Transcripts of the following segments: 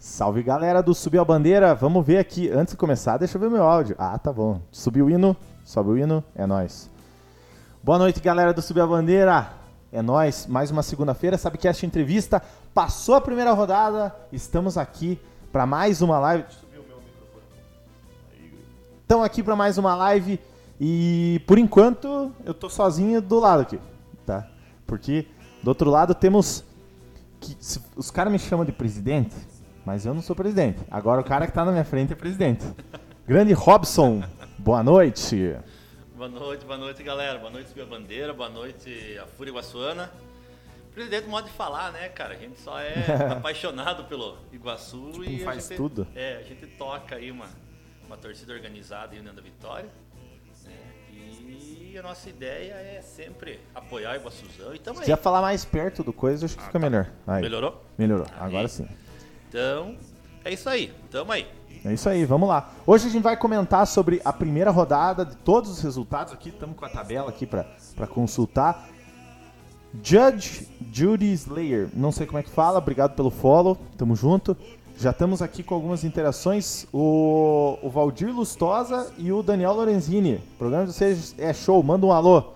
Salve galera do Subiu a Bandeira, vamos ver aqui. Antes de começar, deixa eu ver meu áudio. Ah, tá bom. Subiu o hino, sobe o hino, é nóis. Boa noite galera do Subiu a Bandeira, é nóis. Mais uma segunda-feira, SabeCast Entrevista. Passou a primeira rodada, estamos aqui para mais uma live. Estamos aqui para mais uma live e por enquanto eu tô sozinho do lado aqui, tá? Porque do outro lado temos que se- os caras me chamam de presidente, mas eu não sou presidente. Agora o cara que tá na minha frente é presidente. Grande Robson, boa noite. Boa noite, boa noite, galera. Boa noite, Subir a Bandeira. Boa noite, a Fúria Iguaçuana. Presidente, modo de falar, né, cara? A gente só é apaixonado pelo Iguaçu e Tipo, faz gente, tudo. É, a gente toca aí uma, uma torcida organizada aí União da Vitória. E a nossa ideia é sempre apoiar o Iguaçuzão. E tamo Se aí. quiser falar mais perto do coisa, acho que fica melhor. Aí, Melhorou? Melhorou, Aí. agora sim. Então, é isso aí. Tamo aí. É isso aí, vamos lá. Hoje a gente vai comentar sobre a primeira rodada de todos os resultados aqui. Estamos com a tabela aqui para consultar. Judge Judy Slayer, não sei como é que fala, obrigado pelo follow, tamo junto. Já estamos aqui com algumas interações. O, o Valdir Lustosa e o Daniel Lorenzini. O programa de vocês é show, manda um alô.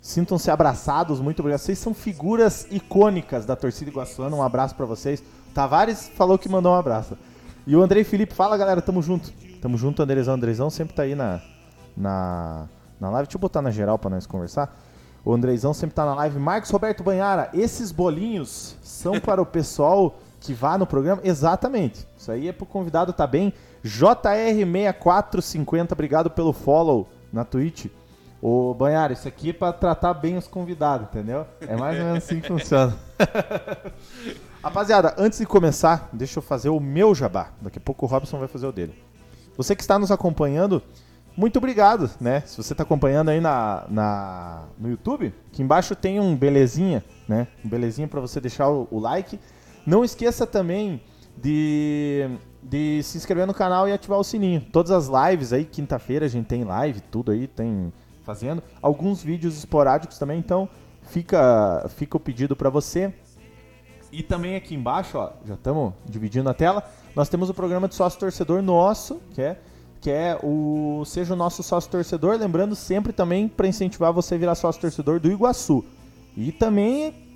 Sintam-se abraçados, muito obrigado. Vocês são figuras icônicas da torcida iguaçuana. Um abraço pra vocês. Tavares falou que mandou um abraço. E o Andrei Felipe, fala galera, tamo junto. Tamo junto, Andrezão. Andrezão sempre tá aí na, na, na live. Deixa eu botar na geral pra nós conversar. O Andrezão sempre tá na live. Marcos Roberto Banhara, esses bolinhos são para o pessoal que vá no programa? Exatamente. Isso aí é pro convidado tá bem. JR6450, obrigado pelo follow na Twitch. Ô, Banhara, isso aqui é pra tratar bem os convidados, entendeu? É mais ou menos assim que funciona. Rapaziada, antes de começar, deixa eu fazer o meu jabá. Daqui a pouco o Robson vai fazer o dele. Você que está nos acompanhando, muito obrigado, né? Se você está acompanhando aí na, na, no YouTube, aqui embaixo tem um belezinha, né? Um belezinha para você deixar o, o like. Não esqueça também de, de se inscrever no canal e ativar o sininho. Todas as lives aí, quinta-feira a gente tem live, tudo aí tem fazendo. Alguns vídeos esporádicos também, então fica, fica o pedido para você. E também aqui embaixo, ó, já estamos dividindo a tela, nós temos o programa de sócio torcedor nosso, que é, que é o Seja o Nosso Sócio Torcedor, lembrando sempre também para incentivar você a virar sócio torcedor do Iguaçu. E também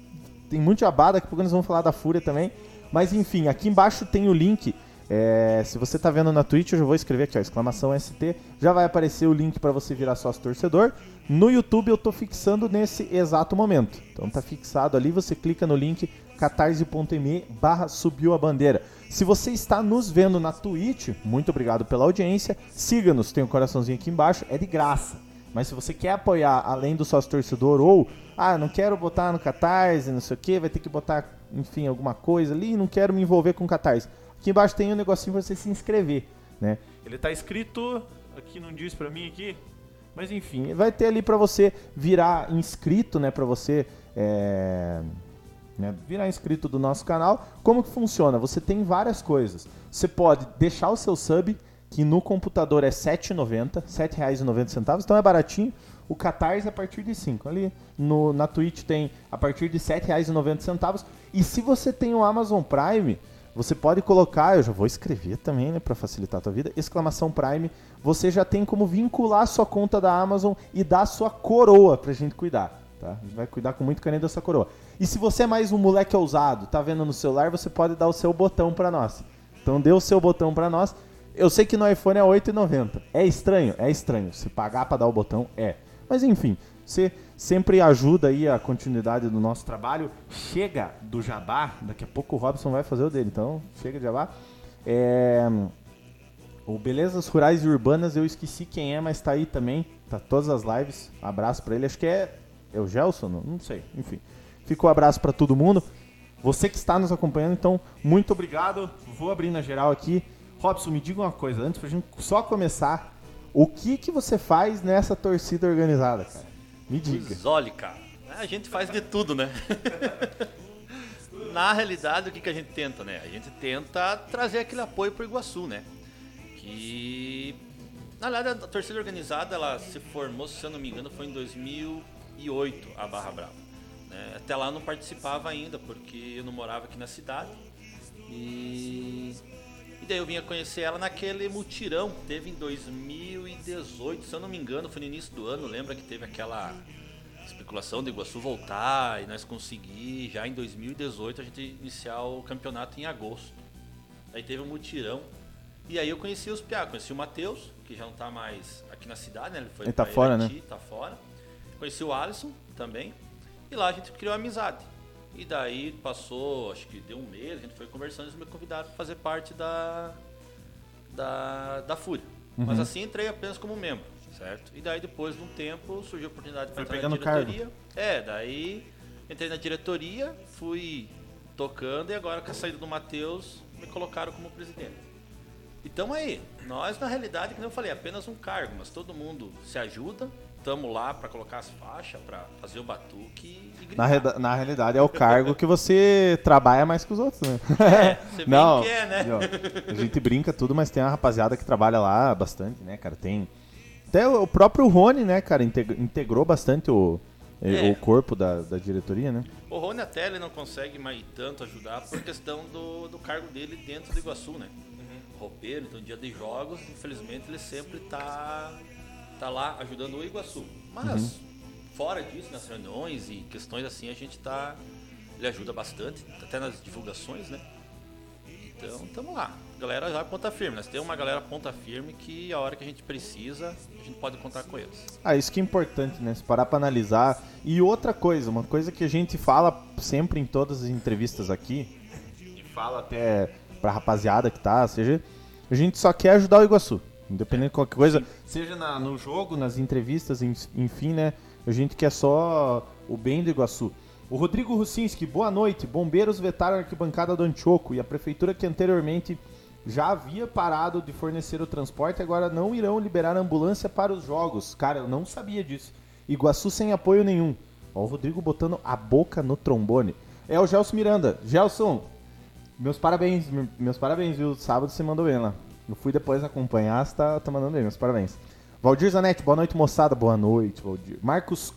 tem muito jabá, daqui a pouco nós vamos falar da Fúria também. Mas enfim, aqui embaixo tem o link. é, se você tá vendo na Twitch, eu já vou escrever aqui, ó, exclamação ST. Já vai aparecer o link para você virar sócio torcedor. No YouTube eu tô fixando nesse exato momento. Então tá fixado ali, você clica no link catarse.me barra subiu a bandeira. Se você está nos vendo na Twitch, muito obrigado pela audiência. Siga-nos, tem um coraçãozinho aqui embaixo, é de graça. Mas se você quer apoiar além do sócio torcedor ou, ah, não quero botar no Catarse, não sei o que, vai ter que botar, enfim, alguma coisa ali, não quero me envolver com o Catarse. Aqui embaixo tem um negocinho pra você se inscrever, né? Ele tá escrito, aqui não diz pra mim aqui, mas enfim, vai ter ali pra você virar inscrito, né, Pra você é, né, virar inscrito do nosso canal. Como que funciona? Você tem várias coisas. Você pode deixar o seu sub, que no computador é R$ 7,90, R$ 7,90, então é baratinho. O Catarse a partir de 5. Ali no, na Twitch tem a partir de R$ 7,90. E se você tem o Amazon Prime, você pode colocar, eu já vou escrever também, né, para facilitar a tua vida, exclamação Prime, você já tem como vincular a sua conta da Amazon e dar sua coroa pra gente cuidar, tá? A gente vai cuidar com muito carinho dessa coroa. E se você é mais um moleque ousado, tá vendo no celular, você pode dar o seu botão pra nós. Então dê o seu botão pra nós. Eu sei que no iPhone é R$ 8,90. É estranho? É estranho. Se pagar pra dar o botão, é. Mas enfim, você sempre ajuda aí a continuidade do nosso trabalho. Chega do jabá, daqui a pouco o Robson vai fazer o dele, então chega de jabá. É... O Belezas Rurais e Urbanas, eu esqueci quem é, mas tá aí também. Tá todas as lives. Abraço pra ele. Acho que é, é o Gelson, não, não sei. Enfim, fica o abraço pra todo mundo. Você que está nos acompanhando, então, muito obrigado. Vou abrir na geral aqui. Robson, me diga uma coisa, antes pra gente só começar. O que que você faz nessa torcida organizada, cara? Me diga. Olha, cara, a gente faz de tudo, né? Na realidade, o que, que a gente tenta, né? A gente tenta trazer aquele apoio pro Iguaçu, né? Que, na verdade, a torcida organizada, ela se formou, se eu não me engano, foi em 2008, a Barra Brava. né? Até lá eu não participava ainda, porque eu não morava aqui na cidade. E, e daí eu vinha conhecer ela naquele mutirão que teve em 2018, se eu não me engano, foi no início do ano. Lembra que teve aquela especulação do Iguaçu voltar e nós conseguir já em 2018 a gente iniciar o campeonato em agosto. Aí teve um mutirão. E aí eu conheci os Piá, conheci o Matheus, que já não tá mais aqui na cidade, né? Ele foi Ele tá pra fora, Irati, né? Tá fora. Conheci o Alisson também. E lá a gente criou amizade. E daí passou, acho que deu um mês, a gente foi conversando, eles me convidaram para fazer parte da da, da Fúria. Uhum. Mas assim entrei apenas como membro, certo? E daí depois de um tempo surgiu a oportunidade para entrar na pegando cargo. diretoria. É, daí entrei na diretoria, fui tocando e agora com a saída do Matheus me colocaram como presidente. E tamo aí. Nós, na realidade, como eu falei, é apenas um cargo, mas todo mundo se ajuda. Tamo lá para colocar as faixas, para fazer o batuque e gritar. Na, reda- na realidade é o cargo que você trabalha mais que os outros, né? É, você bem quer, né? ó, a gente brinca tudo, mas tem uma rapaziada que trabalha lá bastante, né, cara? Tem. Até o próprio Rony, né, cara, integ- integrou bastante o, É. o corpo da, da diretoria, né? O Rony até ele não consegue mais tanto ajudar por questão do, do cargo dele dentro do Iguaçu, né? Roupeiro, então dia de jogos, infelizmente ele sempre tá, tá lá ajudando o Iguaçu. Mas fora disso, nas reuniões e questões assim, a gente tá. Ele ajuda bastante, até nas divulgações, né? Então tamo lá. Galera já é ponta firme. Nós temos uma galera ponta firme que a hora que a gente precisa, a gente pode contar com eles. Ah, isso que é importante, né? Se parar pra analisar. E outra coisa, uma coisa que a gente fala sempre em todas as entrevistas aqui, e fala até pra rapaziada que tá, seja, a gente só quer ajudar o Iguaçu. Independente de qualquer coisa, seja na- no jogo, nas entrevistas, en- enfim, né? A gente quer só o bem do Iguaçu. O Rodrigo Russinski, boa noite. Bombeiros vetaram a arquibancada do Antioco e a prefeitura que anteriormente já havia parado de fornecer o transporte agora não irão liberar ambulância para os jogos. Cara, eu não sabia disso. Iguaçu sem apoio nenhum. Ó, o Rodrigo botando a boca no trombone. É o Gelson Miranda. Gelson, meus parabéns, me- meus parabéns, viu? Sábado você mandou bem lá. Eu fui depois acompanhar, você tá, tá mandando bem, meus parabéns. Valdir Zanetti, boa noite, moçada. Boa noite, Valdir. Marcos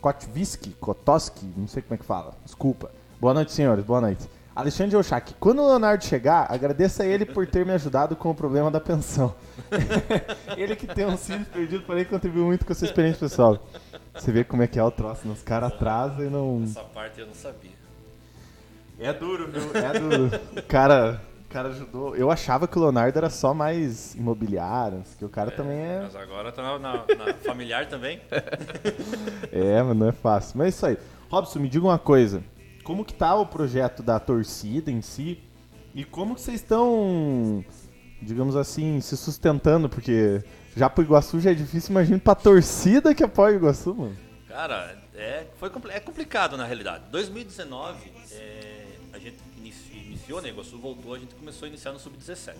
Kotviski, Kotoski, não sei como é que fala. Desculpa. Boa noite, senhores. Boa noite. Alexandre Oshak, quando o Leonardo chegar, agradeça a ele por ter me ajudado com o problema da pensão. ele que tem um filho perdido, porém contribuiu muito com a sua experiência pessoal. Você vê como é que é o troço, né? Os caras atrasam e não. Essa parte eu não sabia. É duro, viu? É duro. O cara, cara ajudou. Eu achava que o Leonardo era só mais imobiliário, que o cara também é. Mas agora tá na, na- familiar também. É, mas não é fácil. Mas é isso aí. Robson, me diga uma coisa. Como que tá o projeto da torcida em si? E como que vocês estão, digamos assim, se sustentando? Porque já pro Iguaçu já é difícil, imagina pra torcida que apoia o Iguaçu, mano. Cara, é, foi, é complicado na realidade. 2019, é, iniciou, né? Iguaçu voltou, a gente começou a iniciar no Sub-17.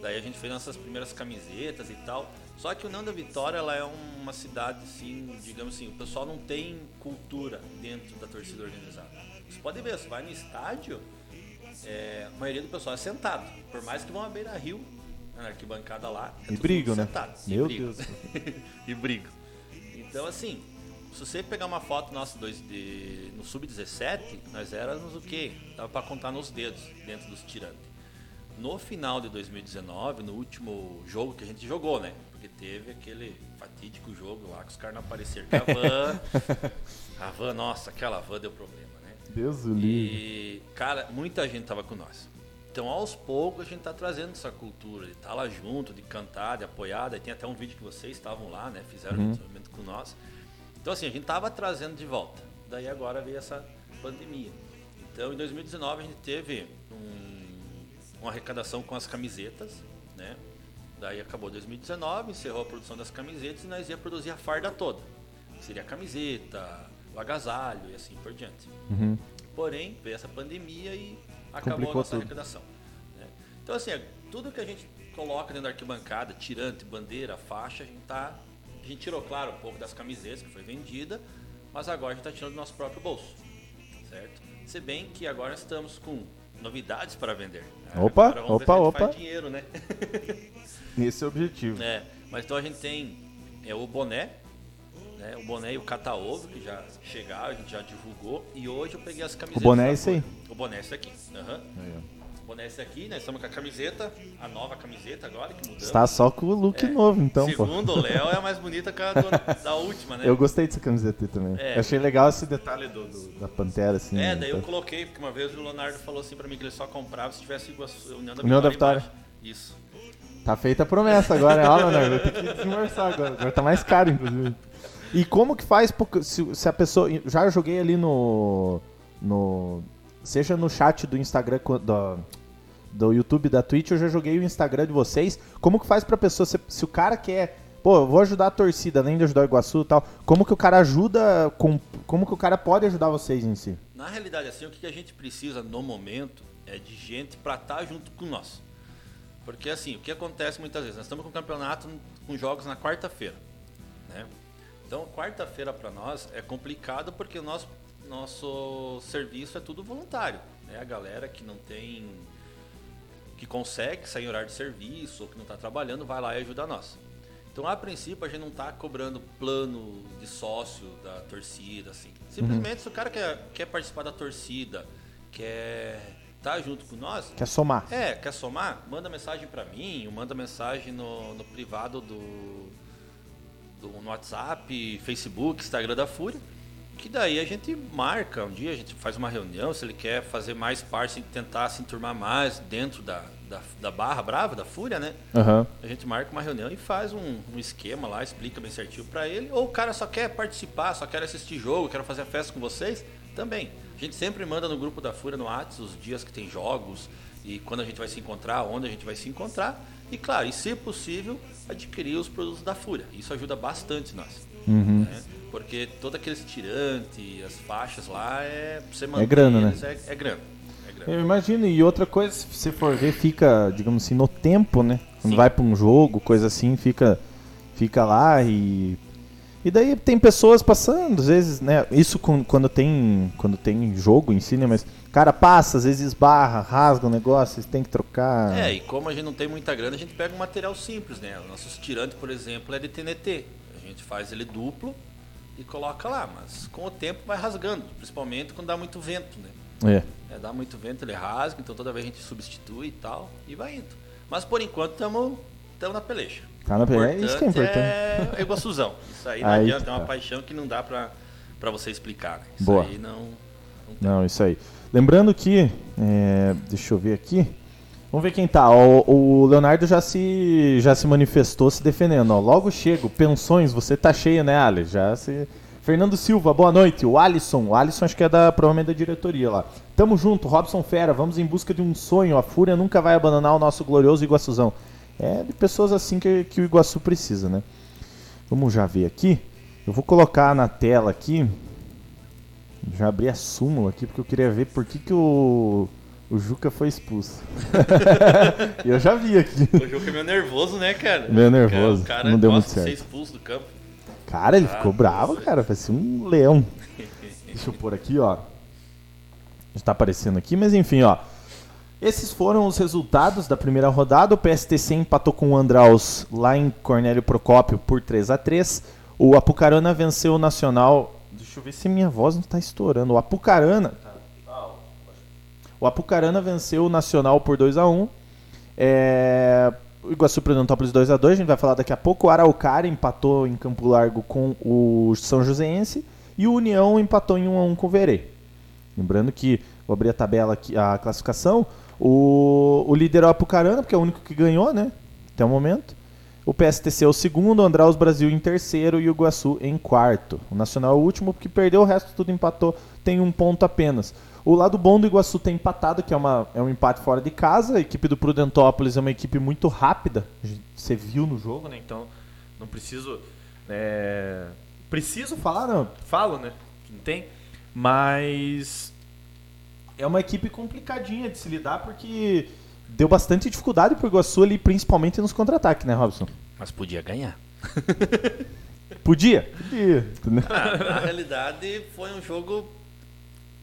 Daí a gente fez nossas primeiras camisetas e tal. Só que o Não da Vitória, ela é uma cidade, assim, digamos assim, o pessoal não tem cultura dentro da torcida organizada. Você pode ver, você vai no estádio, é, a maioria do pessoal é sentado. Por mais que vão à beira rio, na arquibancada lá. é E brigam, né? sentado. E Meu brigam. Deus. e brigam. Então, assim, se você pegar uma foto nossa dois de, no Sub-17, nós éramos o quê? Dava pra contar nos dedos, dentro dos tirantes. No final de 2019, no último jogo que a gente jogou, né? Porque teve aquele fatídico jogo lá que os caras não apareceram. Que a van, a van, nossa, aquela van deu problema, né? Deus o livre. E, cara, muita gente tava com nós. Então, aos poucos, a gente tá trazendo essa cultura de estar lá junto, de cantar, de apoiar. Daí tem até um vídeo que vocês estavam lá, né? Fizeram um momento com nós. Então, assim, a gente tava trazendo de volta. Daí agora veio essa pandemia. Então, em 2019, a gente teve um- uma arrecadação com as camisetas, né? Daí acabou 2019, encerrou a produção das camisetas e nós ia produzir a farda toda. Seria a camiseta, o agasalho e assim por diante. Uhum. Porém, veio essa pandemia e acabou Complicou a nossa tudo. arrecadação. né? Então, assim, é, tudo que a gente coloca dentro da arquibancada, tirante, bandeira, faixa, a gente tá. A gente tirou, claro, um pouco das camisetas que foi vendida, mas agora a gente está tirando do nosso próprio bolso. Certo? Se bem que agora estamos com novidades para vender. Opa, Agora vamos ver opa, gente opa. faz dinheiro, né? Esse é o objetivo. É, mas então a gente tem é, o boné, né? O boné e o cata-ovo, que já chegaram, a gente já divulgou. E hoje eu peguei as camisetas. boné é esse aí? O boné é esse aqui. Aí, ó. Boné esse aqui, nós estamos com a camiseta, a nova camiseta agora, que mudamos. Está só com o look É. novo, então, pô. Segundo o Léo, é a mais bonita que a do- da última, né? Eu gostei dessa camiseta aí também. É. Eu achei legal esse detalhe do, do- da pantera, assim. É, né? daí eu coloquei, porque uma vez o Leonardo falou assim pra mim que ele só comprava se tivesse Iguaçu, União da União da Vitória. Isso. Tá feita a promessa agora, ó, Leonardo. Vai ter que desembolsar agora. Agora tá mais caro, inclusive. E como que faz porque se, se a pessoa. Já joguei ali no. no seja no chat do Instagram do, do YouTube da Twitch, eu já joguei o Instagram de vocês. Como que faz pra pessoa. Se, se o cara quer. Pô, vou ajudar a torcida, além de ajudar o Iguaçu e tal. Como que o cara ajuda. Com, como que o cara pode ajudar vocês em si? Na realidade, assim, o que a gente precisa no momento é de gente pra estar junto com nós. Porque assim, o que acontece muitas vezes? Nós estamos com o campeonato com jogos na quarta-feira, né? Então, quarta-feira para nós é complicado porque o nosso, nosso serviço é tudo voluntário, né? A galera que não tem que consegue sair em horário de serviço ou que não está trabalhando vai lá e ajuda nós. Então, a princípio, a gente não está cobrando plano de sócio da torcida, assim. Simplesmente, se o cara quer, quer participar da torcida, quer estar junto com nós, Quer somar? é, quer somar? Manda mensagem pra mim, ou manda mensagem no, no privado do, do no WhatsApp, Facebook, Instagram da Fúria. Que daí a gente marca, um dia a gente faz uma reunião, se ele quer fazer mais parte, tentar se enturmar mais dentro da, da, da barra brava, da Fúria, né? Aham. A gente marca uma reunião e faz um, um esquema lá, explica bem certinho pra ele. Ou o cara só quer participar, só quer assistir jogo, quer fazer a festa com vocês, também. A gente sempre manda no grupo da Fúria no WhatsApp os dias que tem jogos e quando a gente vai se encontrar, onde a gente vai se encontrar. E claro, e se possível, adquirir os produtos da Fúria. Isso ajuda bastante nós. Uhum. né? Porque todo aqueles tirantes, as faixas lá, é pra você manter grana, né? É, é grana. É grana. Eu imagino, e outra coisa, se você for ver, fica, digamos assim, no tempo, né? Quando Sim. vai pra um jogo, coisa assim, fica, fica lá e. E daí tem pessoas passando, às vezes, né? Isso quando tem, quando tem jogo em si, né? Mas o cara passa, às vezes esbarra, rasga o negócio, vocês tem que trocar. É, e como a gente não tem muita grana, a gente pega um material simples, né? O nosso tirante, por exemplo, é de TNT. A gente faz ele duplo e coloca lá, mas com o tempo vai rasgando, principalmente quando dá muito vento, né? É. É, dá muito vento, ele rasga, então toda vez a gente substitui e tal, e vai indo. Mas por enquanto estamos na peleja. Tá na peleja, é isso que é importante. É Iguaçuzão. Isso aí não Aí adianta, que é uma tá. paixão que não dá pra, pra você explicar. Né? Isso Boa. aí não, não. Não, isso aí. Lembrando que, é, deixa eu ver aqui. Vamos ver quem tá. O, o Leonardo já se, já se manifestou se defendendo. Ó. Logo chego, pensões, você tá cheio, né, Ali? Já se. Fernando Silva, boa noite. O Alisson, o Alisson acho que é da, provavelmente da diretoria lá. Tamo junto, Robson Fera, vamos em busca de um sonho. A Fúria nunca vai abandonar o nosso glorioso Iguaçuzão. É de pessoas assim que, que o Iguaçu precisa, né? Vamos já ver aqui. Eu vou colocar na tela aqui. Já abri a súmula aqui porque eu queria ver por que, que o, o Juca foi expulso. eu já vi aqui. O jogo é meio nervoso, né, cara? Meio nervoso, O cara não deu muito de ser certo. expulso do campo. Cara, ele Ah, ficou bravo, nossa. cara. Parecia um leão. Deixa eu pôr aqui, ó. Já tá aparecendo aqui, mas enfim, ó. Esses foram os resultados da primeira rodada. O PSTC empatou com o Andraus lá em Cornélio Procópio por 3 a 3 O Apucarana venceu o Nacional. Deixa eu ver se minha voz não tá estourando. O Apucarana. O Apucarana venceu o Nacional por 2 a 1 é... O Iguaçu Prudentópolis 2 a 2 a gente vai falar daqui a pouco. O Araucária empatou em Campo Largo com o São Joséense. E o União empatou em 1 a 1 com o Verê. Lembrando que, vou abrir a tabela aqui, a classificação. O, o líder é o Apucarana, porque é o único que ganhou, né? Até o momento. O PSTC é o segundo, o Andraus Brasil em terceiro e o Iguaçu em quarto. O Nacional é o último, porque perdeu, o resto tudo empatou, tem um ponto apenas. O lado bom do Iguaçu tem empatado, que é, uma, é um empate fora de casa. A equipe do Prudentópolis é uma equipe muito rápida. Você viu no jogo, né? Então, não preciso. é, Preciso falar, não. Falo, né? Não tem. Mas. É uma equipe complicadinha de se lidar, porque deu bastante dificuldade pro Iguaçu ali, principalmente nos contra-ataques, né, Robson? Mas podia ganhar. Podia? Podia. Ah, na realidade, foi um jogo.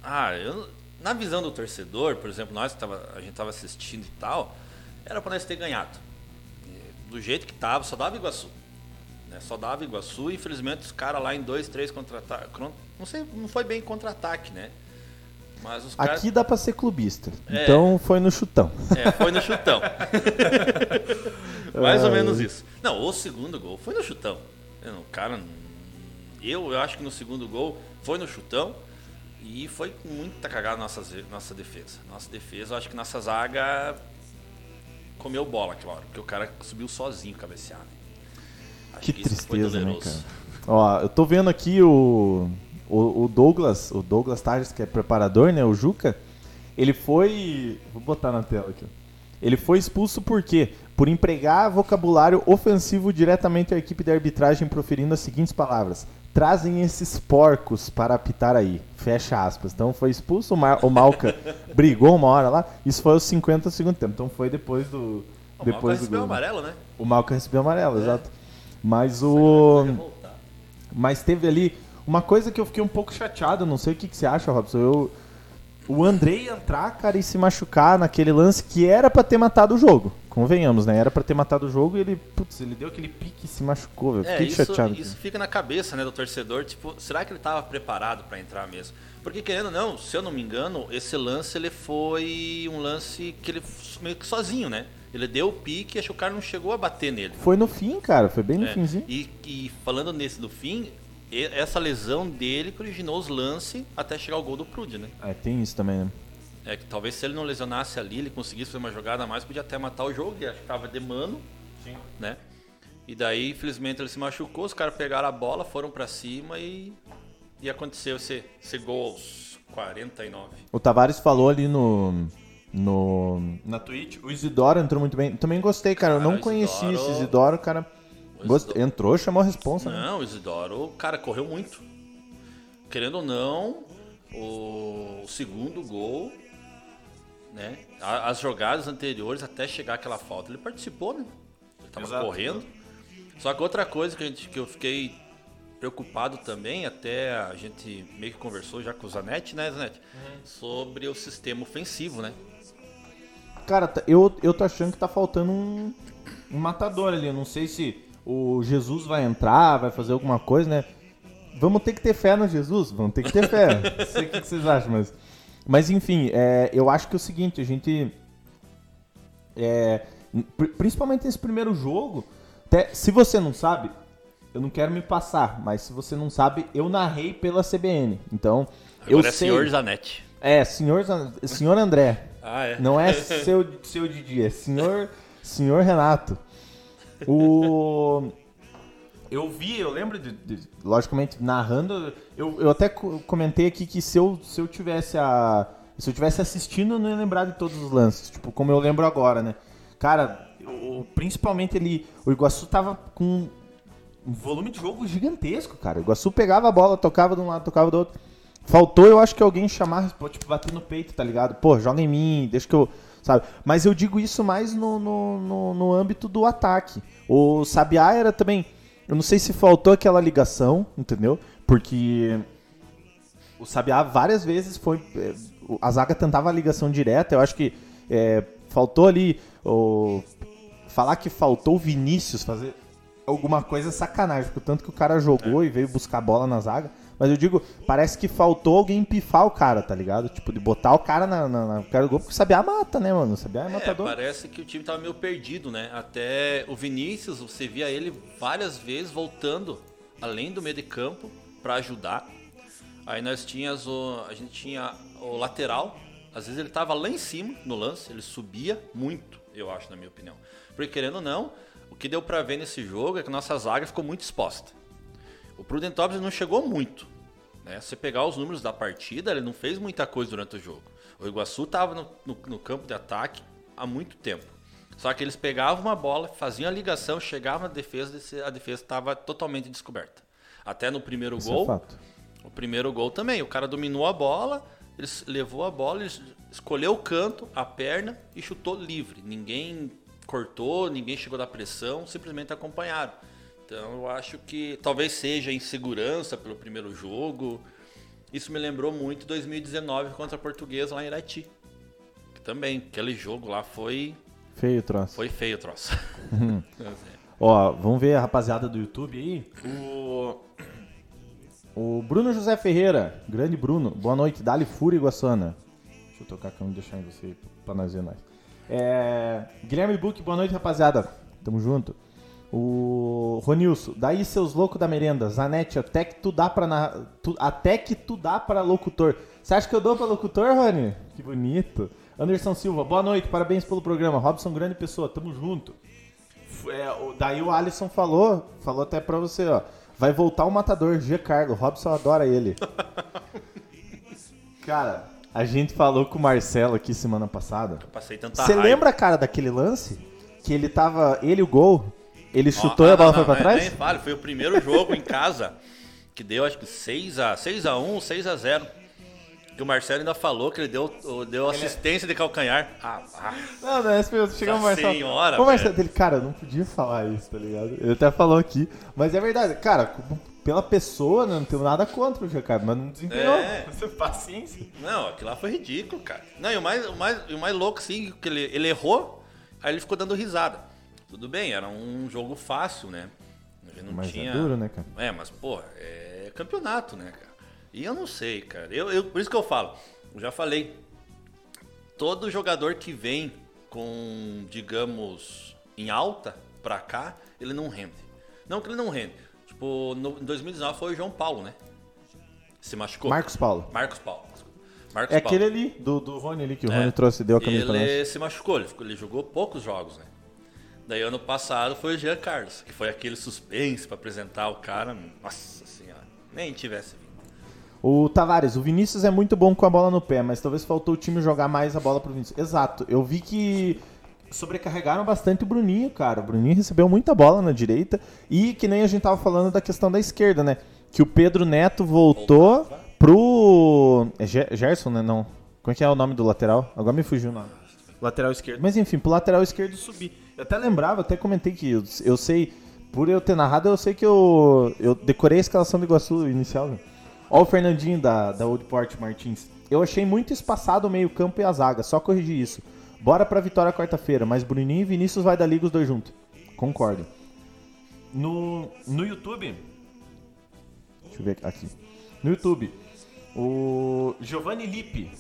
Ah, eu, na visão do torcedor, por exemplo, nós que tava, a gente estava assistindo e tal, era para nós ter ganhado. Do jeito que tava, só dava Iguaçu. né? Só dava Iguaçu, e infelizmente os caras lá em dois, três contra-ataques. Não sei, não foi bem contra-ataque, né? Mas os caras. Aqui dá pra ser clubista. É. Então foi no chutão. É, foi no chutão. Mais ou menos isso. Não, o segundo gol foi no chutão. O cara. Eu, eu acho que no segundo gol foi no chutão. E foi muita cagada nossa, nossa defesa. Nossa defesa, eu acho que nossa zaga comeu bola hora, porque o cara subiu sozinho cabecear. Acho Que foi tristeza, né, cara? Ó, eu tô vendo aqui o, o, o Douglas, o Douglas Tages, que é preparador, né? O Juca. Ele foi. Vou botar na tela aqui. Ele foi expulso por quê? Por empregar vocabulário ofensivo diretamente à equipe de arbitragem, proferindo as seguintes palavras: Trazem esses porcos para apitar aí. Fecha aspas. Então foi expulso, o, Mar o Malca brigou uma hora lá. Isso foi aos 50 do segundo tempo. Então foi depois do. O Malca depois do recebeu gol. amarelo, né? O Malca recebeu amarelo, É. exato. Mas o. Mas teve ali uma coisa que eu fiquei um pouco chateado, não sei o que, que você acha, Robson. Eu, o Andrei entrar, cara, e se machucar naquele lance que era pra ter matado o jogo. Convenhamos, né? Era pra ter matado o jogo e ele, putz, ele deu aquele pique e se machucou, velho. É, isso, chateado. isso fica na cabeça né, do torcedor, tipo, será que ele estava preparado para entrar mesmo? Porque querendo ou não, se eu não me engano, esse lance ele foi um lance que ele meio que sozinho, né? Ele deu o pique e acho que o cara não chegou a bater nele. Foi no fim, cara, foi bem no É, finzinho. E, e falando nesse do fim, essa lesão dele que originou os lances até chegar o gol do Prude, né? É, tem isso também, né? É que talvez se ele não lesionasse ali, ele conseguisse fazer uma jogada a mais, podia até matar o jogo, e acho que tava de mano, né? E daí, infelizmente, ele se machucou, os caras pegaram a bola, foram pra cima e, e aconteceu esse, esse gol aos 49. O Tavares falou ali no. No, na Twitch, o Isidoro entrou muito bem. Também gostei, cara. Eu Cara, não o conhecia Isidoro- esse Isidoro, cara. Gost- Isidoro- Entrou, chamou a responsa, né? Não, o Isidoro, o cara correu muito. Querendo ou não, o segundo gol, né? As jogadas anteriores até chegar aquela falta, ele participou, né? Ele tava Exato. correndo. Só que outra coisa que, a gente, que eu fiquei preocupado também, até a gente meio que conversou já com o Zanetti, né, Zanetti? Sobre o sistema ofensivo, né? Cara, tá- eu, eu tô achando que tá faltando um, um matador ali. Eu não sei se o Jesus vai entrar, vai fazer alguma coisa, né? Vamos ter que ter fé no Jesus? Vamos ter que ter fé. não sei o que que vocês acham, mas. Mas enfim, é, eu acho que é o seguinte, a gente. é, pri- principalmente nesse primeiro jogo, até- se você não sabe, eu não quero me passar, mas se você não sabe, eu narrei pela CBN. Então, eu Agora é sei. senhor Zanetti. É, senhor, senhor André. Ah, é? Não é seu, seu Didi, é senhor, senhor Renato. O. Eu vi, eu lembro, de, de- logicamente, narrando. Eu, eu até co- comentei aqui que se eu, se eu tivesse a. Se eu tivesse assistindo, eu não ia lembrar de todos os lances. Tipo, como eu lembro agora, né? Cara, o- principalmente ele. O Iguaçu tava com um volume de jogo gigantesco, cara. O Iguaçu pegava a bola, tocava de um lado, tocava do outro. Faltou, eu acho que alguém chamar, tipo, bater no peito, tá ligado? Pô, joga em mim, deixa que eu. Sabe? Mas eu digo isso mais no, no, no, no âmbito do ataque. O Sabiá era também. Eu não sei se faltou aquela ligação, entendeu? Porque o Sabiá várias vezes foi. é, o- A zaga tentava a ligação direta. Eu acho que é, faltou ali. O, falar que faltou o Vinícius fazer alguma coisa é sacanagem, porque o tanto que o cara jogou e veio buscar bola na zaga. Mas eu digo, parece que faltou alguém pifar o cara, tá ligado? Tipo, de botar o cara na, na, na cara do gol, porque o Sabiá mata, né, mano? O Sabiá é É, matador. parece que o time tava meio perdido, né? Até o Vinícius, você via ele várias vezes voltando além do meio de campo para ajudar. Aí nós tínhamos o, a gente tinha o lateral, às vezes ele tava lá em cima no lance, ele subia muito, eu acho, na minha opinião. Porque querendo ou não, o que deu para ver nesse jogo é que a nossa zaga ficou muito exposta. O Prudentópolis não chegou muito. Né? Se você pegar os números da partida, ele não fez muita coisa durante o jogo. O Iguaçu estava no, no- no campo de ataque há muito tempo. Só que eles pegavam uma bola, faziam a ligação, chegavam na defesa, e a defesa estava totalmente descoberta. Até no primeiro Isso é gol, fato. o primeiro gol também. O cara dominou a bola, ele levou a bola, ele escolheu o canto, a perna e chutou livre. Ninguém cortou, ninguém chegou da pressão, simplesmente acompanharam. Então eu acho que talvez seja insegurança pelo primeiro jogo. Isso me lembrou muito 2019 contra a Portuguesa lá em Irati. Também, aquele jogo lá foi, Feio o troço. foi feio o troço. Ó, vamos ver a rapaziada do YouTube aí. O... O Bruno José Ferreira, grande Bruno, boa noite, Dali Fúria Iguaçana. Deixa eu tocar aqui, vamos deixar em você pra nós ver nós. É, Guilherme Buck, boa noite, rapaziada. Tamo junto. O Ronilson, daí seus loucos da merenda. Zanete, até que tu dá pra na... tu- até que tu dá pra locutor. Você acha que eu dou pra locutor, Rony? Que bonito. Anderson Silva, boa noite, parabéns pelo programa. Robson, grande pessoa, tamo junto. É, o- daí o Alisson falou, falou até pra você, ó. Vai voltar o matador, G. Carlos. Robson adora ele. Cara, a gente falou com o Marcelo aqui semana passada. Eu passei tanta Você lembra, cara, daquele lance? Que ele tava. Ele e o gol. Ele chutou e ah, a bola não, foi pra não, trás? Nem fale, foi o primeiro jogo em casa que deu acho que 6x, 6x1, 6x0. Que o Marcelo ainda falou que ele deu, deu assistência de calcanhar. Ah, ah. Não, não é esse mesmo. Chegou o Marcelo. senhora, o Marcelo dele, cara, eu não podia falar isso, tá ligado? Ele até falou aqui. Mas é verdade, cara, pela pessoa, né, não tenho nada contra o Giancarlo, mas não desempenhou. É. Paciência. Não, aquilo lá foi ridículo, cara. Não, e o mais, o mais, o mais louco, assim, que ele, ele errou, aí ele ficou dando risada. Tudo bem, era um jogo fácil, né? Ele não Mas tinha... é duro, né, cara? É, mas, pô, é campeonato, né, cara? E eu não sei, cara. Eu, eu, por isso que eu falo, eu já falei, todo jogador que vem com, digamos, em alta pra cá, ele não rende. Não que ele não rende. Tipo, no, em 2019 foi o João Paulo, né? Se machucou. Marcos Paulo. Marcos Paulo. Marcos É Paulo. aquele ali, do, do Rony ali, que o É. Rony trouxe deu a camisa pra nós. Ele se machucou, ele, ficou- ele jogou poucos jogos, né? Daí ano passado foi o Jean Carlos, que foi aquele suspense pra apresentar o cara. Nossa senhora, nem tivesse vindo. O Tavares, o Vinícius é muito bom com a bola no pé, mas talvez faltou o time jogar mais a bola pro Vinícius. Exato, eu vi que sobrecarregaram bastante o Bruninho, cara. O Bruninho recebeu muita bola na direita e que nem a gente tava falando da questão da esquerda, né? Que o Pedro Neto voltou Voltava. pro. É Ge- Gerson, né? Não. Como é que é o nome do lateral? Agora me fugiu o nome. Lateral esquerdo. Mas enfim, pro lateral esquerdo subir. Eu até lembrava, até comentei que eu, eu sei, por eu ter narrado, eu sei que eu, eu decorei a escalação do Iguaçu inicial. Né? Ó o Fernandinho da, da Old Martins. Eu achei muito espaçado o meio campo e a zaga, só corrigir isso. Bora pra vitória quarta-feira, mas Bruninho e Vinícius vai da liga os dois juntos. Concordo. No, no YouTube... Deixa eu ver aqui. No YouTube, o Giovanni Lippe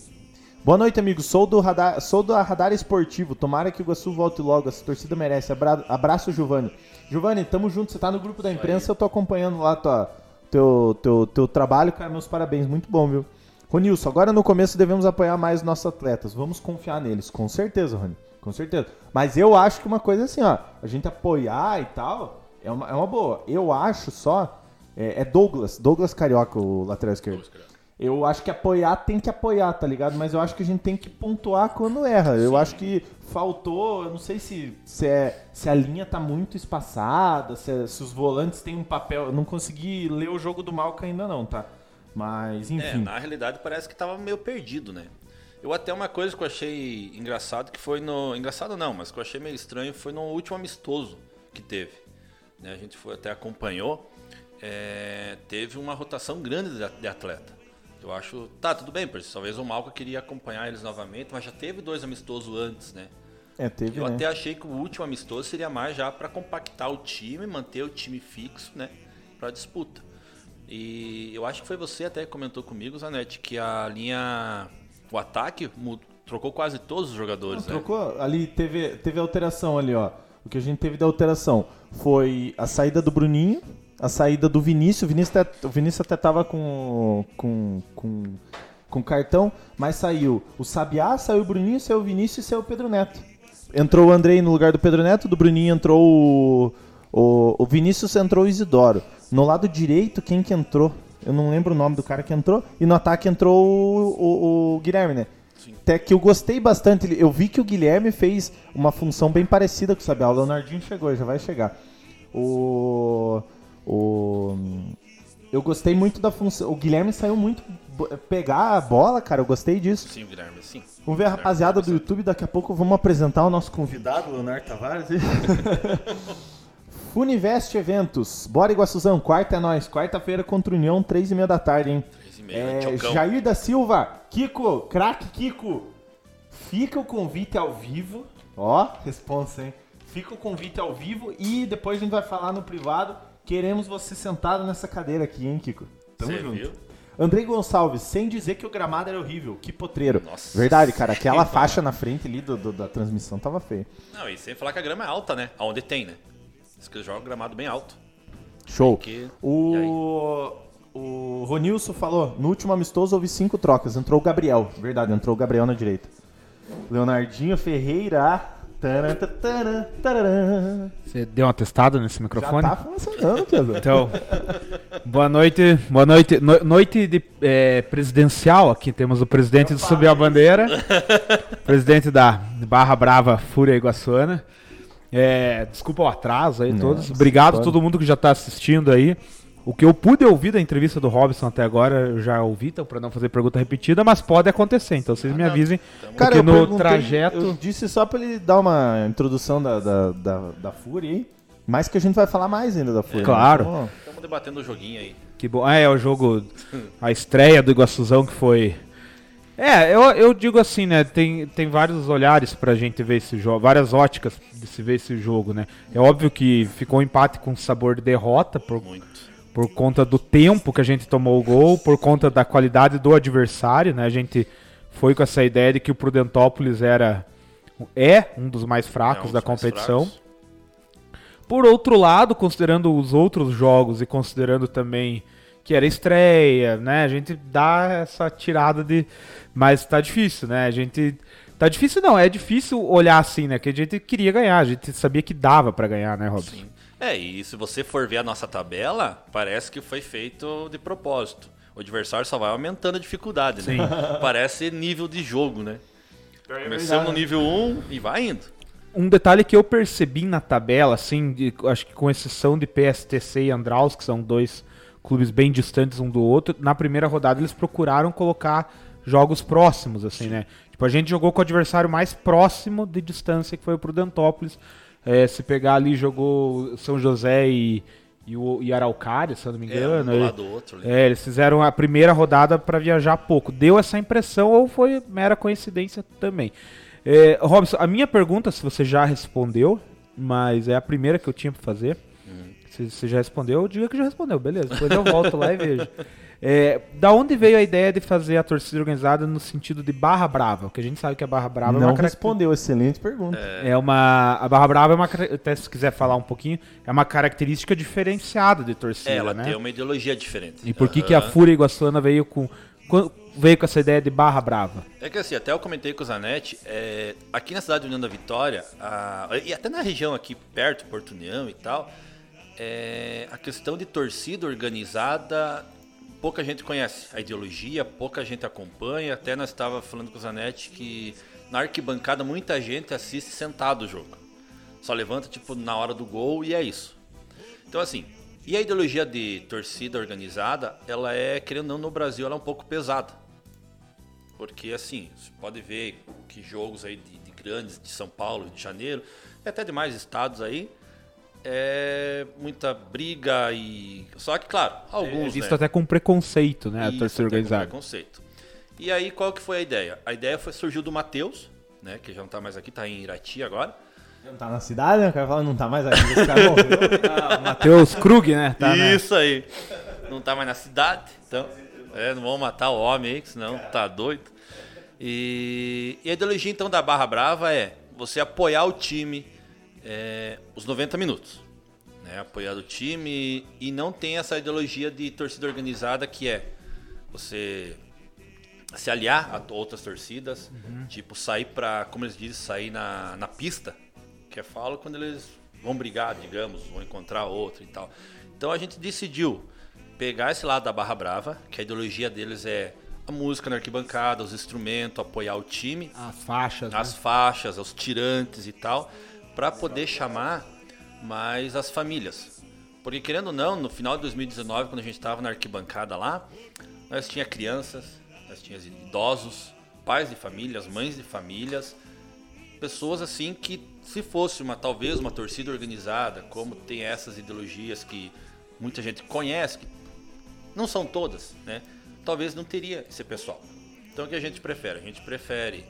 Boa noite, amigos. Sou do Radar, sou do Radar Esportivo. Tomara que o Iguaçu volte logo. Essa torcida merece. Abra, abraço, Giovanni. Giovanni, tamo junto. Você tá no grupo da imprensa. Eu tô acompanhando lá tua, teu, teu, teu trabalho. Cara, meus parabéns. Muito bom, viu? Ronilson, agora no começo devemos apoiar mais os nossos atletas. Vamos confiar neles. Com certeza, Rony. Com certeza. Mas eu acho que uma coisa assim, ó. A gente apoiar e tal é uma, é uma boa. Eu acho só. É, é Douglas. Douglas Carioca, o lateral esquerdo. Eu acho que apoiar tem que apoiar, tá ligado? Mas eu acho que a gente tem que pontuar quando erra. Eu acho que faltou, eu não sei se, se, é, se a linha tá muito espaçada, se, é- se os volantes têm um papel. Eu não consegui ler o jogo do Malca ainda não, tá? Mas, É, enfim. na realidade parece que tava meio perdido, né? Eu até uma coisa que eu achei engraçado que foi no. Engraçado não, mas que eu achei meio estranho foi no último amistoso que teve. Né? A gente foi até acompanhou. é, teve uma rotação grande de, de atleta. Eu acho. Tá, tudo bem, porque talvez o Malca queria acompanhar eles novamente, mas já teve dois amistosos antes, né? É, teve, Eu né? até achei que o último amistoso seria mais já para compactar o time, manter o time fixo, né, para disputa. E eu acho que foi você até que comentou comigo, Zanetti, que a linha, o ataque trocou quase todos os jogadores, né? Trocou? Ali teve, teve alteração ali, ó. O que a gente teve de alteração foi a saída do Bruninho, a saída do Vinícius. O Vinícius até, o Vinícius até tava com, com, com, com cartão, mas saiu o Sabiá, saiu o Bruninho, saiu o Vinícius e saiu o Pedro Neto. Entrou o Andrei no lugar do Pedro Neto, do Bruninho entrou o, o, o Vinícius, entrou o Isidoro. No lado direito, quem que entrou? Eu não lembro o nome do cara que entrou. E no ataque entrou o, o- o Guilherme, né? Até que eu gostei bastante. Eu vi que o Guilherme fez uma função bem parecida com o Sabiá. O Leonardinho chegou, já vai chegar. O. O. Eu gostei muito da função. O Guilherme saiu muito pegar a bola, cara. Eu gostei disso. Sim, Guilherme, sim. Vamos ver a rapaziada do YouTube. Daqui a pouco vamos apresentar o nosso convidado, Leonardo Tavares. Funivest Eventos. Bora, Iguaçuzão. Quarta é nós. Quarta-feira contra o União, três e meia da tarde, hein? Três e meia, É. Jair da Silva. Kiko, craque Kiko. Fica o convite ao vivo. Ó, responsa, hein? Fica o convite ao vivo e depois a gente vai falar no privado. Queremos você sentado nessa cadeira aqui, hein, Kiko? Tamo Você junto. viu? Andrei Gonçalves, sem dizer que o gramado era horrível. Que potreiro. Nossa. Verdade, cara. Aquela faixa na frente ali do, do- da transmissão tava feio. Não, e sem falar que a grama é alta, né? Aonde tem, né? Diz que jogam gramado bem alto. Show. Que- O, o Ronilson falou, no último amistoso houve cinco trocas. Entrou o Gabriel. Verdade, entrou o Gabriel na direita. Leonardinho Ferreira. Você deu uma testada nesse Já microfone? tá funcionando, Pedro. Então, boa noite, boa noite, no- noite de é, presidencial. Aqui temos o presidente do Subiu a Bandeira, presidente da Barra Brava Fúria Iguaçuana. É, desculpa o atraso aí, todos. Nossa, Obrigado a todo mundo que já está assistindo aí. O que eu pude ouvir da entrevista do Robson até agora, eu já ouvi, então, para não fazer pergunta repetida, mas pode acontecer. Então, vocês me avisem. Tamo- Porque no trajeto. Eu disse só pra ele dar uma introdução da, da, da, da Fúria aí. Mas que a gente vai falar mais ainda da Fúria. né? Claro. Então, Estamos debatendo o joguinho aí. Que bom. Ah, é o jogo. A estreia do Iguaçuzão que foi. É, eu, eu digo assim, né? Tem, tem vários olhares pra gente ver esse jogo, várias óticas de se ver esse jogo, né? É óbvio que ficou um empate com sabor de derrota por, Muito. Por conta do tempo que a gente tomou o gol, por conta da qualidade do adversário, né? A gente foi com essa ideia de que o Prudentópolis era é um dos mais fracos É um da dos mais competição. fracos. Por outro lado, considerando os outros jogos e considerando também que era estreia, né? A gente dá essa tirada de. Mas tá difícil, né? A gente. Tá difícil não, é difícil olhar assim, né? Que a gente queria ganhar, a gente sabia que dava pra ganhar, né, Robson? Sim. É, e se você for ver a nossa tabela, parece que foi feito de propósito. O adversário só vai aumentando a dificuldade, né? Parece nível de jogo, né? Começamos no nível 1 e vai indo. Um detalhe que eu percebi na tabela, assim, de- acho que com exceção de PSTC e Andraus, que são dois clubes bem distantes um do outro, na primeira rodada eles procuraram colocar jogos próximos, assim, né? Tipo, a gente jogou com o adversário mais próximo de distância, que foi o Prudentópolis. É, se pegar ali, jogou São José e, e, o, e Araucária, se eu não me É, um engano. do outro. ali. é, eles fizeram a primeira rodada para viajar pouco. Deu essa impressão ou foi mera coincidência também? É, Robson, a minha pergunta, se você já respondeu, mas é a primeira que eu tinha para fazer. Se você já respondeu, diga que já respondeu, beleza. Depois eu volto lá e vejo. É, da onde veio a ideia de fazer a torcida organizada no sentido de Barra Brava? Porque a gente sabe que a Barra Brava é não uma característica. respondeu, excelente pergunta. É uma. A Barra Brava é uma. Até se quiser falar um pouquinho, é uma característica diferenciada de torcida. É, ela né? tem uma ideologia diferente. E por que, que a. Fúria Iguaçuana veio com, com- veio com essa ideia de barra brava? É que assim, até eu comentei com o Zanetti, é, aqui na cidade de União da Vitória, a- e até na região aqui perto, Porto União e tal, é, a questão de torcida organizada, pouca gente conhece a ideologia, pouca gente acompanha. Até nós estava falando com o Zanetti que na arquibancada muita gente assiste sentado o jogo. Só levanta tipo na hora do gol e é isso. Então assim, e a ideologia de torcida organizada, ela é, querendo ou não, no Brasil ela é um pouco pesada. Porque assim, você pode ver que jogos aí de, de grandes, de São Paulo, de Janeiro, e até demais estados aí, é muita briga e. Só que, claro, alguns. Visto né? até com preconceito, né? Isso, a torcida organizada. preconceito. E aí, qual que foi a ideia? A ideia foi, surgiu do Matheus, né? Que já não tá mais aqui, tá em Irati agora. Não tá na cidade, né? O cara fala, não tá mais aqui. Cara morreu. Matheus Krug, né? Tá, né? Isso aí. Não tá mais na cidade, então. É, não vamos matar o homem aí, que senão tá doido. E, e a ideologia então da Barra Brava é você apoiar o time é, os 90 minutos. Né? Apoiar o time e não tem essa ideologia de torcida organizada que é você se aliar a outras torcidas, tipo sair pra, como eles dizem, sair na, na pista, que é falo quando eles vão brigar, digamos, vão encontrar outro e tal. Então a gente decidiu pegar esse lado da Barra Brava, que a ideologia deles é a música na arquibancada, os instrumentos, apoiar o time, As faixas. né? as faixas, os tirantes e tal, para poder chamar mais as famílias. Porque querendo ou não, no final de 2019, quando a gente estava na arquibancada lá, nós tinha crianças, nós tínhamos idosos, pais de famílias, mães de famílias, pessoas assim que se fosse uma talvez uma torcida organizada, como tem essas ideologias que muita gente conhece, que não são todas, né? Talvez não teria esse pessoal. Então o que a gente prefere? A gente prefere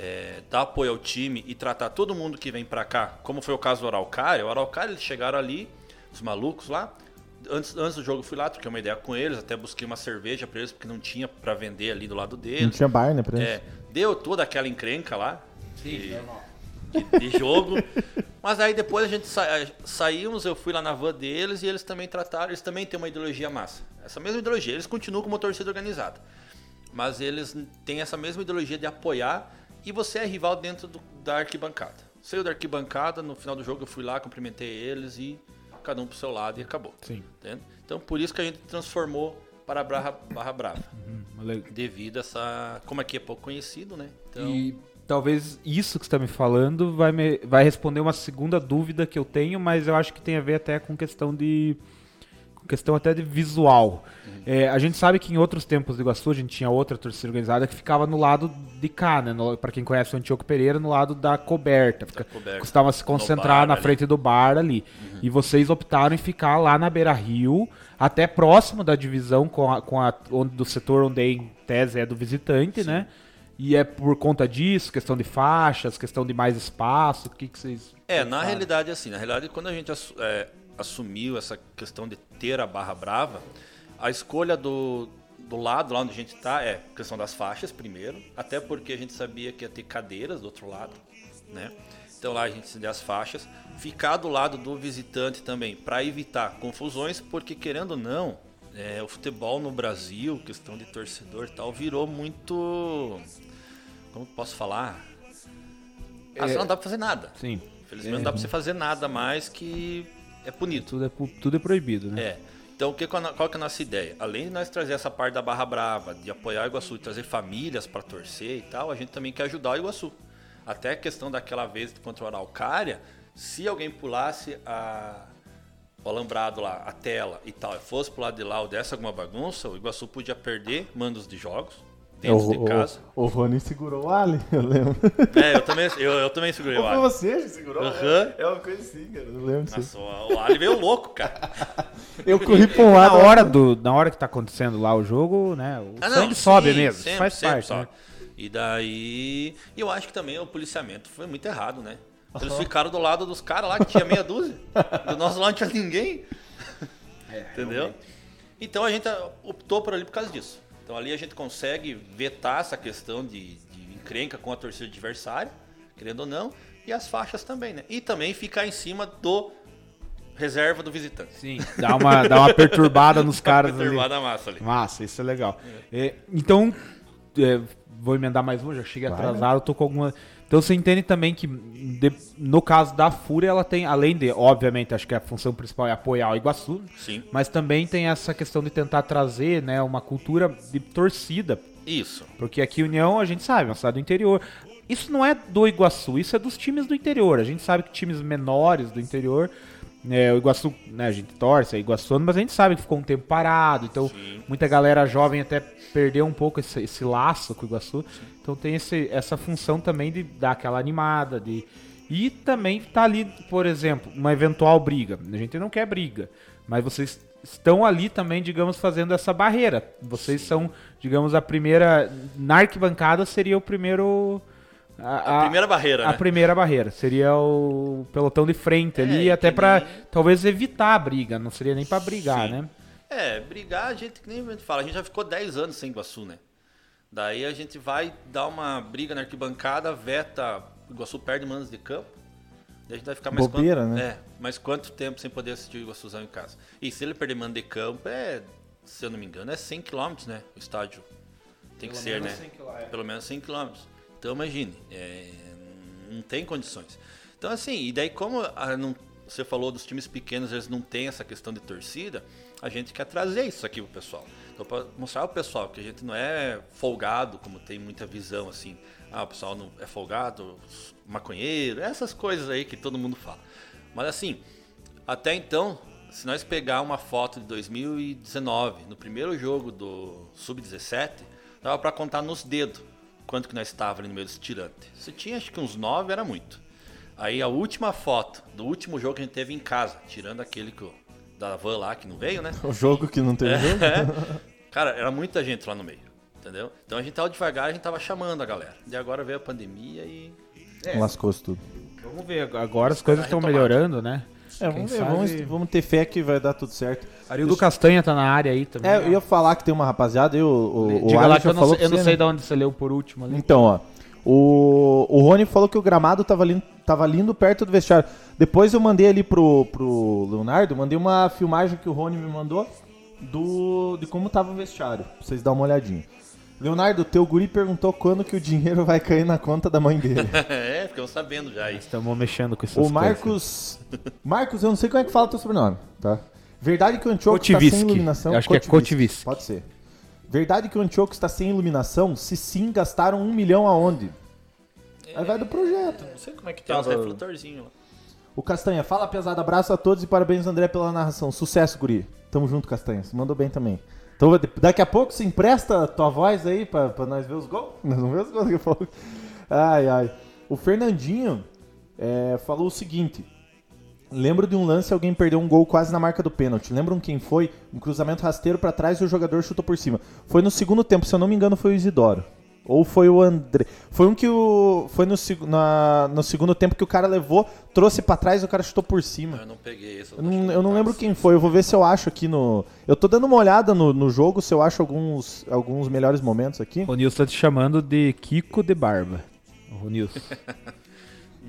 é, dar apoio ao time e tratar todo mundo que vem pra cá, como foi o caso do Araucária. O Araucária, eles chegaram ali, os malucos lá, antes, antes do jogo eu fui lá, troquei uma ideia com eles, até busquei uma cerveja pra eles, porque não tinha pra vender ali do lado Não deles. tinha bar, né, pra eles? É, deu toda aquela encrenca lá. de, de- de jogo. Mas aí depois a gente sa- saímos, eu fui lá na van deles e eles também trataram, eles também têm uma ideologia massa. Essa mesma ideologia, eles continuam como uma torcida organizada. Mas eles têm essa mesma ideologia de apoiar e você é rival dentro do- da arquibancada. Saiu da arquibancada, no final do jogo eu fui lá, cumprimentei eles e cada um pro seu lado e acabou. Sim. Entende? Então por isso que a gente transformou para a Barra, Barra Brava. Hum, le- Devido a essa. Como aqui é pouco conhecido, né? Então. E talvez isso que você está me falando vai, me, vai responder uma segunda dúvida que eu tenho, mas eu acho que tem a ver até com questão de. Questão até de visual. É, a gente sabe que em outros tempos do Iguaçu a gente tinha outra torcida organizada que ficava no lado de cá, né? Pra quem conhece o Antioco Pereira, no lado da coberta. Fica, coberta. Costava se concentrar na ali. frente do bar ali. E vocês optaram em ficar lá na Beira Rio, até próximo da divisão com a, com a, onde, do setor onde em tese é do visitante, né? E é por conta disso, questão de faixas, questão de mais espaço, o que, que vocês. É, na realidade, assim, na realidade, quando a gente é, assumiu essa questão de ter a Barra Brava, a escolha do, do lado, lá onde a gente tá, é questão das faixas, primeiro, até porque a gente sabia que ia ter cadeiras do outro lado, né? Então lá a gente acendeu as faixas, ficar do lado do visitante também, para evitar confusões, porque querendo ou não, é, o futebol no Brasil, questão de torcedor e tal, virou muito. Como posso falar? Ah, É. não dá pra fazer nada. Sim. Infelizmente não dá pra você fazer nada mais que é punido. Tudo é, tudo é proibido, né? É. Então, o que, qual que é a nossa ideia? Além de nós trazer essa parte da Barra Brava, de apoiar o Iguaçu e trazer famílias para torcer e tal, a gente também quer ajudar o Iguaçu. Até a questão daquela vez contra o Araucária, se alguém pulasse a, o alambrado lá, a tela e tal, e fosse pro lado de lá ou desse alguma bagunça, o Iguaçu podia perder mandos de jogos dentro o, de casa. O, o Rony segurou o Ali, eu lembro. É, eu também, eu, eu também segurei o Foi ar. você que segurou? Aham. É uma coisa assim, cara. Eu lembro disso. Nossa, o o Ali veio louco, cara. Eu corri pra um Na lado. hora, do, na hora que tá acontecendo lá o jogo, né? O Ah, sangue sobe sim, mesmo. sempre, faz sempre parte. sobe. Né? E daí. E eu acho que também o policiamento foi muito errado, né? Eles ficaram do lado dos caras lá, que tinha meia dúzia. Do nosso lado não tinha ninguém. Entendeu? Então a gente optou por ali por causa disso. Então ali a gente consegue vetar essa questão de, de encrenca com a torcida adversária, querendo ou não, e as faixas também, né? E também ficar em cima do reserva do visitante. Sim. Dá uma, dá uma perturbada nos caras ali. Perturbada a massa ali. Massa, isso é legal. É, então, é, vou emendar mais uma, já cheguei Vai, atrasado, tô com alguma. Então você entende também que de- no caso da Fúria, ela tem, além de, obviamente, acho que a função principal é apoiar o Iguaçu, Sim. mas também tem essa questão de tentar trazer né, uma cultura de torcida. Isso. Porque aqui União, a gente sabe, é uma cidade do interior. Isso não é do Iguaçu, isso é dos times do interior. A gente sabe que times menores do interior, né, o Iguaçu, né, a gente torce, é iguaçuano, mas a gente sabe que ficou um tempo parado. Então, Sim. muita galera jovem até perdeu um pouco esse, esse laço com o Iguaçu. Então tem esse, essa função também de dar aquela animada, de e também tá ali, por exemplo, uma eventual briga. A gente não quer briga, mas vocês estão ali também, digamos, fazendo essa barreira. Vocês são, digamos, a primeira na arquibancada seria o primeiro A, primeira barreira, a né? primeira barreira seria o pelotão de frente ali, É, até que pra nem- talvez evitar a briga, não seria nem pra brigar, Sim. né? É, brigar, a gente, que nem a gente fala, a gente já ficou 10 anos sem Iguaçu, né? Daí a gente vai dar uma briga na arquibancada, veta, Iguaçu perde manos de campo. Daí a gente vai ficar mais Bobeira, quanto, né? É, mas quanto tempo sem poder assistir o Iguaçuzão em casa? E se ele perder mano de campo, é, se eu não me engano, é 100 km, né? O estádio tem que ser, né? Pelo menos 100 km. Então imagine, é, não tem condições. Então assim, e daí como a- não- você falou dos times pequenos, eles não têm essa questão de torcida, a gente quer trazer isso aqui pro pessoal. Então para mostrar ao pessoal que a gente não é folgado, como tem muita visão assim, ah, o pessoal não é folgado, maconheiro, essas coisas aí que todo mundo fala. Mas assim, até então, se nós pegar uma foto de 2019, no primeiro jogo do Sub-17, dava para contar nos dedos quanto que nós estávamos ali no meio dos tirantes. Se tinha acho que uns 9 era muito. Aí a última foto do último jogo que a gente teve em casa, tirando aquele que, da van lá que não veio, né? O jogo que não teve jogo. É. Cara, era muita gente lá no meio, entendeu? Então a gente tava devagar, a gente tava chamando a galera. E agora veio a pandemia e Lascou-se tudo. Vamos ver, agora as coisas estão melhorando, né? É, vamos ver, vamos, vamos ter fé que vai dar tudo certo. Arildo Castanha tá na área aí também. É, eu ia falar que tem uma rapaziada, eu, o, o Diga Ali lá que eu não, falou sei, eu não você, sei né? de onde você leu por último ali. Então, ó. O, o Rony falou que o gramado tava lindo, tava lindo perto do vestiário. Depois eu mandei ali pro, pro Leonardo, mandei uma filmagem que o Rony me mandou do, de como tava o vestiário. Pra vocês darem uma olhadinha. Leonardo, teu guri perguntou quando que o dinheiro vai cair na conta da mãe dele. é, ficamos sabendo já isso. Estamos mexendo com essas o coisas. Marcos. Marcos, eu não sei como é que fala teu sobrenome, tá? Verdade que o Antioco está sem iluminação. Eu acho que é Kotivski. Pode ser. Verdade que o Antioco está sem iluminação? Se sim, gastaram um milhão aonde? Aí vai do projeto. Não sei como é que tem uns Tava- refletorzinhos lá. O Castanha, fala pesado, abraço a todos e parabéns, André, pela narração. Sucesso, guri. Tamo junto, Castanha. Você mandou bem também. Então, daqui a pouco você empresta a tua voz aí pra, nós ver os gols? Nós vamos ver os gols daqui a pouco. Ai, ai. O Fernandinho é, falou o seguinte. Lembro de um lance, alguém perdeu um gol quase na marca do pênalti. Lembram quem foi? Um cruzamento rasteiro pra trás e o jogador chutou por cima. Foi no segundo tempo, se eu não me engano, foi o Isidoro. Ou foi o André. Foi um que o. Foi no, na- no segundo tempo que o cara levou, trouxe pra trás e o cara chutou por cima. Eu não peguei isso. Eu não, eu não lembro quem foi, eu vou ver se eu acho aqui no. Eu tô dando uma olhada no, no jogo, se eu acho alguns, alguns melhores momentos aqui. O Nilson tá te chamando de Kiko de Barba. O Nilson.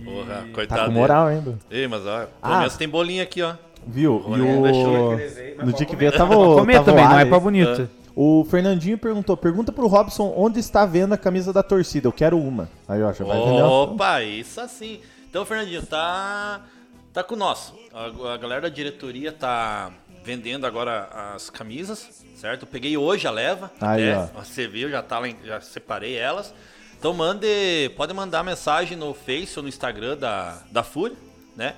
Porra, Tá coitado. com moral ainda. dele. Ei, mas ó, pelo Ah. menos tem bolinha aqui, ó. Viu? E Rony não deixou o. No dia que veio tava o. Comer tava o também, não é pra bonito. O Fernandinho perguntou: pergunta pro Robson onde está vendo a camisa da torcida. Eu quero uma. Aí, ó, já vai vender. uma. Opa, isso assim. Então, Fernandinho, tá, tá com nós. A, a galera da diretoria tá vendendo agora as camisas, certo? Eu peguei hoje a leva. Aí, até. ó. Você viu, já, tá já separei elas. Então mande, pode mandar mensagem no Face ou no Instagram da, da Fúria, né?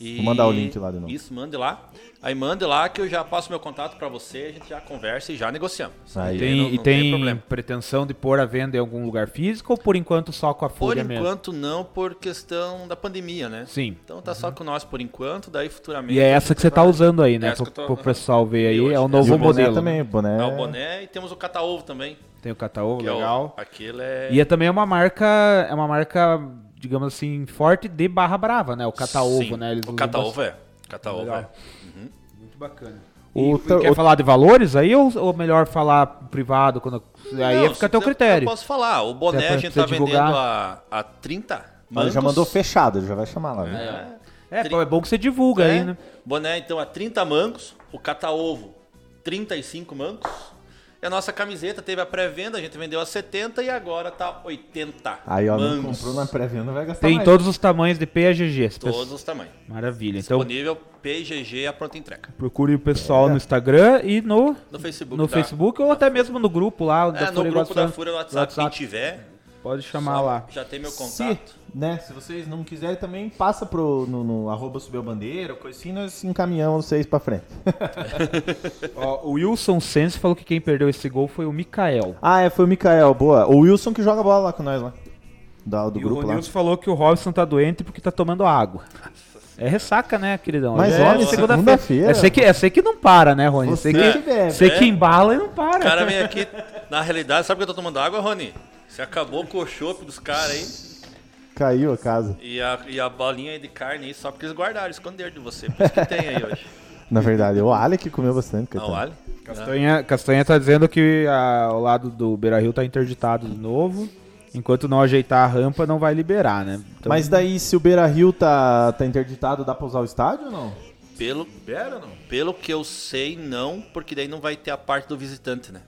E- Vou mandar o link lá de novo. Isso, mande lá. Aí mande lá que eu já passo meu contato pra você, a gente já conversa e já negociamos. Aí. Tem, não- e não tem, problema. pretensão de pôr a venda em algum lugar físico ou por enquanto só com a Por Fúria mesmo? enquanto não, por questão da pandemia, né? Sim. Então tá só com nós por enquanto, daí futuramente. E é a essa que você tá vai- usando aí, né? Pro, eu tô- pro pessoal ver aí. E hoje, é o né? E novo o boné modelo. também, o boné. É o boné e temos o cata-ovo também. Tem o cataúvo, Que é o- legal. aquele é. E é também uma marca, é uma marca, digamos assim, forte de Barra Brava, né? O cata-ovo, Sim, né? Eles o cata-ovo é. Cata-ovo é. Legal. Bacana. O E, quer o- falar de valores aí ou, ou melhor falar privado? Quando, aí Não, fica a teu critério. Eu posso falar. O boné é a gente tá vendendo divulgar. a, a 30 Mas ele já mandou fechado, ele já vai chamar lá. Né? É. É, é bom que você divulga É. aí, né? Boné, então, a 30 mangos. O cata-ovo, 35 mangos. E a nossa camiseta teve a pré-venda, a gente vendeu a 70 e agora tá 80 Aí, ó, não comprou na pré-venda, vai gastar Tem mais. todos os tamanhos de P a GG. Todos os tamanhos. Maravilha. Então Disponível PGG a pronta entrega. procure o pessoal no Instagram e no, No Facebook. no tá? Facebook ou até mesmo no grupo lá É, no Fúria grupo da. Fúria no WhatsApp, quem tiver, Pode chamar só lá. já tem meu Se, contato. né, se vocês não quiserem também, passa pro, no, no arroba subiu bandeira, coisa assim, nós encaminhamos vocês pra frente. Ó, o Wilson Sense falou que quem perdeu esse gol foi o Mikael. ah, é, foi o Mikael, boa. O Wilson que joga bola lá com nós lá. Da, do e grupo o. Nilson falou que o Robson tá doente porque tá tomando água. É ressaca, né, queridão? Mas, é olha, segunda-feira. É sei que, é sei que não para, né, Rony? Você Sei que, que bebe. sei É. que embala e não para. O cara vem aqui, na realidade, sabe que eu tô tomando água, Rony? Você acabou com o chopp dos caras aí Caiu a casa. e a, e a bolinha aí de carne aí só porque eles guardaram, esconderam de você. Por isso que tem aí hoje. Na verdade, o Ale que comeu bastante. Não, coitado. vale? Castanha, Castanha tá dizendo que a- o lado do Beira Rio tá interditado de novo. Enquanto não ajeitar a rampa, não vai liberar, né? Então, Mas daí, se o Beira Rio tá, tá interditado, dá pra usar o estádio ou não? Pelo, pelo que eu sei, não, porque daí não vai ter a parte do visitante, né?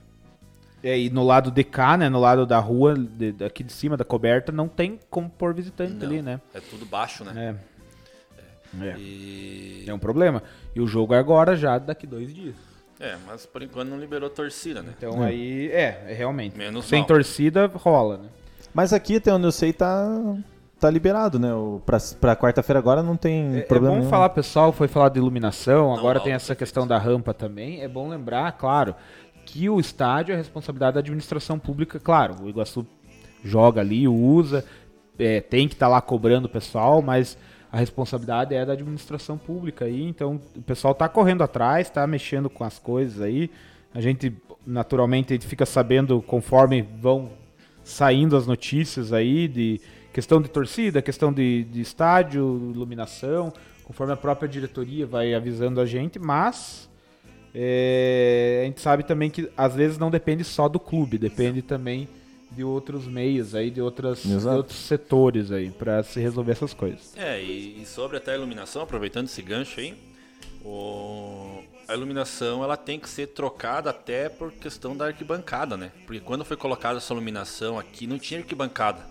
É, e no lado de cá, né? No lado da rua, de- daqui de cima da coberta, não tem como pôr visitante Não, ali, né? É tudo baixo, né? É. É. E... É um problema. E o jogo é agora já daqui dois dias. É, mas por enquanto não liberou torcida, né? Então aí, é, é realmente. Menos Sem mal. torcida, rola, né? Mas aqui, até onde eu sei, tá, tá liberado, né? O, pra pra quarta-feira agora não tem É, é problema bom nenhum. falar, pessoal, foi falar de iluminação, agora não, tem essa questão da rampa também. É bom lembrar, claro, que o estádio é responsabilidade da administração pública, claro. O Iguaçu joga ali, usa, é, tem que estar lá cobrando o pessoal, mas a responsabilidade é da administração pública aí, então o pessoal tá correndo atrás, tá mexendo com as coisas aí. A gente, naturalmente, fica sabendo conforme vão saindo as notícias aí de questão de torcida, questão de, de estádio, iluminação. conforme a própria diretoria vai avisando a gente, mas é, a gente sabe também que às vezes não depende só do clube, depende também de outros meios aí, de, outras, de outros setores aí, para se resolver essas coisas. É, e, e, sobre até a iluminação, aproveitando esse gancho aí, o, a iluminação ela tem que ser trocada até por questão da arquibancada, né? Porque quando foi colocada essa iluminação aqui, não tinha arquibancada.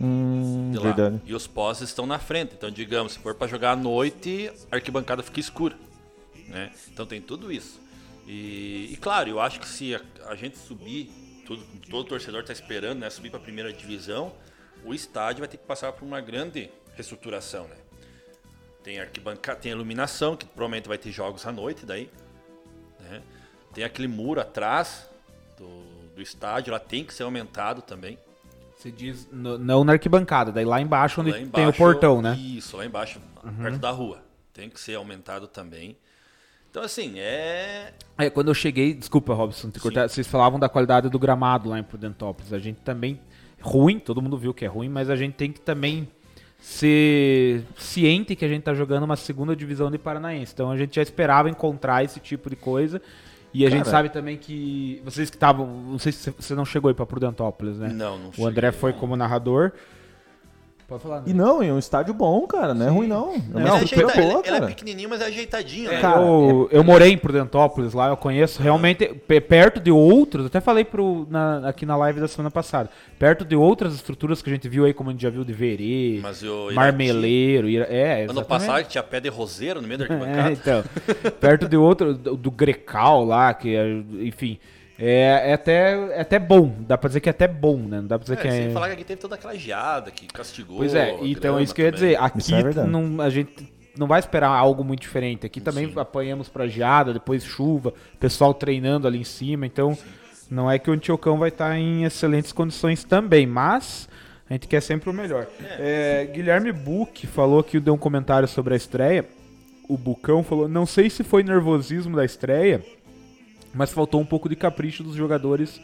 Hum, verdade. E os postes estão na frente. Então, digamos, se for para jogar à noite, a arquibancada fica escura. Né? Então tem tudo isso. E, e claro, eu acho que se a, a gente subir, tudo, todo torcedor está esperando, né, subir para a primeira divisão, o estádio vai ter que passar por uma grande reestruturação, né? Tem arquibancada, tem iluminação, que provavelmente vai ter jogos à noite daí. Né? Tem aquele muro atrás do, do estádio, lá tem que ser aumentado também. Você diz no, não na arquibancada, daí lá embaixo onde lá embaixo, tem o portão, né? Isso, lá embaixo, uhum. perto da rua. Tem que ser aumentado também. Então, assim, é... é. Quando eu cheguei, desculpa, Robson, te cortar, vocês falavam da qualidade do gramado lá em Prudentópolis. A gente também. Ruim, todo mundo viu que é ruim, mas a gente tem que também ser ciente que a gente tá jogando uma segunda divisão de Paranaense. Então a gente já esperava encontrar esse tipo de coisa. E a Cara, gente sabe também que. Vocês que estavam. Não sei se você não chegou aí pra Prudentópolis, né? Não, não O André foi como narrador. Pode falar. Né? E não, é um estádio bom, cara. Não é Sim. ruim, não. É não, ajeita, boa, ele, ele, é pequenininho, mas é ajeitadinho, é, né? Cara, eu, é... eu morei em Prudentópolis lá, eu conheço realmente, perto de outros, até falei pro, na, aqui na live da semana passada, perto de outras estruturas que a gente viu aí, como a gente já viu de Verê, Marmeleiro, é, Ano passado tinha pé de roseiro no meio da arquibancada. É, então, perto de outro, do, do Grecal lá, que, enfim... É, é, até, é até bom, dá pra dizer que é até bom, né? Não dá pra dizer é, que é. Sem falar que aqui teve toda aquela geada que castigou. Pois é, então é isso que eu ia dizer. Aqui é não, a gente não vai esperar algo muito diferente. Aqui também Sim. apanhamos pra geada, depois chuva, pessoal treinando ali em cima, então Sim. não é que o Antiocão vai estar em excelentes condições também, mas a gente quer sempre o melhor. É. É, Guilherme Buck falou que deu um comentário sobre a estreia. O Bucão falou: não sei se foi nervosismo da estreia mas faltou um pouco de capricho dos jogadores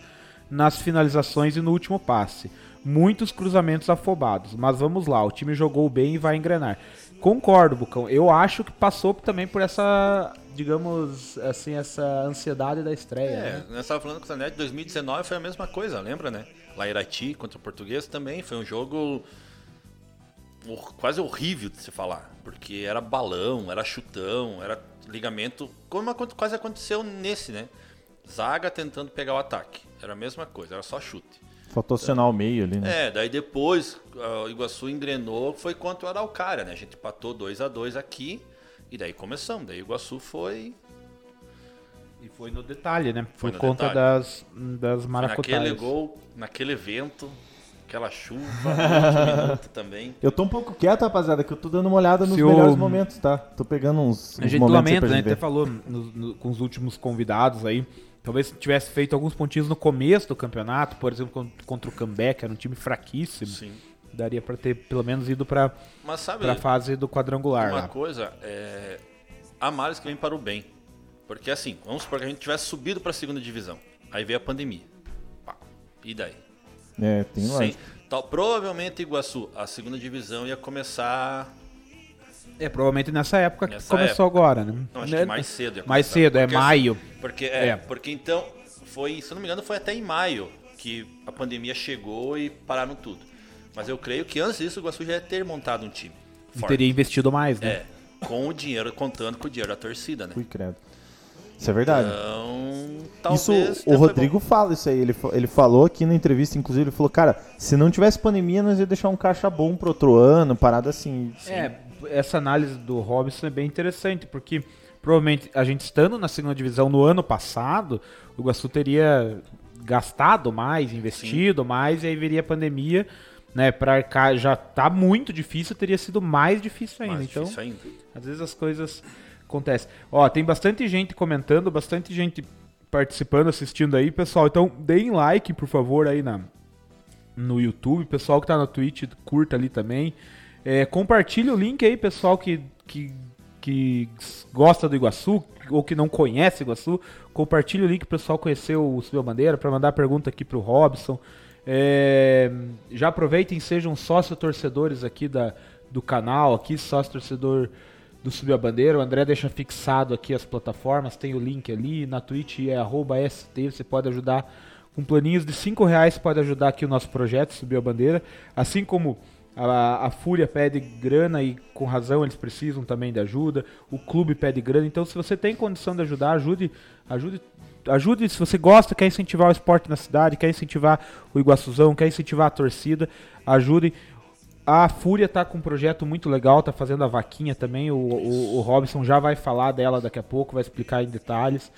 nas finalizações e no último passe. Muitos cruzamentos afobados, mas vamos lá, o time jogou bem e vai engrenar. Concordo, Bucão. Eu acho que passou também por essa, digamos assim, essa ansiedade da estreia. É, né? nós estávamos falando com o Zanetti, 2019 foi a mesma coisa, lembra, né? Lá Irati contra o Português também foi um jogo quase horrível de se falar, porque era balão, era chutão, era ligamento, como quase aconteceu nesse, né? Zaga tentando pegar o ataque. Era a mesma coisa, era só chute. Faltou acionar o meio ali, né? É, daí depois o Iguaçu engrenou, foi contra o Araucária, né? A gente empatou 2 a 2 aqui e daí começamos. Daí o Iguaçu foi. E foi no detalhe, né? Foi Por conta detalhe. das, das maracutaias. Naquele gol, naquele evento, aquela chuva, minuto também. Eu tô um pouco quieto, rapaziada, que eu tô dando uma olhada nos Se melhores eu... momentos, tá? Tô pegando uns, uns a gente momentos lamenta, né? A gente até falou no, no, com os últimos convidados aí. Talvez tivesse feito alguns pontinhos no começo do campeonato, por exemplo, contra o Comeback, era um time fraquíssimo. Sim. Daria para ter pelo menos ido para a fase do quadrangular. Uma lá. coisa, é, há males que vem para o bem. Porque assim, vamos supor que a gente tivesse subido para a segunda divisão. Aí veio a pandemia. E daí? É, tem lógica. Tal, provavelmente Iguaçu, a segunda divisão ia começar. É, provavelmente nessa época nessa que começou época. agora, né? Não, acho que mais cedo. mais cedo, é maio. Porque, é, é, porque então, foi, se não me engano, foi até em maio que a pandemia chegou e pararam tudo. Mas eu creio que antes disso o Iguaçu já ia ter montado um time. Forte. Teria investido mais, né? É, com o dinheiro, contando com o dinheiro da torcida, né? Fui credo. Isso é verdade. Então, talvez isso o Rodrigo fala isso aí. Ele, ele falou aqui na entrevista, inclusive, ele falou, cara, se não tivesse pandemia, nós ia deixar um caixa bom pro outro ano, parada assim. É, essa análise do Robson é bem interessante, porque provavelmente a gente estando na segunda divisão no ano passado, o Iguaçu teria gastado mais, investido Sim. mais, e aí viria a pandemia, né, para arcar já tá muito difícil, teria sido mais difícil ainda. Mais então, difícil ainda. às vezes as coisas acontece. Ó, tem bastante gente comentando, bastante gente participando, assistindo aí, pessoal. Então, deem like, por favor, aí na, no YouTube. Pessoal que tá na Twitch, curta ali também. É, compartilhe o link aí, pessoal que, que, que gosta do Iguaçu ou que não conhece Iguaçu. Compartilhe o link pro pessoal conhecer o Subiu Bandeira, para mandar pergunta aqui pro Robson. É, já aproveitem, sejam sócio torcedores aqui da, do canal, aqui, sócio torcedor do Subir a Bandeira. O André deixa fixado aqui as plataformas, tem o link ali. Na Twitch é ST, você pode ajudar com planinhos de 5 reais, pode ajudar aqui o nosso projeto, Subir a Bandeira. Assim como a, a Fúria pede grana e com razão eles precisam também de ajuda. O clube pede grana. Então, se você tem condição de ajudar, ajude, ajude ajude se você gosta, quer incentivar o esporte na cidade, quer incentivar o Iguaçuzão, quer incentivar a torcida, ajude. A Fúria tá com um projeto muito legal, tá fazendo a vaquinha também. O, o, o Robson já vai falar dela daqui a pouco, vai explicar em detalhes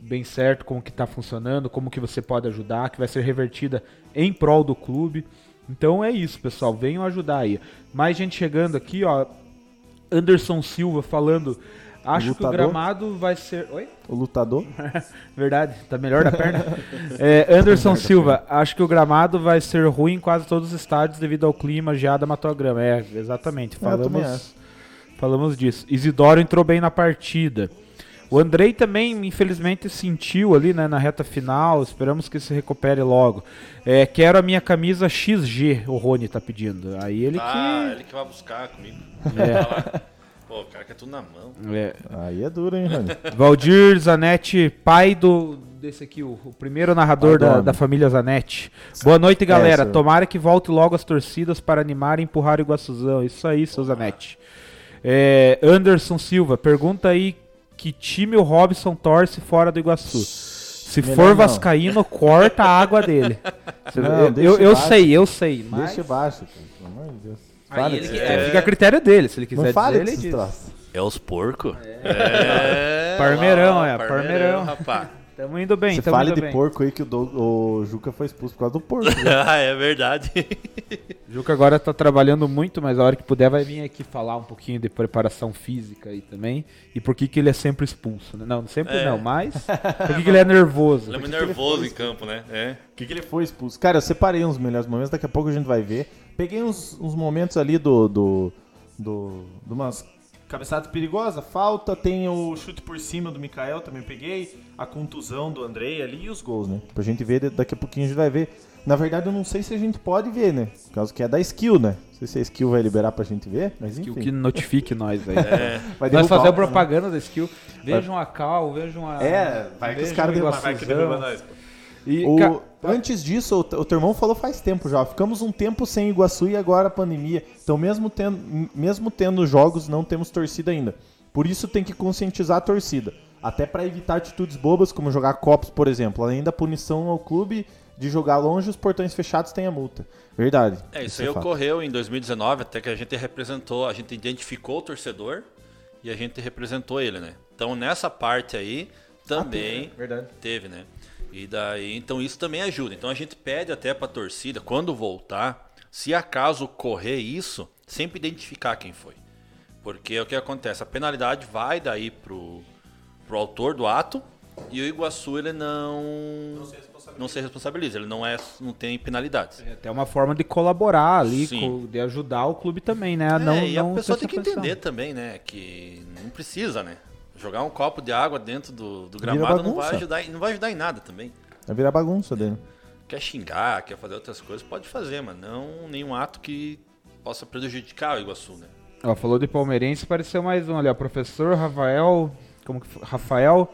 bem certo como que tá funcionando, como que você pode ajudar, que vai ser revertida em prol do clube. Então é isso, pessoal, venham ajudar aí. Mais gente chegando aqui, ó. Anderson Silva falando Acho que o gramado vai ser. Oi? O lutador? Verdade, tá melhor da perna. é, Anderson Silva, acho que o gramado vai ser ruim em quase todos os estádios devido ao clima, geada matou a grama. É, exatamente. É, Falamos, falamos disso. Isidoro entrou bem na partida. O Andrei também, infelizmente, sentiu ali né, na reta final. Esperamos que se recupere logo. É, quero a minha camisa XG, o Rony tá pedindo. Aí ele Ah, que. ele que vai buscar comigo. É. Pô, o cara quer tudo na mão. É, Aí é duro, hein, Rony? Valdir Zanetti, pai do desse aqui, o, o primeiro narrador da, da família Zanetti. Boa noite, galera. senhor. Tomara que volte logo as torcidas para animar e empurrar o Iguaçuzão. Isso aí, seu Zanetti. É, Anderson Silva, pergunta aí que time o Robson torce fora do Iguaçu. Se Melhor for não. vascaíno, corta a água dele. Não, eu eu, eu sei, eu sei. Mas Deixa baixo, cara, Fale ele- é, fica a critério dele, se ele quiser Não fale dizer, ele diz. É os porcos? É. Parmeirão, lá, é, parmeirão. rapaz. Tamo indo bem, Você tamo fale indo de bem. porco aí que o, Do- o Juca foi expulso por causa do porco. né? ah, é verdade. Juca agora tá trabalhando muito, mas a hora que puder vai vir aqui falar um pouquinho de preparação física aí também. E por que que ele é sempre expulso, né? Não, sempre É. não, mas por que que ele é nervoso? Ele é muito nervoso em campo, né? É. Por que, que ele foi expulso? Cara, eu separei uns melhores momentos, daqui a pouco a gente vai ver. Peguei uns, uns momentos ali do. do. do. de umas cabeçadas perigosas, falta, tem o chute por cima do Mikael, também peguei, a contusão do Andrei ali e os gols, né? Pra gente ver, daqui a pouquinho a gente vai ver. Na verdade, eu não sei se a gente pode ver, né? Por causa que é da skill, né? Não sei se a skill vai liberar pra gente ver, mas Que, enfim. que notifique nós aí. É. Vai Nós fazer a o- propaganda da skill. Vejam a Cal, vejam a. É, vai que os caras derrubam, vai nós. pô. E, O- ca- antes disso, o, o teu irmão falou faz tempo já. Ficamos um tempo sem Iguaçu e agora a pandemia. Então, mesmo tendo, mesmo tendo jogos, não temos torcida ainda. Por isso, tem que conscientizar a torcida. Até para evitar atitudes bobas, como jogar copos, por exemplo. Além da punição ao clube de jogar longe, os portões fechados têm a multa. Verdade. É, isso aí fato. ocorreu em 2019, até que a gente representou, a gente identificou o torcedor e a gente representou ele, né? Então nessa parte aí também Verdade. teve, né? E daí, então isso também ajuda. Então a gente pede até pra torcida, quando voltar, se acaso ocorrer isso, sempre identificar quem foi. Porque é o que acontece, a penalidade vai daí pro, pro autor do ato e o Iguaçu ele não não se responsabiliza, ele não é não tem penalidades. É até uma forma de colaborar ali, Sim. de ajudar o clube também, né? É, não, e não a pessoa tem que entender também, né? Que não precisa, né? Jogar um copo de água dentro do, do gramado não vai, ajudar, em- não vai ajudar em nada também. Vai virar bagunça dele. Quer xingar, quer fazer outras coisas, pode fazer, mas não nenhum ato que possa prejudicar o Iguaçu, né? Ó, falou de palmeirense, apareceu mais um ali, ó. Professor Rafael. Como que foi? Rafael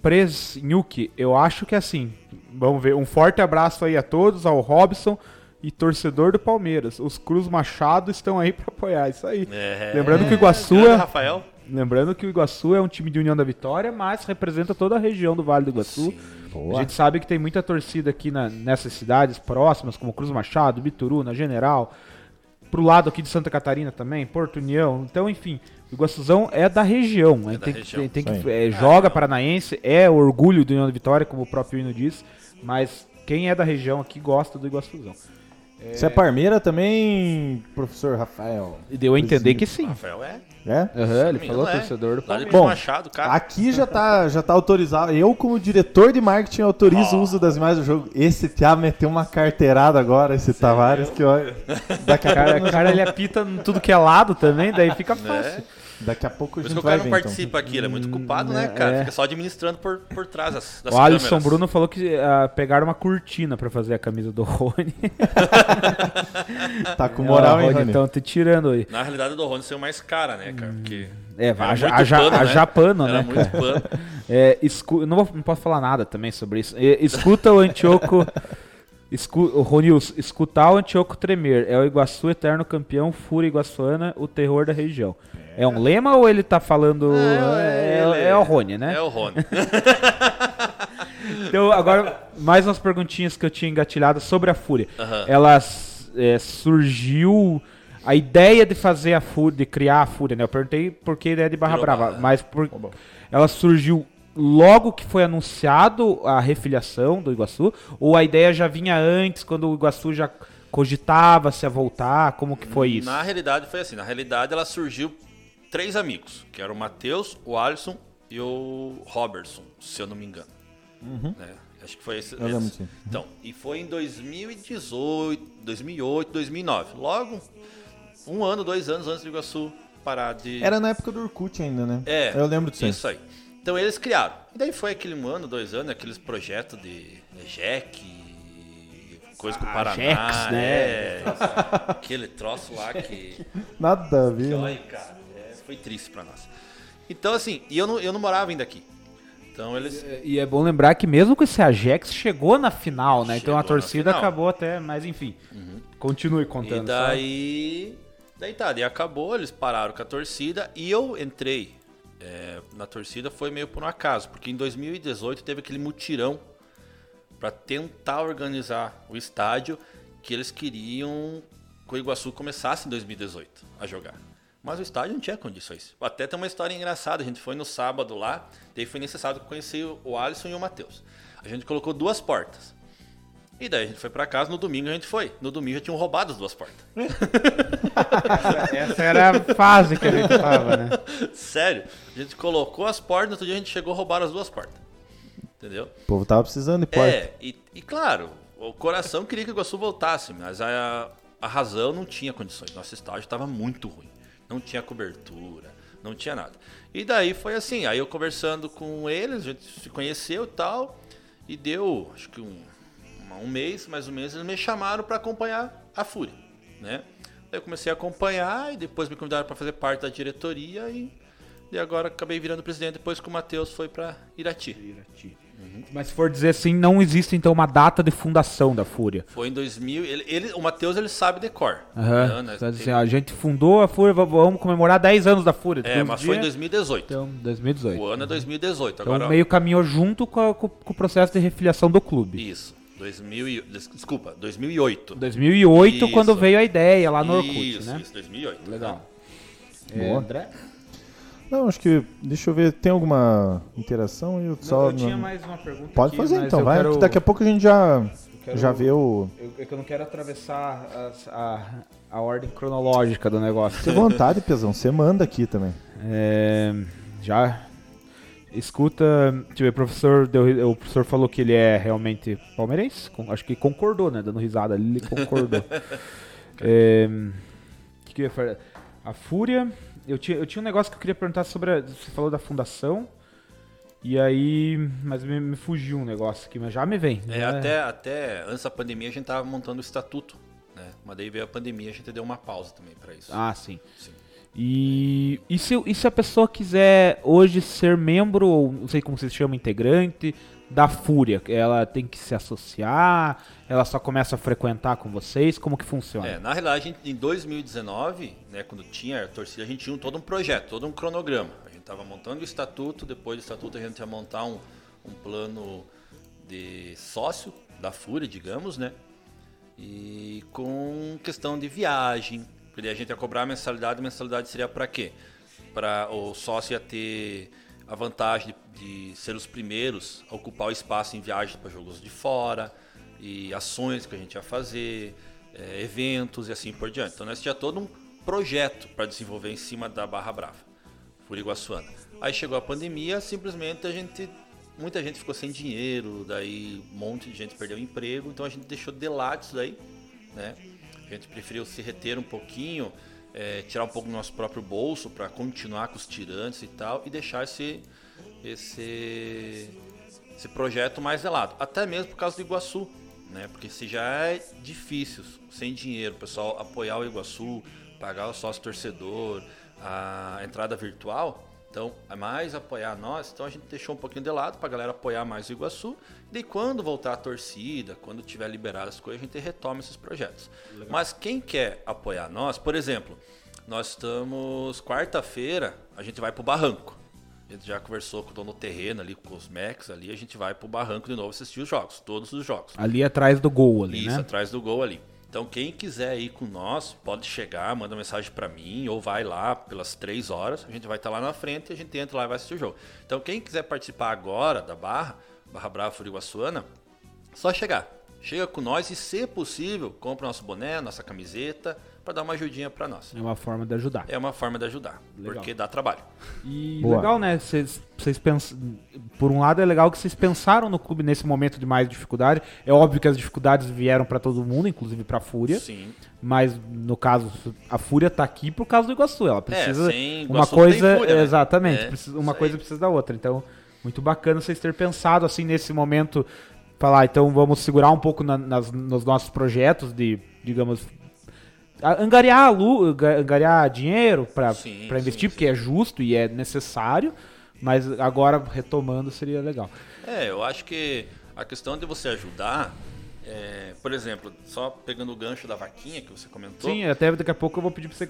Presnuki. Eu acho que é assim. Vamos ver. Um forte abraço aí a todos, ao Robson e torcedor do Palmeiras. Os Cruz Machado estão aí para apoiar. Isso aí. É, Lembrando que o Iguaçu é- Rafael. Lembrando que o Iguaçu é um time de União da Vitória, mas representa toda a região do Vale do Iguaçu. A Boa. gente sabe que tem muita torcida aqui na- nessas cidades próximas, como Cruz Machado, Bituruna, General, pro lado aqui de Santa Catarina também, Porto União. Então, enfim, o Iguaçuzão é da região. né? da tem que- região. tem, tem que, é, joga paranaense, é orgulho do União da Vitória, como o próprio hino diz, mas quem é da região aqui gosta do Iguaçuzão. Você é parmeira também, professor Rafael? E deu a entender que sim. Rafael é. É? Aham, ele falou é. torcedor do Palmeiras. Bom, Machado, cara. Aqui já tá, já tá autorizado. Eu, como diretor de marketing, autorizo o uso das imagens do jogo. Esse Thiá meteu uma carteirada agora, esse Tavares, que olha. Daqui a, Cara, cara, ele apita em tudo que é lado também, daí fica fácil. Daqui a pouco a Por gente isso que o vai cara não então. participa aqui, ele é muito culpado, Hum, né, é, cara? é. Fica só administrando por, por trás das, das O Alisson câmeras. Bruno falou que ah, pegaram uma cortina pra fazer a camisa do Rony. Tá com moral, hein, Rony? Então te tirando aí. Na realidade, a do Rony saiu mais cara, né, cara? Porque É, a, a, pano, a né? japano, Era né? muito cara? pano. É, escu- não, vou- não posso falar nada também sobre isso. É, escuta o Antioco. Escu, o Ronils, escutar o Antioco tremer. É o Iguaçu eterno campeão, Fúria Iguaçuana, o terror da região. É, um lema ou ele tá falando. É, é o Rony, né? É o Rony. Então, agora, mais umas perguntinhas que eu tinha engatilhado sobre a Fúria. Ela é, surgiu. A ideia de fazer a Fúria, de criar a Fúria, né? Eu perguntei por que ideia de Barra Virou Brava, Barra. mas por, ela surgiu logo que foi anunciado a refiliação do Iguaçu? Ou a ideia já vinha antes, quando o Iguaçu já cogitava se a voltar? Como que foi isso? Na realidade foi assim, na realidade ela surgiu três amigos, que eram o Matheus, o Alisson e o Robertson, se eu não me engano. Né? Acho que foi esse. Eu lembro, esse. sim. Então, e foi em 2018, 2008, 2009. Logo, um ano, dois anos antes do Iguaçu parar de. Era na época do Orkut ainda, né? É, Eu lembro disso. Isso aí. Então eles criaram. E daí foi aquele um ano, dois anos, aqueles projetos de EJEC, coisa com o Ah, Paraná. Jex, né? É, aquele troço lá que. Nada a ver. que né? olha, cara, foi triste pra nós. Então, assim, e eu não, eu não morava ainda aqui. Então eles. E é bom lembrar que mesmo com esse Ajax chegou na final, né? então a Chegou torcida. Uhum. acabou até, mas enfim. Continue contando. E só. daí. Daí tá, daí acabou, eles pararam com a torcida e eu entrei é, na torcida foi meio por um acaso, porque em 2018 teve aquele mutirão para tentar organizar o estádio que eles queriam que o Iguaçu começasse em 2018 a jogar. Mas o estádio não tinha condições. Até tem uma história engraçada, a gente foi no sábado lá, daí foi necessário conhecer o Alisson e o Matheus. A gente colocou duas portas. E daí a gente foi pra casa, no domingo a gente foi. No domingo já tinham roubado as duas portas. Essa era a fase que a gente tava, né? Sério. A gente colocou as portas, no outro dia a gente chegou a roubar as duas portas. Entendeu? O povo tava precisando de porta. É, e, e claro, o coração queria que o Iguaçu voltasse, mas a, a razão não tinha condições. Nosso estágio estava muito ruim. Não tinha cobertura, não tinha nada. E daí foi assim, aí eu conversando com eles, a gente se conheceu e tal, e deu, acho que um, um mês, mais ou menos, eles me chamaram para acompanhar a Fúria, né? Daí eu comecei a acompanhar e depois me convidaram para fazer parte da diretoria e, e agora acabei virando presidente depois que o Matheus foi para Irati. Mas se for dizer assim, não existe então uma data de fundação da Fúria. Foi em 2000. Ele, ele- o Matheus ele sabe decor. Aham. Né? Então, assim, a gente fundou a Fúria, vamos comemorar 10 anos da Fúria. é, mas foi em dias- 2018. Então, 2018. O ano é 2018. Então Agora, meio caminhou junto com, a- com- com o processo de refiliação do clube. isso. 2000 e, des- desculpa, 2008. 2008, Isso. quando veio a ideia lá no Orkut, isso, né? isso, 2008. Legal. Boa. É, André? Não, acho que. Deixa eu ver, tem alguma interação? Eu só. eu tinha não- mais uma pergunta Pode aqui, fazer então, vai. quero- que daqui a pouco a gente já, quero- já vê o. Eu, é que eu não quero atravessar as- a, a ordem cronológica do negócio. Fique vontade, Pezão. Você manda aqui também. É, já escuta, ver, o professor, deu- o professor falou que ele é realmente palmeirense, com- acho que concordou, né, dando risada ali, ele concordou. É, que que eu ia falar? A Fúria, eu tinha, eu tinha um negócio que eu queria perguntar sobre, a, você falou da fundação, e aí, mas me, me fugiu um negócio aqui, mas já me vem. É, já- até, até antes da pandemia a gente tava montando o estatuto. Né? Mas daí veio a pandemia a gente deu uma pausa também para isso. Ah, sim. Sim. E, e, se, e se a pessoa quiser hoje ser membro, ou não sei como se chama, integrante da Fúria? Ela tem que se associar? Ela só começa a frequentar com vocês? Como que funciona? É, na realidade, gente- em 2019, né, quando tinha a torcida, a gente tinha todo um projeto, todo um cronograma. A gente estava montando o estatuto, depois do estatuto a gente ia montar um, um plano de sócio da Fúria, digamos, né? E com questão de viagem, porque a gente ia cobrar a mensalidade, a mensalidade seria para quê? Para o sócio ia ter a vantagem de, de ser os primeiros a ocupar o espaço em viagens para jogos de fora e ações que a gente ia fazer, eh, eventos e assim por diante. Então nós tinha todo um projeto para desenvolver em cima da Barra Brava, por Iguaçuana. Aí chegou a pandemia, simplesmente a gente muita gente ficou sem dinheiro, daí um monte de gente perdeu o emprego, então a gente deixou de lado isso daí, né? A gente preferiu se reter um pouquinho, eh, tirar um pouco do nosso próprio bolso para continuar com os tirantes e tal e deixar esse esse esse projeto mais zelado, até mesmo por causa do Iguaçu, né? Porque se já é difícil, sem dinheiro, o pessoal apoiar o Iguaçu, pagar o sócio torcedor, a entrada virtual, então é mais apoiar nós. Então a gente deixou um pouquinho de lado para a galera apoiar mais o Iguaçu. E quando voltar a torcida, quando tiver liberado as coisas, a gente retoma esses projetos. Legal. Mas quem quer apoiar nós, por exemplo, nós estamos quarta-feira, a gente vai para o Barranco. A gente já conversou com o dono do terreno ali, com os Macs ali, a gente vai pro barranco de novo assistir os jogos, todos os jogos. Ali atrás do gol ali, Isso, né? atrás do gol ali. Então quem quiser ir com nós, pode chegar, manda mensagem para mim ou vai lá pelas três horas, a gente vai estar tá lá na frente e a gente entra lá e vai assistir o jogo. Então quem quiser participar agora da Barra, Barra Brava Furiguaçuana, só chegar. Chega com nós e, se possível, compra nosso boné, nossa camiseta, para dar uma ajudinha para nós. É uma forma de ajudar. É uma forma de ajudar, legal. porque dá trabalho. E Boa. legal, né? Vocês pensam, por um lado é legal que vocês pensaram no clube nesse momento de mais dificuldade. É óbvio que as dificuldades vieram para todo mundo, inclusive para a Fúria. Sim. Mas no caso, a Fúria tá aqui por causa do Iguaçu. Ela precisa é, uma coisa, Fúria, né? exatamente, é, precisa, uma coisa precisa da outra. Então, muito bacana vocês terem pensado assim nesse momento falar, então vamos segurar um pouco na, nas, nos nossos projetos de, digamos, angariar, angariar dinheiro para investir, sim, porque sim. é justo e é necessário, mas agora retomando seria legal. É, eu acho que a questão de você ajudar, é, por exemplo, só pegando o gancho da vaquinha que você comentou. Sim, até daqui a pouco eu vou pedir para você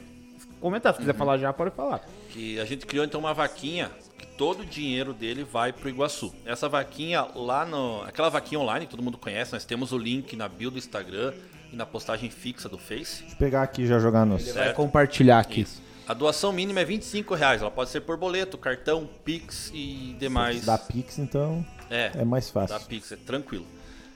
comentar. Se quiser uhum. falar já, pode falar. Que a gente criou então uma vaquinha que todo o dinheiro dele vai para o Iguaçu. Essa vaquinha lá no. Aquela vaquinha online que todo mundo conhece, nós temos o link na bio do Instagram e na postagem fixa do Face. Deixa eu pegar aqui e já jogar no. Ele vai compartilhar aqui. Isso. A doação mínima é 25 reais. Ela pode ser por boleto, cartão, Pix e demais. Da Pix, então. É, é mais fácil. Da Pix, é tranquilo.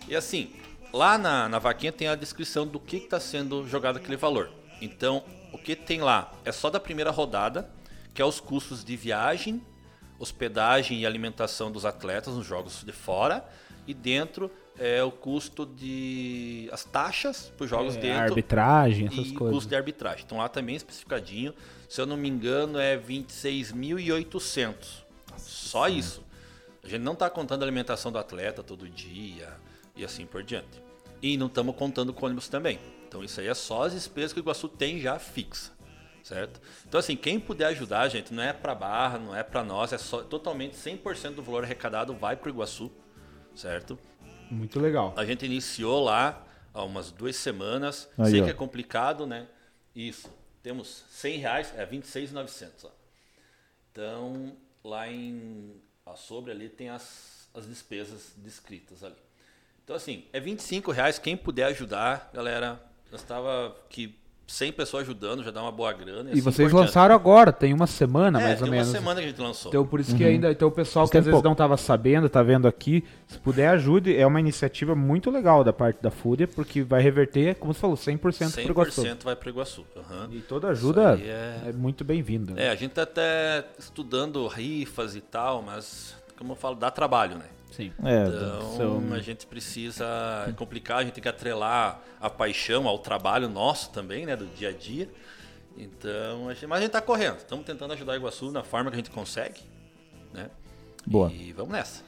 E assim, lá na, na vaquinha tem a descrição do que está sendo jogado aquele valor. Então, o que tem lá é só da primeira rodada, que é os custos de viagem, hospedagem e alimentação dos atletas nos jogos de fora. E dentro é o custo de. as taxas para os jogos é, dentro. Arbitragem, essas e coisas. custo de arbitragem. Então lá também especificadinho. Se eu não me engano, é 26.800. Só isso. A gente não está contando a alimentação do atleta todo dia e assim por diante. E não estamos contando com ônibus também. Então isso aí é só as despesas que o Iguaçu tem já fixa, certo? Então assim, quem puder ajudar, gente, não é para Barra, não é para nós, é só totalmente 100% do valor arrecadado vai para o Iguaçu, certo? Muito legal. A gente iniciou lá há umas duas semanas. Aí, Sei ó. que é complicado, né? Isso. Temos 100 reais, é 26,900. Então, lá em a sobre ali tem as, as despesas descritas ali. Então, assim, é 25 reais. Quem puder ajudar, galera, nós estava que 100 pessoas ajudando, já dá uma boa grana. E, e assim vocês lançaram agora, tem uma semana é, mais ou menos. Tem uma semana que a gente lançou. Então por isso uhum. que ainda, então o pessoal que às vezes pouco. não estava sabendo, está vendo aqui, se puder ajude, é uma iniciativa muito legal da parte da Fúria, porque vai reverter, como você falou, 100%, 100 para o Iguaçu. 100% vai para o Iguaçu. Uhum. E toda ajuda é... é... muito bem-vinda. É, a gente está até estudando rifas e tal, mas como eu falo, dá trabalho, né? Sim. É, então são... a gente precisa é complicar, a gente tem que atrelar a paixão ao trabalho nosso também, né, do dia a dia. Então, a gente, mas a gente está correndo, estamos tentando ajudar o Iguaçu na forma que a gente consegue, né? Boa. E vamos nessa.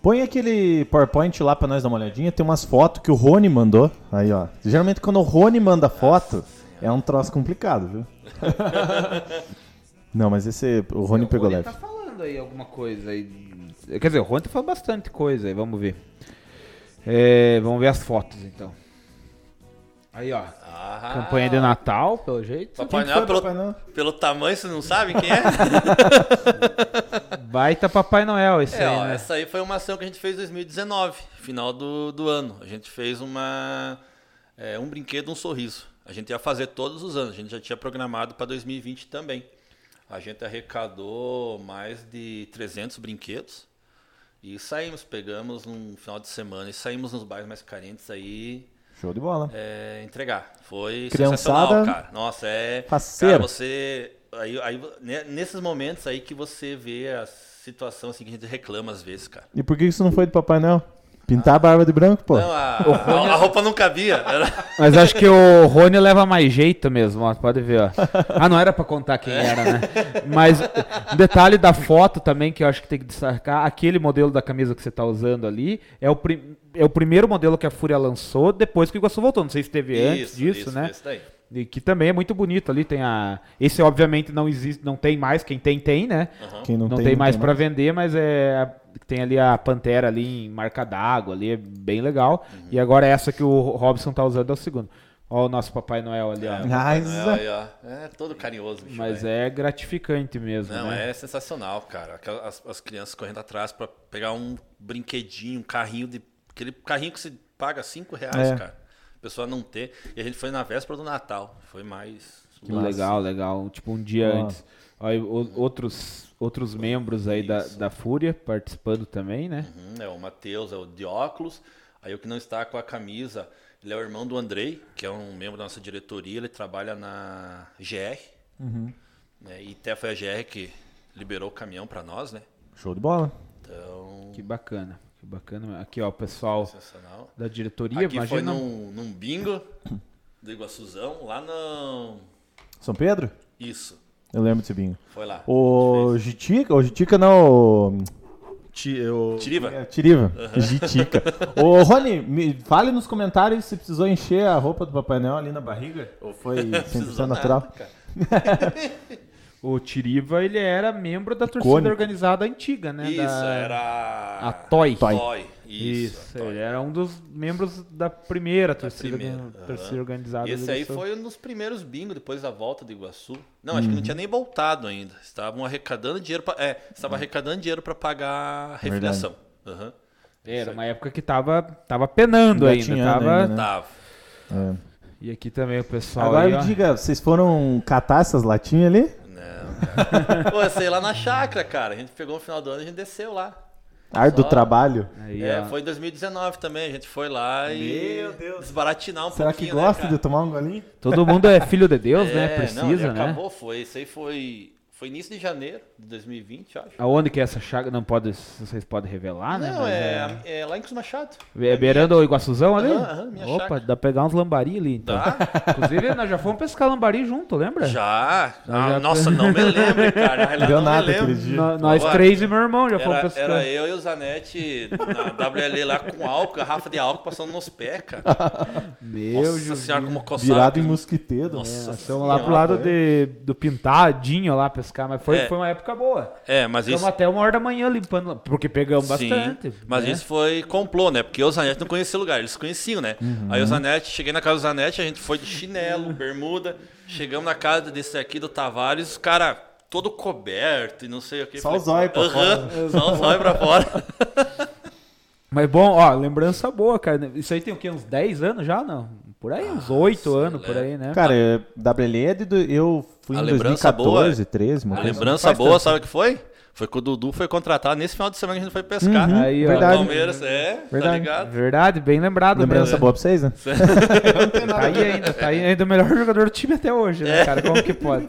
Põe aquele PowerPoint lá para nós dar uma olhadinha. Tem umas fotos que o Rony mandou. Aí, ó. Geralmente quando o Rony manda foto, Nossa, é um troço complicado, viu? Não, mas esse o Rony o pegou Rony leve. tá falando aí alguma coisa aí Quer dizer, o Juan falou bastante coisa aí, vamos ver. É, vamos ver as fotos então. Aí, ó. Ah, campanha de Natal, pelo jeito. Papai Noel, pelo, Papai Noel? pelo tamanho, você não sabe quem é? Baita Papai Noel esse é, aí, ó, né? Essa aí foi uma ação que a gente fez em 2019, final do, do ano. A gente fez uma é, um brinquedo, um sorriso. A gente ia fazer todos os anos, a gente já tinha programado para 2020 também. A gente arrecadou mais de 300 brinquedos. E saímos, pegamos num final de semana e saímos nos bairros mais carentes aí. Show de bola. É, entregar. Foi Criançada, sensacional, cara. Nossa, é. Faceira. Cara, você. Aí, aí, nesses momentos aí que você vê a situação assim que a gente reclama às vezes, cara. E por que isso não foi do Papai Noel? Pintar a barba de branco, pô. Não, a, a, a roupa não cabia. Mas acho que o Rony leva mais jeito mesmo, ó, pode ver, ó. Ah, não era pra contar quem era, né? Mas um detalhe da foto também que eu acho que tem que destacar, aquele modelo da camisa que você tá usando ali, é o, prim, é o primeiro modelo que a Fúria lançou depois que o Iguaçu voltou. Não sei se teve isso, antes disso, isso, né? Isso daí. E que também é muito bonito ali. Tem a. Esse, obviamente, não existe, não tem mais. Quem tem, tem, né? Quem Não, tem, mais pra vender, mas é. Tem ali a Pantera ali em marca d'água, ali é bem legal. E agora essa que o Robson tá usando é o segundo. Ó, o nosso Papai Noel ali, ó. É, Noel aí, ó. É todo carinhoso, bicho. Mas velho. é gratificante mesmo, Não, né? é sensacional, cara. As, as crianças correndo atrás pra pegar um brinquedinho, um carrinho de. Aquele carrinho que você paga 5 reais, É. cara. A pessoa não ter. E a gente foi na véspera do Natal. Foi mais. Que legal, legal. Tipo, um dia Ó. antes. E o- outros, outros membros aí da, da Fúria participando também, né? Uhum, é o Matheus, é o de óculos. Aí o que não está com a camisa, ele é o irmão do Andrei, que é um membro da nossa diretoria, ele trabalha na GR. né, e até foi a GR que liberou o caminhão para nós, né? Show de bola. Então, Que bacana. Que bacana. Aqui, ó, o pessoal da diretoria, Aqui foi imagina. num, num bingo do Iguaçuzão, lá no... São Pedro? Isso, Eu lembro desse bingo. foi lá. O Jitica, o Jitica não, o... Ti, o... Tiriva? É, Tiriva. Jitica. Ô, Rony, me fale nos comentários se precisou encher a roupa do Papai Noel ali na barriga. Ou foi 100% Precisou natural? nada, cara. O Tiriva, ele era membro da torcida organizada antiga, né? Isso, da... era... A Toy. Toy. Isso, Isso, a Toy. ele era um dos membros da primeira torcida, primeira, aham. torcida organizada. E esse aí foi um dos primeiros bingos depois da volta do Iguaçu. Não, acho que Uhum. não tinha nem voltado ainda. Estavam arrecadando dinheiro para é, estava arrecadando dinheiro para pagar a refiliação. Aham. Era uma época que tava, tava penando ainda. Engatinhando Tava... ainda, né? Tava. É. E aqui também o pessoal. Agora aí, me ó. diga, vocês foram catar essas latinhas ali? Não. Pô, eu sei lá na chácara, cara. A gente pegou no final do ano e a gente desceu lá. Ar do Só- trabalho. Aí, é, ó. foi em 2019 também. A gente foi lá e Meu Deus. desbaratinar um Será que pouquinho, gosta né, de tomar um golinho? Todo mundo é filho de Deus, né? É, não, Precisa, e né? acabou, foi. Isso aí foi, foi início de janeiro de 2020, acho. Aonde que é essa chaga? Não pode, vocês podem revelar, né? não, Mas é, é lá em Cruz Machado. É beirando o Iguaçuzão ali? Aham, aham, Opa, chácara. dá pra pegar uns lambari ali, então. Dá? Inclusive, nós já fomos pescar lambari junto, lembra? Já. Ah, já- Nossa, não me lembro, cara. Realidade, Deu não nada aquele dia. Nós Boa. três e meu irmão já fomos Era, pescar. era eu e o Zanetti na WL lá com álcool, garrafa de álcool passando nos pés, cara. Meu Nossa senhora, como coçava. Virado em mosquiteiro. Nossa né? Nós fomos lá pro lado de, do Pintadinho lá pescar, mas foi, É. foi uma época boa. É, mas Ficamos isso. até uma hora da manhã limpando, porque pegamos Sim, bastante. mas né? isso foi complô, né? Porque o Zanetti não conhecia o lugar, eles conheciam, né? Uhum. Aí o Zanetti, cheguei na casa do Zanetti, a gente foi de chinelo, bermuda, chegamos na casa desse aqui do Tavares, os cara todo coberto e não sei o que. Só o zóio pra Aham, Só o zóio pra fora. Mas bom, ó, lembrança boa, cara. Isso aí tem o quê? Uns 10 anos já, não? Por aí, uns 8 sei anos, lá. por aí, né? Cara, é, é de do- eu fui A em lembrança 2014, boa- 13, uma A coisa lembrança faz boa, tanto. sabe o que foi? Foi que o Dudu foi contratado nesse final de semana que a gente foi pescar. Uhum, Aí, ó. verdade. Palmeiras, é, tá Verdade. ligado? Verdade, bem lembrado Lembrança mesmo. boa pra vocês, né? Tá aí ainda, tá aí ainda o melhor jogador do time até hoje, É. né, cara? Como que pode?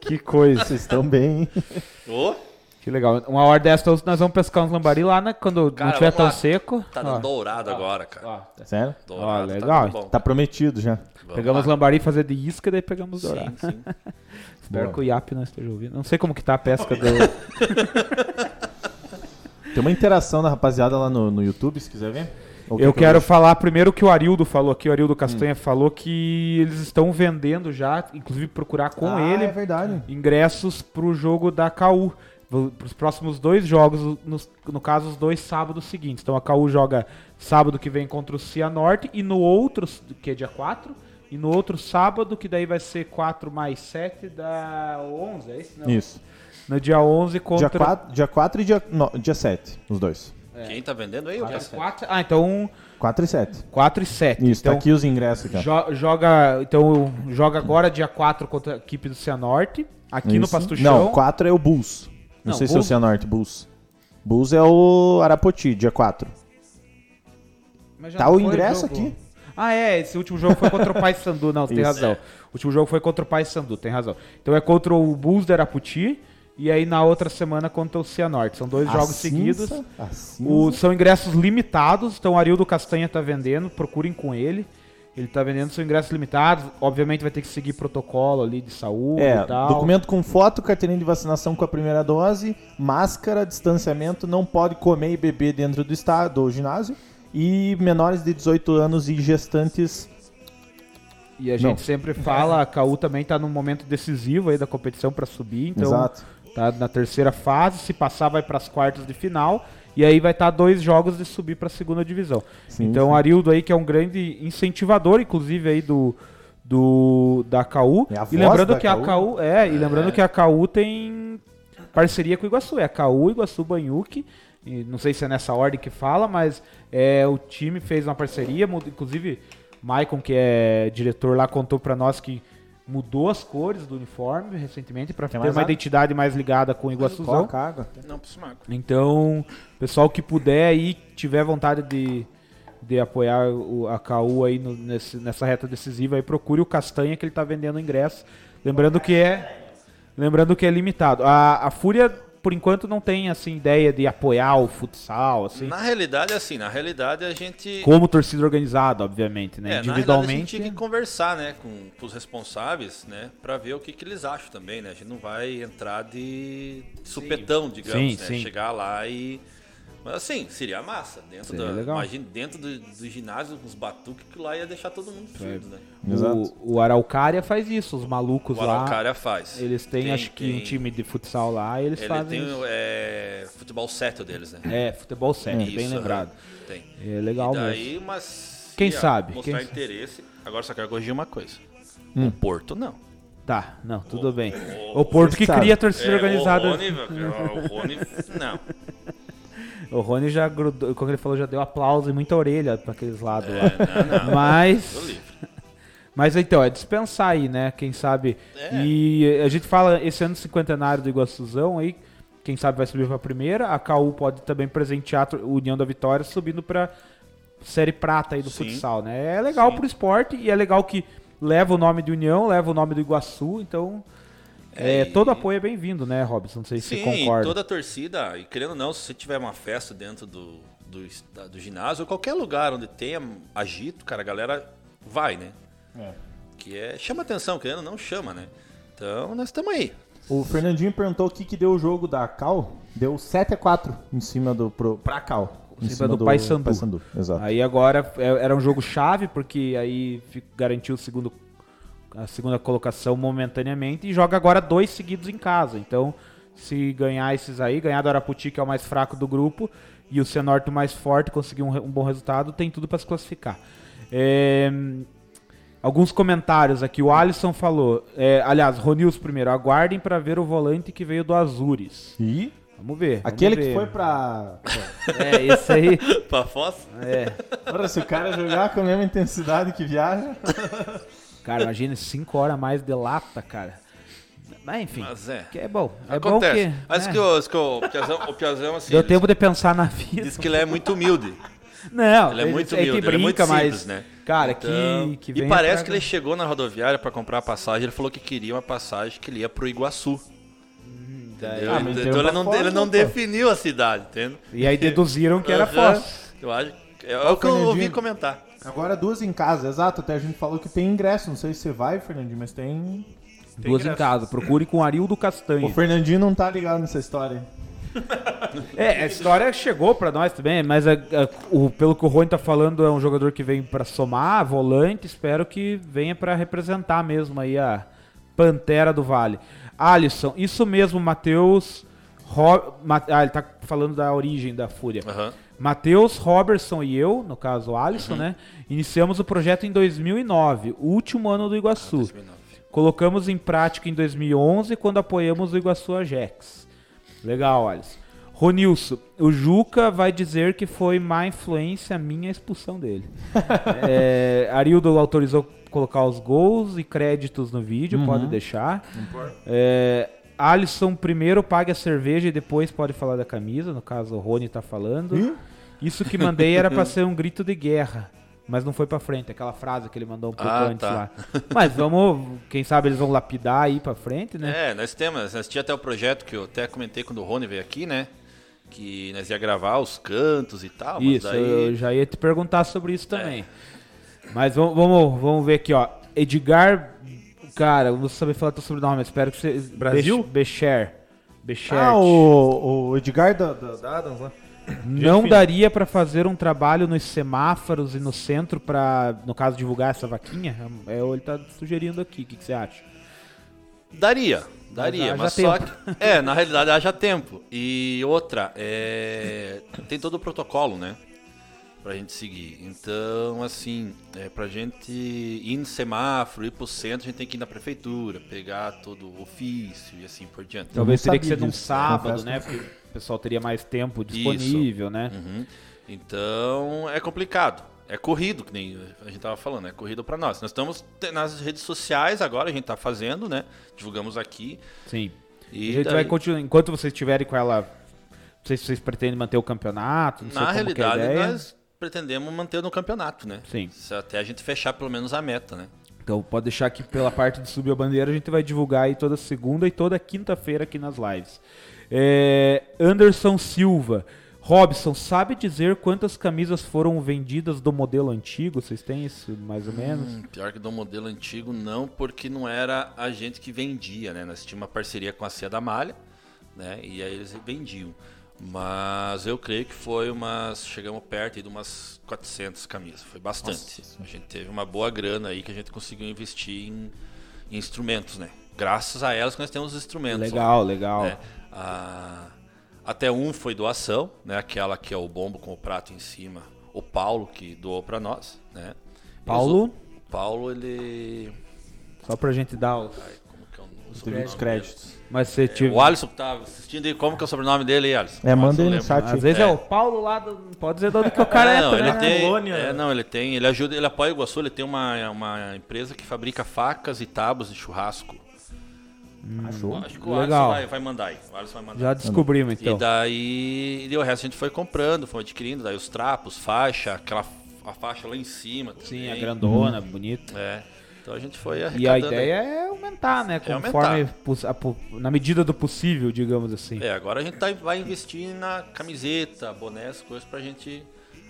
Que coisa. Vocês estão bem, hein? Ô, Que legal. Uma hora dessa nós vamos pescar uns lambari lá, né? Quando Cara, não tiver tão lá. seco. tá Ó, dourado agora, cara. ó, Sério? Dourado, Ó, legal. Tá, dando bom. Tá prometido já. Vamos Pegamos lá. lambari fazer de isca, daí pegamos dourado. Sim, sim. Espero Boa. que o Iap não esteja ouvindo. Não sei como que tá a pesca do. Tem uma interação da rapaziada lá no, no YouTube, se quiser ver. Ou Eu quer quero veja? falar primeiro que o Arildo falou aqui, o Arildo Castanha falou que eles estão vendendo já, inclusive procurar com ah, ele é verdade. ingressos pro jogo da KU. Para os próximos dois jogos, no, no caso, os dois sábados seguintes. Então a KU joga sábado que vem contra o Cianorte e no outro, que é dia 4, e no outro sábado, que daí vai ser 4 mais 7, dá 11, é isso? Não. Isso. No dia 11 contra... Dia 4, dia 4 e dia, no, dia 7, os dois. Quem tá vendendo aí? o Dia Cassete? 4, ah, então 4 e 7. 4 e 7. Isso, então, tá aqui os ingressos ó. Jo- joga, então, joga agora dia 4 contra a equipe do Cianorte, aqui no Isso. Pasto Chão. Não, 4 é o Bulls. Não, Não, sei se é Bulls- o Cianorte, Bulls. Bulls é o Arapoti, dia 4. Mas já Tá não o ingresso jogo. aqui. Ah, é, esse último jogo foi contra o Paysandu, não, tem Isso. razão. O último jogo foi contra o Paysandu, tem razão. Então é contra o Bulls de Araputi e aí na outra semana contra o Cianorte. São dois jogos Assim, seguidos. assim, O- são ingressos limitados, então o Arildo Castanha tá vendendo, procurem com ele. Ele tá vendendo, são ingressos limitados. Obviamente vai ter que seguir protocolo ali de saúde É, e tal. documento com foto, carteirinha de vacinação com a primeira dose, máscara, distanciamento, não pode comer e beber dentro do estado ou ginásio. E menores de 18 anos e gestantes E a Não. gente sempre fala, a KU também tá num momento decisivo aí da competição para subir, então Exato. tá na terceira fase, se passar vai para as quartas de final e aí vai estar dois jogos de subir para a segunda divisão. Sim, então sim. o Arildo aí que é um grande incentivador inclusive aí do do da KU É a e lembrando da que a KU. KU é, e lembrando que a KU tem parceria com o Iguaçu, é a KU, Iguaçu, Banhuque, e não sei se é nessa ordem que fala, mas é, o time fez uma parceria, inclusive Maicon, que é diretor lá, contou pra nós que mudou as cores do uniforme recentemente pra ter uma água? identidade mais ligada com o Iguaçuzão. Água. Não. Então, pessoal que puder aí, tiver vontade de, de apoiar o, a KU aí no- nesse- nessa reta decisiva, aí procure o Castanha que ele tá vendendo ingresso. Lembrando que é lembrando que é limitado. A, a Fúria, por enquanto, não tem assim ideia de apoiar o futsal, assim, Na realidade, assim, na realidade a gente. como torcida organizada, obviamente, né? É, realidade a Individualmente. gente tem que conversar, né, com, com os responsáveis, né, pra ver o que, que eles acham também, né? A gente não vai entrar de supetão, digamos, Sim, né? sim. Chegar lá e. Mas assim, seria massa. Dentro Seria da, legal. Imagina, dentro do, do ginásio, com os batuques, que lá ia deixar todo mundo surdo, né? Exato. O, o Araucária faz isso, os malucos O lá. Araucária faz. Eles têm, Tem- acho que, um tem- time de futsal lá e eles Ele fazem tem isso. o é, futebol seto deles, né? É, futebol 7, bem Isso, lembrado. aham, Tem. É legal e mesmo. daí, mas. Quem ia sabe, Mostrar quem- interesse. Agora só quero corrigir uma coisa. Hum. O Porto não. Tá, não, tudo bem. o- O Porto que sabe. cria a torcida É, organizada. O Rony, o Rony, não. O Rony já grudou, como ele falou, já deu aplauso e muita orelha pra aqueles lados lá. É, não, não. Tô Mas, mas então, é dispensar aí, né? Quem sabe. É. E a gente fala esse ano cinquentenário do Iguaçuzão aí, quem sabe vai subir pra primeira. A KU pode também presentear a União da Vitória subindo pra Série Prata aí do Sim. futsal, né? É legal Sim. pro esporte e é legal que leva o nome de União, leva o nome do Iguaçu, então. É, É, e- todo apoio é bem-vindo, né, Robson? Não sei se você Sim, concorda. toda a torcida, e querendo ou não, se você tiver uma festa dentro do, do, da- do ginásio, ou qualquer lugar onde tenha agito, cara, a galera vai, né? É. Que é, chama atenção, querendo ou não, chama, né? Então, nós estamos aí. O Fernandinho perguntou o que, que deu o jogo da Cal. Deu 7x4 em cima do. Pro, pra Cal. Em cima do Paysandu. Paysandu, Exato. Aí agora é- era um jogo chave, porque aí garantiu o segundo, a segunda colocação momentaneamente e joga agora dois seguidos em casa. Então, se ganhar esses aí, ganhar do Araputi, que é o mais fraco do grupo, e o Cianorte o mais forte, conseguir um, um bom resultado, tem tudo para se classificar. É, alguns comentários aqui. O Alisson falou, é, aliás, Ronils primeiro, aguardem para ver o volante que veio do Azures. E Vamos ver. vamos aquele que ver. foi pra. É, esse aí. Pra Foz? É. Ora, se o cara jogar com a mesma intensidade que viaja. Cara, imagina 5 horas a mais de lata, cara. Mas enfim, Mas é. que é bom. É Acontece. bom que, Mas né, que, o, que o Piazão, o Piazão, assim, deu tempo de pensar na vida. diz que ele é muito humilde. Não, Ele é muito é que humilde, ele é muito brinca, mas simples, né? cara, Então, que, que e parece pra- que ele chegou na rodoviária pra comprar a passagem, ele falou que queria uma passagem que ele ia pro Iguaçu. Entendeu? Ah, então ele não, Foz, ele não pô? definiu a cidade, entende? E aí deduziram que era. Foz. Eu acho. É, o que eu ouvi comentar. Agora duas em casa, exato. Até a gente falou que tem ingresso. Não sei se você vai, Fernandinho, mas tem. Duas em casa. Procure com Arildo O Castanho. Fernandinho não tá ligado nessa história. É, a história chegou pra nós também, mas a- a- o- pelo que o Rony tá falando, é um jogador que vem pra somar, volante, espero que venha pra representar mesmo aí a Pantera do Vale. Alisson, isso mesmo, Matheus. Ro- ah, ele tá falando da origem da Fúria. Aham. Matheus, Robertson e eu, no caso o Alisson, né? Iniciamos o projeto em 2009, o último ano do Iguaçu. 2009. Colocamos em prática em 2011 quando apoiamos o Iguaçu Ajax. Legal, Alisson. Ronilson, o Juca vai dizer que foi má influência a minha expulsão dele. é, Arildo autorizou colocar os gols e créditos no vídeo, pode deixar. É, Alisson primeiro pague a cerveja e depois pode falar da camisa, no caso o Rony tá falando. Ih. Isso que mandei era pra ser um grito de guerra, mas não foi pra frente, aquela frase que ele mandou um pouco Ah, antes tá. lá. Mas vamos, quem sabe eles vão lapidar aí pra frente, né? É, nós temos, nós tinha até o projeto que eu até comentei quando o Rony veio aqui, né? Que nós ia gravar os cantos e tal, mas isso, daí... eu já ia te perguntar sobre isso também. Mas vamos, vamos, vamos ver aqui, ó. Edgar, cara, eu não vou saber falar teu sobrenome, espero que você... Brasil? Bech- Becher. Becher. Ah, o, o Edgar da, da, da Adams lá. Não daria pra fazer um trabalho nos semáforos e no centro pra, no caso, divulgar essa vaquinha? É, ele tá sugerindo aqui. O que, que você acha? Daria, daria, haja mas só tempo. que. É, na realidade haja tempo. E outra, é, tem todo o protocolo, né? Pra gente seguir. Então, assim, é, pra gente ir no semáforo, ir pro centro, a gente tem que ir na prefeitura, pegar todo o ofício e assim por diante. Talvez teria que ser num sábado, né? Porque o pessoal teria mais tempo disponível, né? Uhum. Então é complicado. É corrido, que nem a gente tava falando, é corrido para nós. Nós estamos nas redes sociais agora, a gente tá fazendo, né? Divulgamos aqui. Sim. E a gente daí- vai continuar. Enquanto vocês estiverem com ela. Não sei se vocês pretendem manter o campeonato. Não sei Na como que é a realidade, ideia. nós pretendemos manter no campeonato, né? Sim. Até a gente fechar pelo menos a meta, né? Então pode deixar que pela parte de subir a bandeira a gente vai divulgar aí toda segunda e toda quinta-feira aqui nas lives. É, Anderson Silva. Robson, sabe dizer quantas camisas foram vendidas do modelo antigo? Vocês têm isso mais ou menos? Hum, pior que do modelo antigo, não, porque não era a gente que vendia, né? Nós tínhamos uma parceria com a Cia da Malha, né? E aí eles vendiam. Mas eu creio que foi umas. Chegamos perto aí de umas 400 camisas. Foi bastante. Nossa a gente teve uma boa grana aí que a gente conseguiu investir em, em instrumentos, né? Graças a elas que nós temos os instrumentos. Legal, legal. né? A- até um foi doação, né? Aquela que é o bombo com o prato em cima. O Paulo que doou para nós, né? Paulo? os o- Paulo, ele. Só pra gente dar os. Ai, como que é o Teve sobrenome os créditos. Mas você dele? tive. O Alisson que tá assistindo aí, como que é o sobrenome dele aí, Alisson? É, manda aí no chat. Às vezes é. É. o Paulo lá do. Pode dizer de onde que o cara É, é, não, também, ele né? tem, Colônia. é, não, ele tem, ele ajuda, ele apoia o Iguaçu, ele tem uma, uma empresa que fabrica facas e tábuas de churrasco. Achou? Acho que o Legal. Alisson vai, vai mandar aí. O Alisson vai mandar. Já descobrimos então. E daí, e o resto a gente foi comprando, foi adquirindo, daí os trapos, faixa, aquela a faixa lá em cima. Sim, a também. grandona, bonita. É. Então a gente foi E a ideia é aumentar, né? É Conforme pos- a po- na medida do possível, digamos assim. É, agora a gente tá, vai investir na camiseta, bonés, coisas pra gente.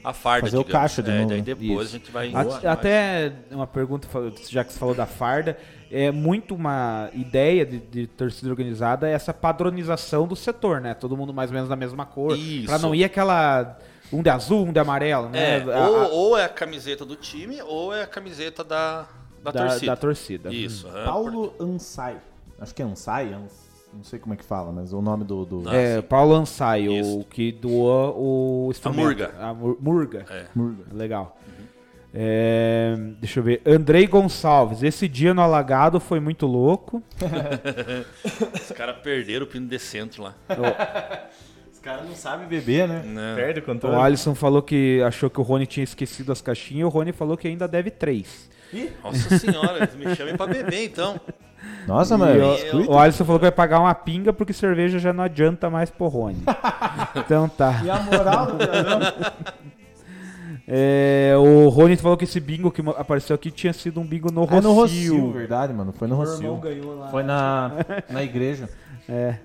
A farda, Fazer o digamos. caixa de é, novo, Daí né? depois Isso. a gente vai. At- Até uma pergunta, já que você falou da farda, é muito uma ideia de, de torcida organizada é essa padronização do setor, né? Todo mundo mais ou menos da mesma cor. Isso. Pra não ir aquela. Um de azul, um de amarelo, né? É, A- ou, a- ou é a camiseta do time, ou é a camiseta da, da, da, torcida. da torcida. Isso. aham, Paulo Ansai. Acho que é Ansai, Ans- não sei como é que fala, mas o nome do. do... É. Paulo Ansai, o que doou o instrumento. murga. A mur- murga. É. Murga. Legal. É, deixa eu ver. Andrei Gonçalves. Esse dia no Alagado foi muito louco. Os caras perderam o pino de centro lá. Os caras não sabem beber, né? Não. Perde o O controle. Alisson falou que achou que o Rony tinha esquecido as caixinhas. O Rony falou que ainda deve três. Nossa senhora, eles me chamem pra beber então. Nossa, mano. o- Alisson falou que vai pagar uma pinga porque cerveja já não adianta mais pro Rony. então tá. E a moral do? É, o Rony falou que esse bingo que apareceu aqui tinha sido um bingo no É no Rocio. Rocio, verdade, mano. Foi no Meu irmão Rocio. ganhou lá. Foi na, na igreja. É.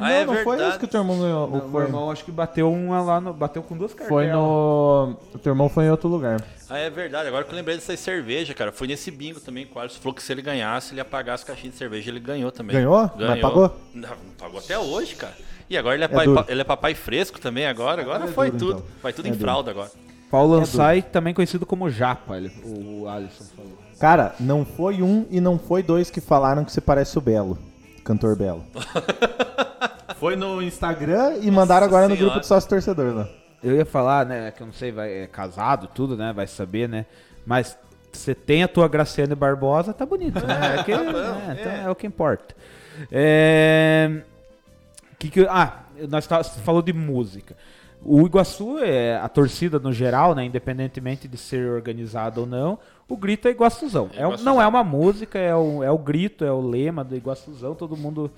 Ah, não, é não foi verdade. isso que o teu irmão ganhou. O ou meu foi, irmão acho que bateu uma lá no, bateu com duas cartelas. foi no. O teu irmão foi em outro lugar. Ah, é verdade. Agora que eu lembrei dessa cerveja, cara. Foi nesse bingo também que o Alisson falou que se ele ganhasse, ele ia pagar as caixinhas de cerveja. Ele ganhou também. Ganhou? Mas pagou? Não, não pagou até hoje, cara. E agora ele é, É pai, ele é papai fresco também agora. Agora é foi duro, tudo. então. Vai tudo É em duro. fralda agora. Paulo Ansai, também conhecido como Japa, ele- o Alisson falou. Cara, não foi um e não foi dois que falaram que você parece o Belo. Cantor Belo. foi no Instagram e mandaram agora no grupo de sócio torcedor lá. Eu ia falar, né, que eu não sei, vai, é casado, tudo, né, vai saber, né, mas você tem a tua Graciane Barbosa, tá bonito, né, é, que- Tá né, então é. é o que importa. É, que que, ah, nós tá, você falou de música. O Iguaçu, é, a torcida no geral, né, independentemente de ser organizado ou não, o grito é Iguaçuzão. É, Iguaçuzão. não é uma música, é o, é o grito, é o lema do Iguaçuzão, todo mundo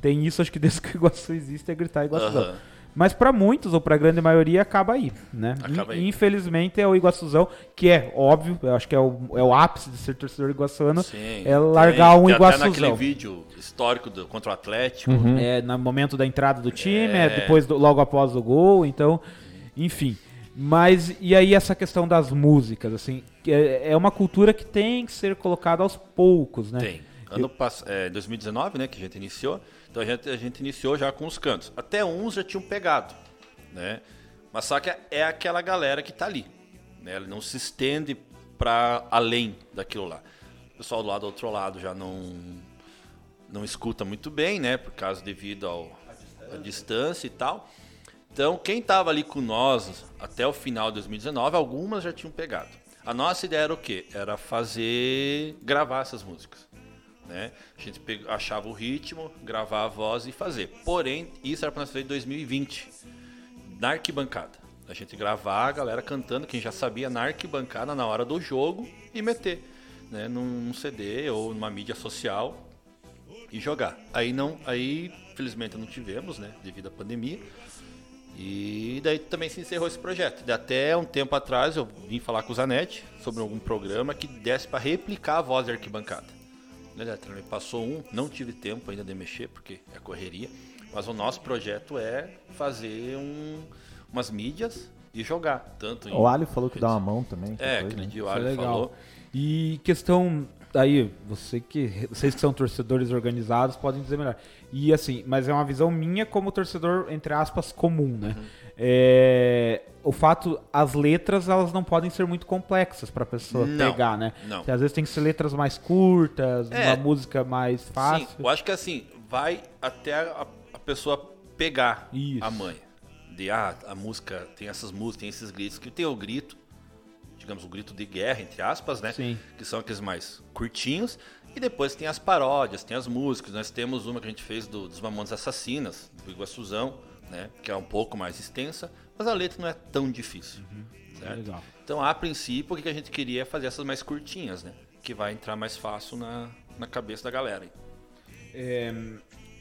tem isso, acho que desde que o Iguaçu existe é gritar Iguaçuzão. Aham. Mas para muitos, ou para a grande maioria, acaba aí, né? Acaba aí. Infelizmente é o Iguaçuzão, que é óbvio, eu acho que é o, é o ápice de ser torcedor iguaçuano, Sim. é largar um tem Até Iguaçuzão. naquele vídeo histórico do, contra o Atlético. É no momento da entrada do time, é, É. depois do- logo após o gol, então, enfim. Mas e aí essa questão das músicas, assim, é, é uma cultura que tem que ser colocada aos poucos, né? Tem. Ano passado, é, 2019, né, que a gente iniciou. Então a gente, a gente iniciou já com os cantos. Até uns já tinham pegado, né? Mas que é aquela galera que tá ali. Né? Ele não se estende para além daquilo lá. O pessoal do lado do outro lado já não não escuta muito bem, né? Por causa devido ao, à distância e tal. Então, quem estava ali com nós até o final de 2019, algumas já tinham pegado. A nossa ideia era o quê? Era fazer, gravar essas músicas. Né? A gente achava o ritmo, gravar a voz e fazer. Porém, isso era para nós fazer em 2020, na arquibancada. A gente gravar a galera cantando, quem já sabia, na arquibancada na hora do jogo e meter né? num CD ou numa mídia social e jogar. Aí não, aí felizmente não tivemos, né, devido à pandemia. E daí também se encerrou esse projeto. De até um tempo atrás eu vim falar com o Zanetti sobre algum programa que desse para replicar a voz da arquibancada. Ele me passou um, não tive tempo ainda de mexer porque é correria, mas o nosso projeto é fazer um, umas mídias e jogar. Tanto o Ali falou que dá uma mão também. É, coisa, aquele né? dia o Ali falou. E questão Daí, você que, vocês que são torcedores organizados podem dizer melhor. E assim, mas é uma visão minha como torcedor, entre aspas, comum, né? Uhum. É, o fato, as letras, elas não podem ser muito complexas para a pessoa não, pegar, né? Não. Porque às vezes tem que ser letras mais curtas, é, uma música mais fácil. Sim, eu acho que assim, vai até a, a pessoa pegar Isso. a mãe. De, ah, a música, tem essas músicas, tem esses gritos, que tem o grito, digamos, o grito de guerra, entre aspas, né? Sim. Que são aqueles mais curtinhos. E depois tem as paródias, tem as músicas. Nós temos uma que a gente fez do, dos Mamonas Assassinas, do Iguaçuzão, né? Que é um pouco mais extensa, mas a letra não é tão difícil. Uhum. Certo? Então, a princípio, o que a gente queria é fazer essas mais curtinhas, né? Que vai entrar mais fácil na, na cabeça da galera. É,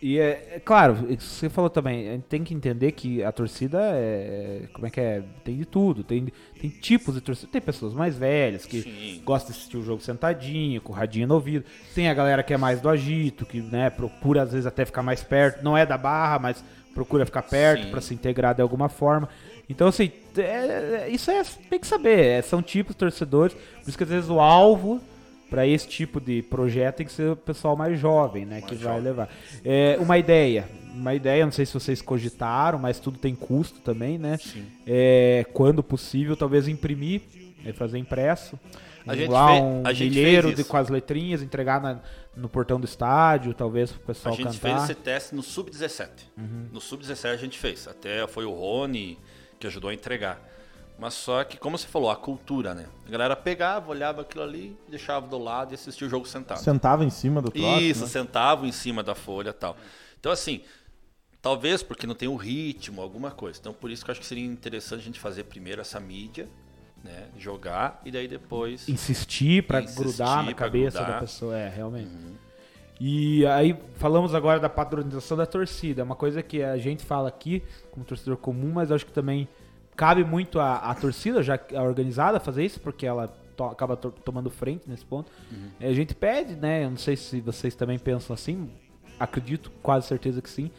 e é, é, claro, você falou também, a gente tem que entender que a torcida é. Como é que é? Tem de tudo. Tem, tem tipos de torcida. Tem pessoas mais velhas que Sim. gostam de assistir o jogo sentadinho, com o radinho no ouvido. Tem a galera que é mais do agito, que né, procura às vezes até ficar mais perto. Não é da barra, mas procura ficar perto para se integrar de alguma forma. Então, assim, é, é, isso é, tem que saber. É, são tipos de torcedores. Por isso que às vezes o alvo para esse tipo de projeto tem que ser o pessoal mais jovem, né, mais que jovem. vai levar. É, uma ideia, uma ideia, não sei se vocês cogitaram, mas tudo tem custo também, né? Sim. É, quando possível, talvez imprimir, é, fazer impresso. A gente lá fez, um milheiro de, com as letrinhas, entregar na, no portão do estádio, talvez para o pessoal cantar. A gente cantar. fez esse teste no Sub-17. Uhum. No Sub-17 a gente fez. Até foi o Rony que ajudou a entregar. Mas só que, como você falou, a cultura, né? A galera pegava, olhava aquilo ali, deixava do lado e assistia o jogo sentado. Sentava em cima do troço, Isso, né? sentava em cima da folha e tal. Então, assim, talvez porque não tem o ritmo, alguma coisa. Então, por isso que eu acho que seria interessante a gente fazer primeiro essa mídia, né? Jogar e daí depois... Insistir para grudar na cabeça grudar. da pessoa, é, realmente. Uhum. E aí falamos agora da padronização da torcida, uma coisa que a gente fala aqui como torcedor comum, mas acho que também cabe muito a, a torcida, já a organizada, fazer isso, porque ela to, acaba to, tomando frente nesse ponto. Uhum. A gente pede, né? Eu não sei se vocês também pensam assim, acredito, quase certeza que sim.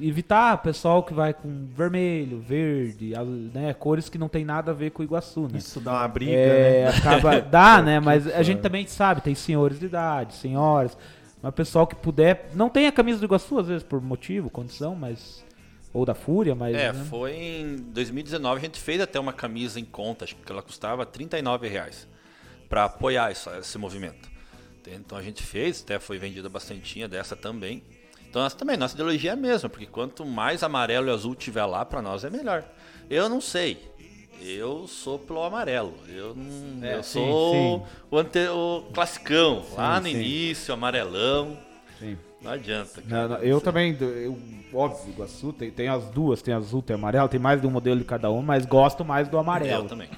Evitar pessoal que vai com vermelho, verde, né, cores que não tem nada a ver com o Iguaçu, né? Isso dá uma briga, é, né? Acaba, dá, né? Mas a gente também sabe, tem senhores de idade, senhoras, mas pessoal que puder, não tem a camisa do Iguaçu às vezes por motivo, condição, mas ou da Fúria, mas. É, né? foi em 2019 a gente fez até uma camisa em conta, acho que ela custava 39 reais para apoiar isso, esse movimento. Então a gente fez, até foi vendida bastante dessa também. Então nós também, nossa ideologia é a mesma, porque quanto mais amarelo e azul tiver lá, para nós é melhor. Eu não sei. Eu sou pelo amarelo. Eu, não, é, eu sim, sou sim. O, ante, o classicão, sim, lá no início, amarelão. Sim. Não adianta. Não, não, eu também, eu, óbvio, Iguaçu tem, tem as duas, tem azul, tem amarelo, tem mais de um modelo de cada um, mas gosto mais do amarelo. Eu também.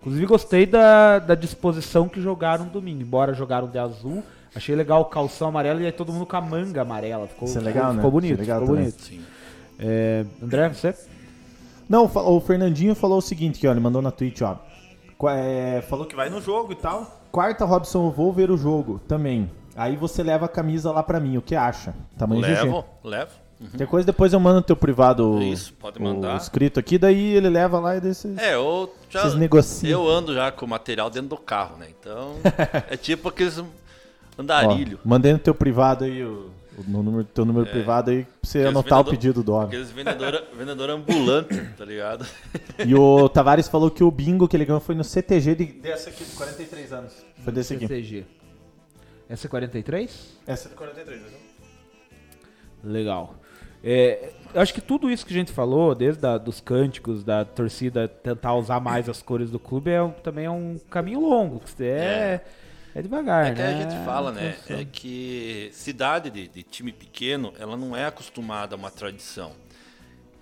Inclusive gostei da, da disposição que jogaram domingo, embora jogaram de azul. Achei legal o calção amarelo e aí todo mundo com a manga amarela. Ficou, Isso é legal, ficou, né? ficou bonito. É legal ficou também. bonito. É, André, você? Não, o Fernandinho falou o seguinte, que ó, ele mandou na Twitch, ó. É, falou que vai no jogo e tal. Quarta, Robson, eu vou ver o jogo também. Aí você leva a camisa lá pra mim, o que acha? Tamanho levo, GG. Levo, uhum. Qualquer coisa depois eu mando no teu privado Isso, pode mandar. o escrito aqui, daí ele leva lá e vocês, é, eu já, vocês negociam. Eu ando já com o material dentro do carro, né? Então, é tipo aqueles andarilho. Ó, mandei no teu privado aí o o número, teu número privado aí pra você Aqueles anotar o vendedor- pedido do homem. Aqueles vendedor, vendedor ambulante, tá ligado? E o Tavares falou que o bingo que ele ganhou foi no CTG de, dessa aqui, de 43 anos. Foi desse aqui. CTG. Essa é 43? Essa é de 43, né? Legal. É, eu acho que tudo isso que a gente falou, desde a, dos cânticos, da torcida tentar usar mais as cores do clube, é também é um caminho longo. que você É, é, devagar, É que né? a gente fala, né? É que cidade de, de time pequeno, ela não é acostumada a uma tradição.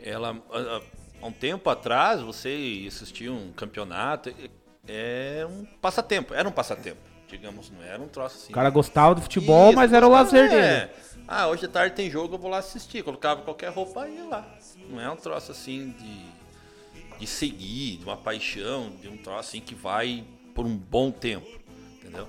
Ela, há- um tempo atrás, você ia assistir um campeonato, é um passatempo, era um passatempo, digamos, não era um troço assim. O cara gostava do futebol, Isso, mas era o lazer é. dele. Ah, hoje de tarde tem jogo, eu vou lá assistir. Colocava qualquer roupa e ia lá. Não é um troço assim de, de seguir, de uma paixão, de um troço assim que vai por um bom tempo. Entendeu?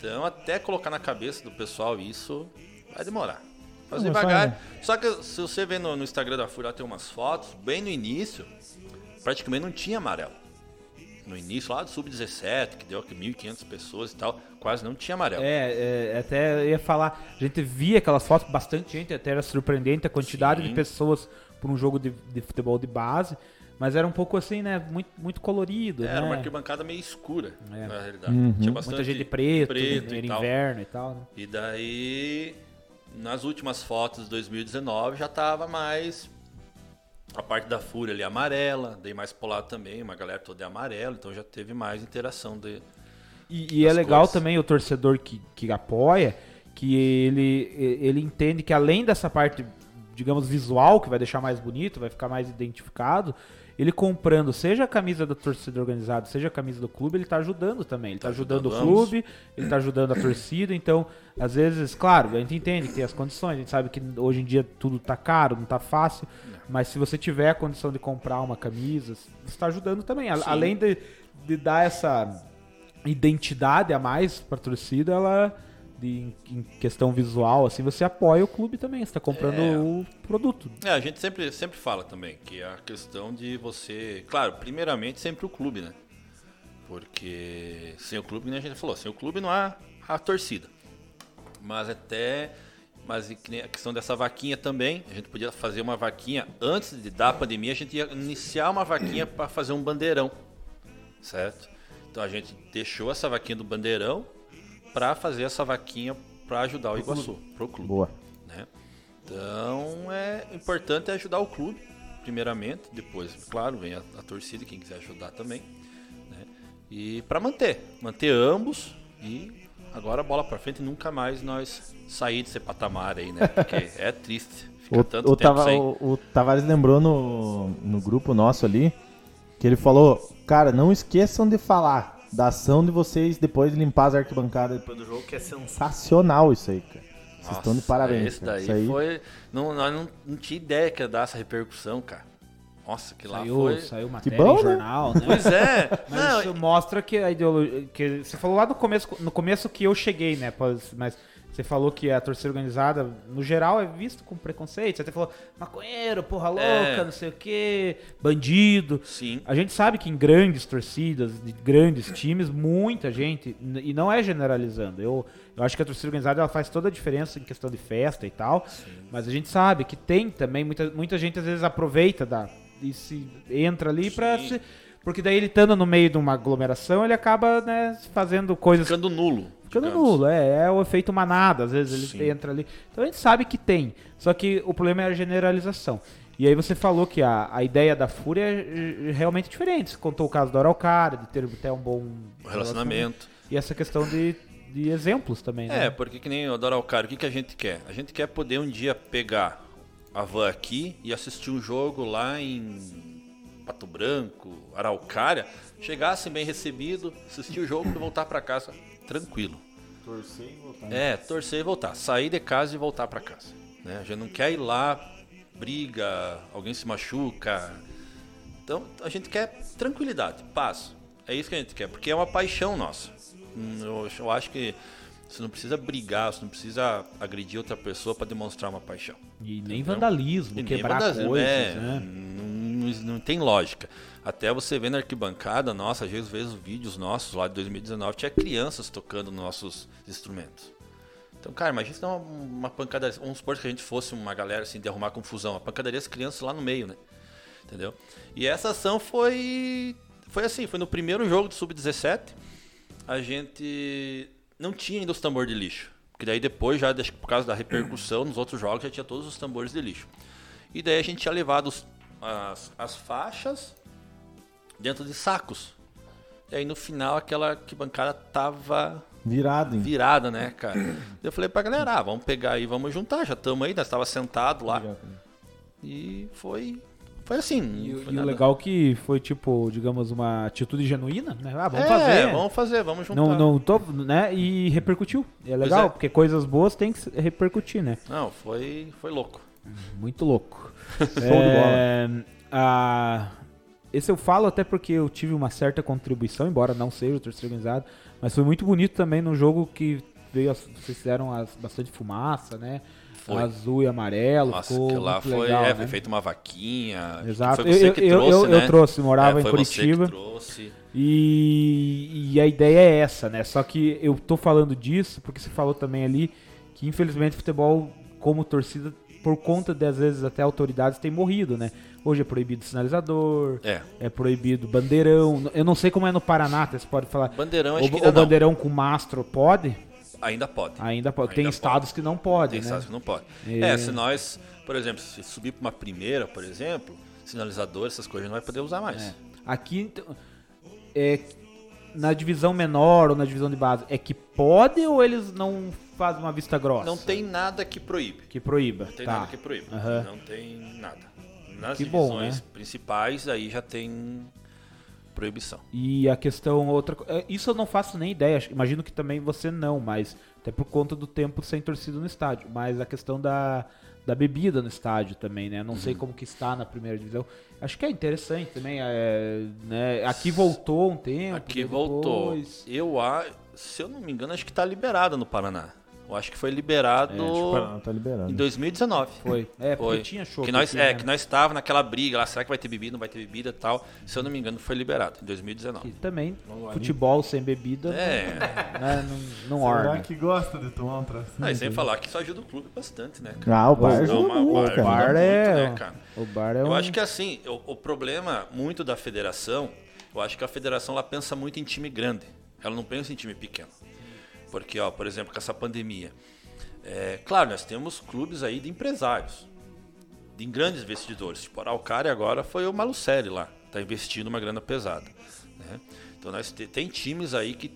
Então, até colocar na cabeça do pessoal isso vai demorar. Não, mas devagar. Só que se você vê no, no Instagram da Fúria, tem umas fotos, bem no início, praticamente não tinha amarelo. No início, lá do Sub-17, que deu aqui 1.500 pessoas e tal, quase não tinha amarelo. É, é, até ia falar, a gente via aquelas fotos, bastante gente, até era surpreendente a quantidade Sim. de pessoas por um jogo de, de futebol de base, mas era um pouco assim, né, muito, muito colorido, Era uma né? arquibancada meio escura, É. na realidade. Uhum. Tinha bastante Muita gente de preto, preto era e inverno e tal, né? E daí, nas últimas fotos de 2019, já tava mais a parte da Fúria ali amarela, dei mais pro lado também, uma galera toda de amarelo, então já teve mais interação de... E, e é legal cores. também o torcedor que, que apoia, que ele, ele entende que além dessa parte, digamos, visual, que vai deixar mais bonito, vai ficar mais identificado, ele comprando, seja a camisa da torcida organizada, seja a camisa do clube, ele tá ajudando também. Ele tá, Tá ajudando, o clube, ele tá ajudando a torcida, então, às vezes, claro, a gente entende que tem as condições, a gente sabe que hoje em dia tudo tá caro, não tá fácil, mas se você tiver a condição de comprar uma camisa, você tá ajudando também. A- Sim. Além de, de dar essa identidade a mais pra torcida, ela de, em questão visual, assim, você apoia o clube também, você tá comprando É. o produto. É, a gente sempre, sempre fala também que é a questão de você... Claro, primeiramente sempre o clube, né? Porque sem o clube, como a gente falou, sem o clube não há a torcida. Mas até... Mas a questão dessa vaquinha também, a gente podia fazer uma vaquinha antes de dar a pandemia, a gente ia iniciar uma vaquinha para fazer um bandeirão, certo? Então a gente deixou essa vaquinha do bandeirão para fazer essa vaquinha para ajudar o Iguaçu, pro clube Boa. né? Então é importante ajudar o clube, primeiramente, depois, claro, vem a, a torcida, quem quiser ajudar também, né? E para manter, manter ambos e agora bola para frente e nunca mais nós sair desse patamar aí, né? Porque é triste, fica O, tanto o, tempo Tava- sem. o- o Tavares lembrou no, no grupo nosso ali que ele falou: Cara, não esqueçam de falar da ação de vocês depois de limpar as arquibancadas depois do jogo, que é sensacional isso aí, cara. Vocês estão de Nossa, parabéns. Cara. daí Isso aí- foi. Não, nós não, não tinha ideia que ia dar essa repercussão, cara. Nossa, que lá Saiu, foi. saiu matéria bom, em né? jornal, né? Pois é. Mas não, isso mostra que a ideologia. Que você falou lá no começo, no começo que eu cheguei, né? Mas você falou que a torcida organizada, no geral, é visto com preconceito. Você até falou, maconheiro, porra louca, É. não sei o quê, bandido. Sim. A gente sabe que em grandes torcidas, de grandes times, muita gente, e não é generalizando, eu, eu acho que a torcida organizada ela faz toda a diferença em questão de festa e tal, mas a gente sabe que tem também, muita, muita gente às vezes aproveita da, e se entra ali pra Sim. se, porque daí ele estando no meio de uma aglomeração, ele acaba né, fazendo coisas Ficando nulo. Ficando digamos. nulo, é, é o efeito manada, às vezes ele Sim. entra ali. Então a gente sabe que tem, só que o problema é a generalização. E aí você falou que a, a ideia da Fúria é é realmente diferente. Você contou o caso do Araucária, de ter até um bom relacionamento. E essa questão de, de exemplos também, né? É, porque que nem o Doralcário, o que, que a gente quer? A gente quer poder um dia pegar a van aqui e assistir um jogo lá em Pato Branco, Araucária, chegasse bem recebido, assistir o jogo e voltar para casa tranquilo. É, torcer e voltar. Sair de casa e voltar para casa. Né? A gente não quer ir lá, briga, alguém se machuca. Então a gente quer tranquilidade, paz. É isso que a gente quer, porque é uma paixão nossa. Hum, Eu, eu acho que você não precisa brigar, você não precisa agredir outra pessoa para demonstrar uma paixão. E nem Entendeu? vandalismo, E nem quebrar vandalismo, coisas, é, né? Não, não- tem lógica. Até você vê na arquibancada, nossa, às vezes os vídeos nossos lá de 2019, tinha crianças tocando nossos instrumentos. Então, cara, imagina se dá uma, uma pancada. Vamos supor que a gente fosse uma galera assim de arrumar confusão. A pancadaria as crianças lá no meio, né? Entendeu? E essa ação foi. Foi assim, foi no primeiro jogo do Sub-17. A gente não tinha ainda os tambores de lixo. Porque daí depois, já por causa da repercussão, nos outros jogos já tinha todos os tambores de lixo. E daí a gente tinha levado os, as, as faixas dentro de sacos. E aí no final aquela que bancada tava Virado, hein? virada, né, cara? Eu falei pra galera, ah, vamos pegar aí, vamos juntar, já estamos aí, nós estava sentado lá. E foi foi assim. E, foi e o legal que foi, tipo, digamos, uma atitude genuína, né? Ah, vamos é, fazer. vamos fazer, vamos juntar. Não, não tô, né? E repercutiu. É legal, é. porque coisas boas tem que repercutir, né? Não, foi, foi louco. Muito louco. Bola. a- esse eu falo até porque eu tive uma certa contribuição, embora não seja o torcedor organizado, mas foi muito bonito também no jogo que veio, as- vocês fizeram as- bastante fumaça, né? Foi. Azul e amarelo, Nossa, ficou aquilo lá foi, legal, é, né? foi feito uma vaquinha. Exato. Foi você eu, que eu, trouxe, eu, né? eu trouxe, morava É, em Curitiba. Que trouxe. E, e a ideia é essa, né? Só que eu tô falando disso porque você falou também ali que infelizmente o futebol, como torcida, por conta de às vezes até autoridades, tem morrido, né? Hoje é proibido sinalizador, É. é proibido bandeirão. Eu não sei como é no Paraná, você pode falar. Bandeirão, O, acho que o ainda não. bandeirão com mastro pode? Ainda pode. Ainda pode. tem Ainda estados que não podem, Tem né? estados que não pode. É. É, se nós, por exemplo, se subir para uma primeira, por exemplo, sinalizador, essas coisas não vai poder usar mais. É. Aqui, então, é, na divisão menor ou na divisão de base, é que pode ou eles não fazem uma vista grossa? Não tem nada que proíbe. Que proíba. Não tem tá. nada que proíbe. Aham. Não tem nada. Nas Que bom, divisões né? principais, aí já tem proibição. E a questão outra, é, isso eu não faço nem ideia. Imagino que também você não, mas até por conta do tempo sem torcida no estádio. Mas a questão da, da bebida no estádio também, né? Não Uhum. sei como que está na primeira divisão. Acho que é interessante também. é, né? Aqui voltou um tempo. Aqui né, voltou. depois. Eu, a- se eu não me engano, acho que tá liberado no Paraná. Eu acho que foi liberado É, Acho que o Paraná tá liberado. em 2019. Foi. É, porque Foi. tinha show. que nós, é, né? que nós estava naquela briga lá, será que vai ter bebida, não vai ter bebida e tal. Se eu não me engano, foi liberado em 2019. E também, futebol sem bebida É. não, né, não, não Será orna. que gosta de tomar um tracinho? Ah, e sem falar que isso ajuda o clube bastante, né, cara? Ah, o bar O- ajuda Não, mas muito, bar cara. bar muito, é- né, cara? O bar é Eu um... acho que assim, o, o problema muito da federação, eu acho que a federação ela pensa muito em time grande. Ela não pensa em time pequeno. Porque, ó, por exemplo, com essa pandemia. é, claro, nós temos clubes aí de empresários, de grandes investidores. Tipo, a Araucária agora foi o Malucelli lá, tá investindo uma grana pesada. né? Então nós te- tem times aí que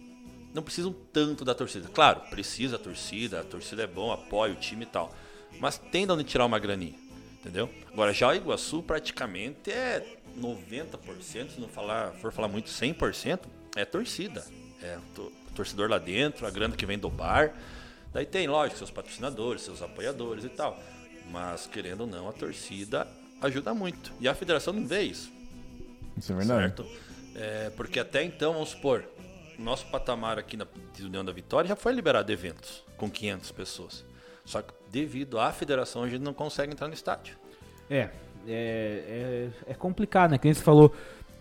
não precisam tanto da torcida. Claro, precisa a torcida, a torcida é bom, apoia o time e tal. Mas tem de onde tirar uma graninha, entendeu? Agora já o Iguaçu praticamente é 90%, se não falar, for falar muito 100%, é torcida. É torcedor lá dentro, a grana que vem do bar. Daí tem, lógico, seus patrocinadores, seus apoiadores e tal. Mas querendo ou não, a torcida ajuda muito. E a federação não vê isso. Isso é verdade. Certo? É, porque até então, vamos supor, nosso patamar aqui na União da Vitória já foi liberado eventos com 500 pessoas. Só que devido à federação a gente não consegue entrar no estádio. É, é, é, é complicado, né? Que nem você falou,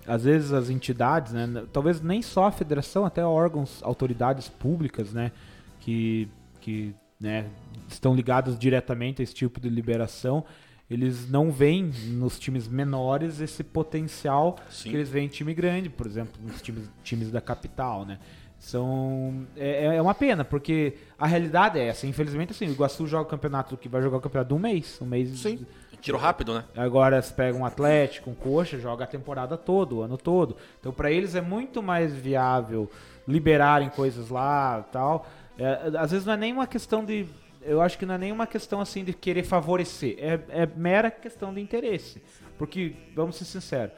às vezes as entidades, né? Talvez nem só a federação, até órgãos, autoridades públicas, né? Que, que né, estão ligados diretamente a esse tipo de liberação, eles não veem nos times menores esse potencial Sim. que eles veem em time grande, por exemplo, nos times, times da capital, né? São, é, é uma pena, porque a realidade é essa. Infelizmente, assim, o Iguaçu joga o campeonato que vai jogar o campeonato de um mês. Um mês Sim. Tiro rápido, né? Agora você pega um Atlético, um Coxa, joga a temporada toda, o ano todo. Então para eles é muito mais viável liberarem coisas lá, tal. É, às vezes não é nem uma questão de, eu acho que não é nem uma questão assim de querer favorecer, é, é mera questão de interesse. Porque vamos ser sinceros,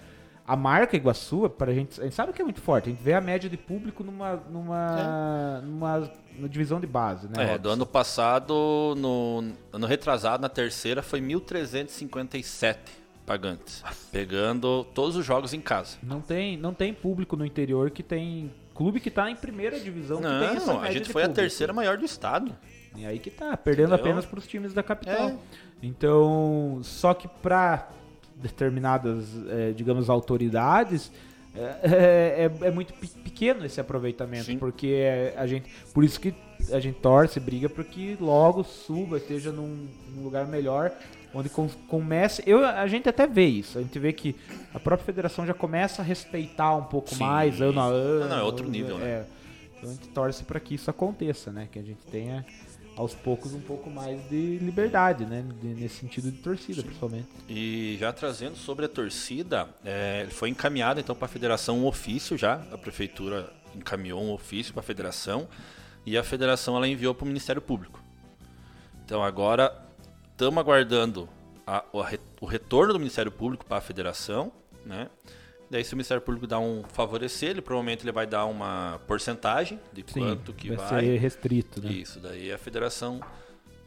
a marca Iguaçu, pra gente, a gente sabe que é muito forte. A gente vê a média de público numa numa numa, numa divisão de base, né? É, Robson? do ano passado, no ano retrasado, na terceira, foi 1.357 pagantes. Pegando todos os jogos em casa. Não tem, não tem público no interior que tem clube que tá em primeira divisão que tem essa Não, a gente de foi a terceira maior do estado. E aí que tá, perdendo Entendeu? apenas para os times da capital. É. Então, só que para determinadas, eh, digamos, autoridades, é, é- é muito pe- pequeno esse aproveitamento, Sim. porque é, a gente, por isso que a gente torce, briga para que logo suba, esteja num, num lugar melhor, onde com, comece. Eu, a gente até vê isso. A gente vê que a própria federação já começa a respeitar um pouco Sim. mais, ano a ano. Não, não, é outro nível, né? é. Então a gente torce para que isso aconteça, né? Que a gente tenha aos poucos um pouco mais de liberdade, né? Nesse sentido de torcida, principalmente. E já trazendo sobre a torcida, é, foi encaminhado então para a federação um ofício já. A prefeitura encaminhou um ofício para a federação e a federação ela enviou para o Ministério Público. Então agora estamos aguardando a- o retorno do Ministério Público para a federação, né? Daí se o Ministério Público dar um favorecer, ele provavelmente ele vai dar uma porcentagem de quanto que vai, vai. ser restrito, né? Isso, daí a federação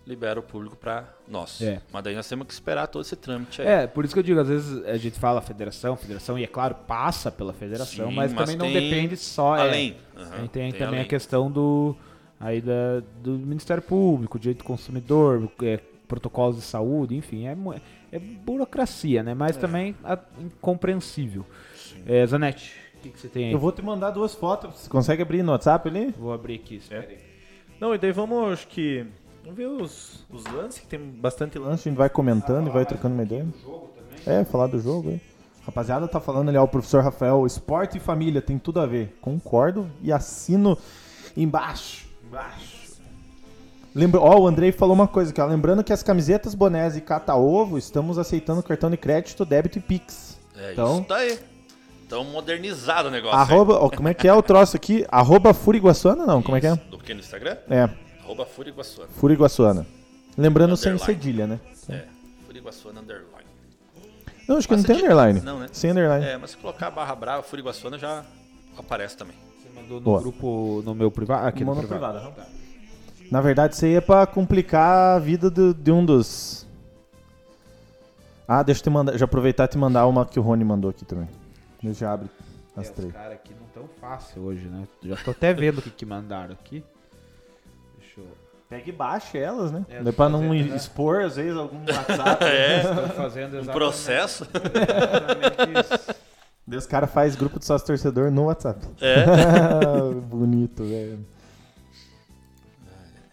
libera o público para nós. É. Mas daí nós temos que esperar todo esse trâmite aí. É, por isso que eu digo, às vezes a gente fala federação, federação, e é claro, passa pela federação, Sim, mas, mas também não depende só. é, além. A gente tem, tem também além. a questão do, aí da, do Ministério Público, direito do consumidor, é, protocolos de saúde, enfim, é, é burocracia, né? Mas também a- incompreensível. É, Zanetti, o que, que você tem aí? Eu vou te mandar duas fotos. Você consegue abrir no WhatsApp ali? Vou abrir aqui, espera aí. Não, e daí vamos, acho que. Vamos ver os, os lances, que tem bastante lance. A gente vai comentando e vai trocando uma ideia. É, falar do jogo aí. Rapaziada, tá falando ali, ó, o professor Rafael, esporte e família tem tudo a ver. Concordo e assino embaixo. Embaixo. Lembra, ó, o Andrei falou uma coisa aqui, ó. Lembrando que as camisetas, bonés e cata-ovo estamos aceitando cartão de crédito, débito e Pix. É Então- isso daí. Então modernizado o negócio. Arroba, ó, como é que é o troço aqui? Arroba Furiguaçuana, não? aí. Como é que é? Isso. Do que no Instagram? É, Arroba Furiguaçuana. Furiguaçuana. Lembrando sem Underline. cedilha, né? É. Furiguaçuana underline. Não, acho que não Mas tem cedi- underline. Não, né? Sem underline. É, mas se colocar barra brava, Furiguaçuana já aparece também. Você mandou no Boa. grupo, no meu privado? Aqui no, No privado. privado, aham. Na verdade, isso aí é pra complicar a vida do- de um dos. Ah, deixa eu te mandar. Já aproveitar e te mandar uma que o Rony mandou aqui também. Eu já abre É, as os três. caras aqui não tão fácil hoje, né? Já tô até vendo o que, que mandaram aqui. Deixa eu... Pega e baixa elas, né? É, Daí pra não fazendo, né? expor, às vezes, algum WhatsApp. É, Estou fazendo um processo. exatamente isso. Daí os caras fazem grupo de sócio torcedor no WhatsApp. É. Bonito, velho.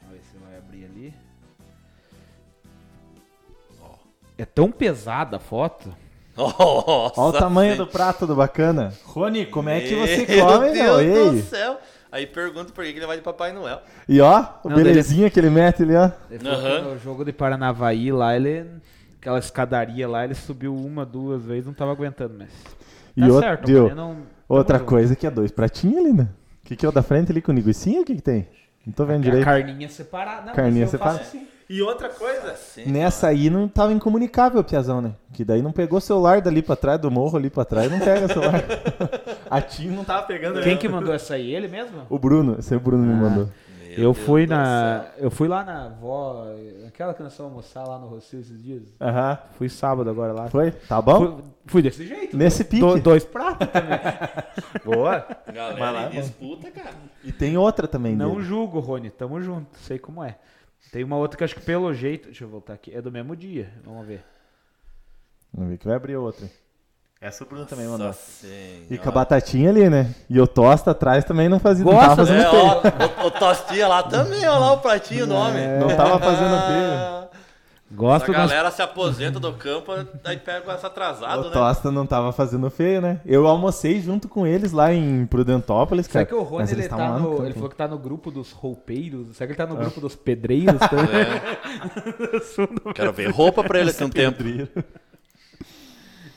Vamos ver se vai abrir ali. É tão pesada a foto. Nossa, Olha o tamanho sim. do prato do bacana. Rony, como é que você Meu come, Deus meu? do Ei. céu. Aí pergunta por que ele vai de Papai Noel. E ó, o Não, belezinha que ele mete ali, ó. Aham. No jogo de Paranavaí lá, ele. Aquela escadaria lá, ele subiu uma, duas vezes, não tava aguentando, mas. E Tá outro- certo, deu. mano, eu não- Outra tamo coisa que é dois pratinhos ali, né? O que, que é o da frente ali com o linguicinha? O que, que tem? Não tô vendo junto. A direito. carninha separada. Não, Carninha mas separada. assim. E outra coisa, Sim. Nessa aí não tava incomunicável, Piazão, né? Que daí não pegou o celular dali pra trás, do morro ali pra trás, não pega o celular. A Tim não tava pegando. Quem né? que mandou essa aí? Ele mesmo? O Bruno, esse é o Bruno me mandou. Eu Deus fui na. céu. Eu fui lá na avó. Aquela que nós fomos almoçar lá no Rocio esses dias. Aham. Fui sábado agora lá. Foi? Tá bom? Fui, fui desse jeito. Nesse pique. Do- dois pratos também. Boa. Galera lá, disputa, cara. E tem outra também Não dele. julgo, Rony. Tamo junto. Sei como é. Tem uma outra que acho que pelo jeito. Deixa eu voltar aqui. É do mesmo dia. Vamos ver. Vamos ver que vai abrir outra. Essa o Bruno também mandou. Nossa E Senhora. com a batatinha ali, né? E o tosta atrás também não fazia. Não Gosta, tava fazendo É, ó, o, o Tostinha lá também, ó lá o pratinho, o nome. Não tava fazendo feio. Gosto A das galera se aposenta do campo, aí pega essa atrasado, O né? Tosta não tava fazendo feio, né? Eu almocei junto com eles lá em Prudentópolis, cara. Será que o Rony ele tá no. Ele falou que tá no grupo dos roupeiros. Será que ele tá no grupo dos pedreiros também? É. Quero ver roupa pra ele tem um tempo.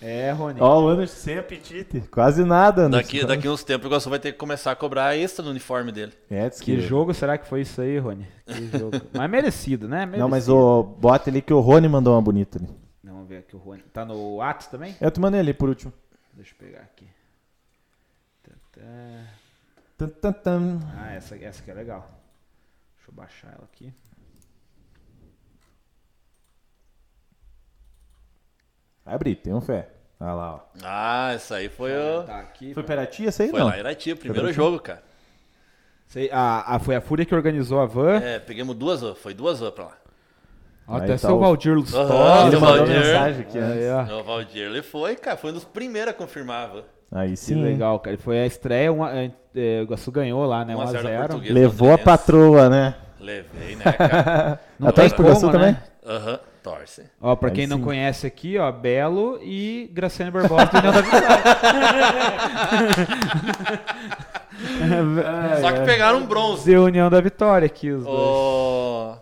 É, Rony. Ó, o Anderson sem apetite. Quase nada, Anderson. Daqui, daqui uns tempos o Iguaçu vai ter que começar a cobrar extra no uniforme dele. É, diz Que jogo será que foi isso aí, Rony? Que jogo. mas merecido, né? Merecido. Não, mas o bota ali que o Rony mandou uma bonita ali. Vamos ver aqui o Rony. Tá no Atos também? Eu te mandei ali por último. Deixa eu pegar aqui. Ah, essa, essa aqui é legal. Deixa eu baixar ela aqui. Vai abrir, tenham fé. Olha lá, ó. Ah, isso aí foi o. Tá aqui. Foi pra ti essa aí, Foi não? lá em Irati, o primeiro jogo, cara. Sei, a, a, foi a Fúria que organizou a van. É, pegamos duas van, foi duas van pra lá. Ó, até tá seu o- Valdir Lustosa. Aham, Ele mandou Valdir. mensagem aqui? Aí, ó. O Valdir, ele foi, cara, foi um dos primeiros a confirmar a van. Aí Que sim. legal, cara. Foi a estreia, uma, é, é, o Iguaçu ganhou lá, né? 1 a 0 da 1x0. Portuguesa. Levou a patroa, né? Levei, né, cara? Não Até tem o Expurgação como, também? né? Aham, torce. Ó, pra Aí quem não sim. conhece aqui, ó, Belo e Graciane Barbosa do União da Vitória. Só que pegaram um bronze. De União da Vitória aqui, os dois. Ô,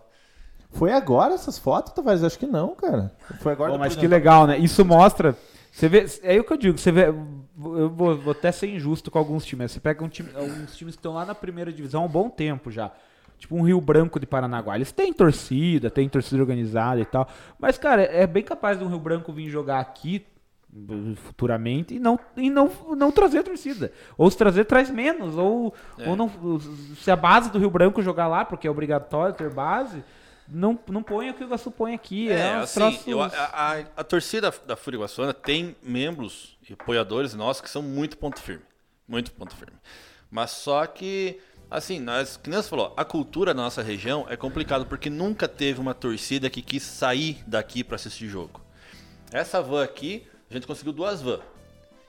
Foi agora essas fotos, Tavares? Acho que não, cara. Foi agora. Pô, mas que legal, né? Isso mostra. Você vê, é o que eu digo, você vê. Eu vou, vou até ser injusto com alguns times. Você pega um time, alguns times que estão lá na primeira divisão há um bom tempo já. Tipo um Rio Branco de Paranaguá. Eles têm torcida, têm torcida organizada e tal. Mas, cara, é bem capaz de um Rio Branco vir jogar aqui futuramente e não, e não, não trazer torcida. Ou se trazer, traz menos. Ou, É. ou não, se a base do Rio Branco jogar lá, porque é obrigatório ter base, não, não põe o que o Iguaçu põe aqui. É, É, assim, troços- eu- a, a, a torcida da Fúria Iguaçuana tem membros e apoiadores nossos que são muito ponto firme. Muito ponto firme. Mas só que, assim, nós, que nem você falou, a cultura da nossa região é complicado porque nunca teve uma torcida que quis sair daqui para assistir jogo. Essa van aqui, a gente conseguiu duas van.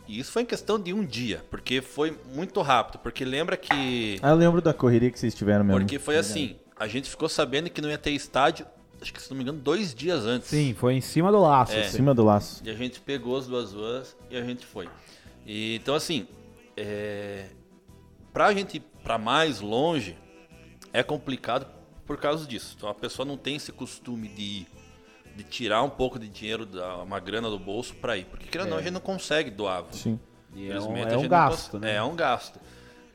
E isso foi em questão de um dia, porque foi muito rápido. Porque lembra que. Ah, eu lembro da correria que vocês tiveram mesmo. Porque foi assim, a gente ficou sabendo que não ia ter estádio, acho que se não me engano, dois dias antes. Sim, foi em cima do laço. É. Em assim. cima do laço. E a gente pegou as duas vans e a gente foi. E, então, assim, é, pra gente pra mais longe, é complicado por causa disso. Então, a pessoa não tem esse costume de ir, de tirar um pouco de dinheiro, da, uma grana do bolso pra ir. Porque, querendo ou não, a gente não consegue doar. Sim. É um, é um gasto, cons- né? É, um gasto.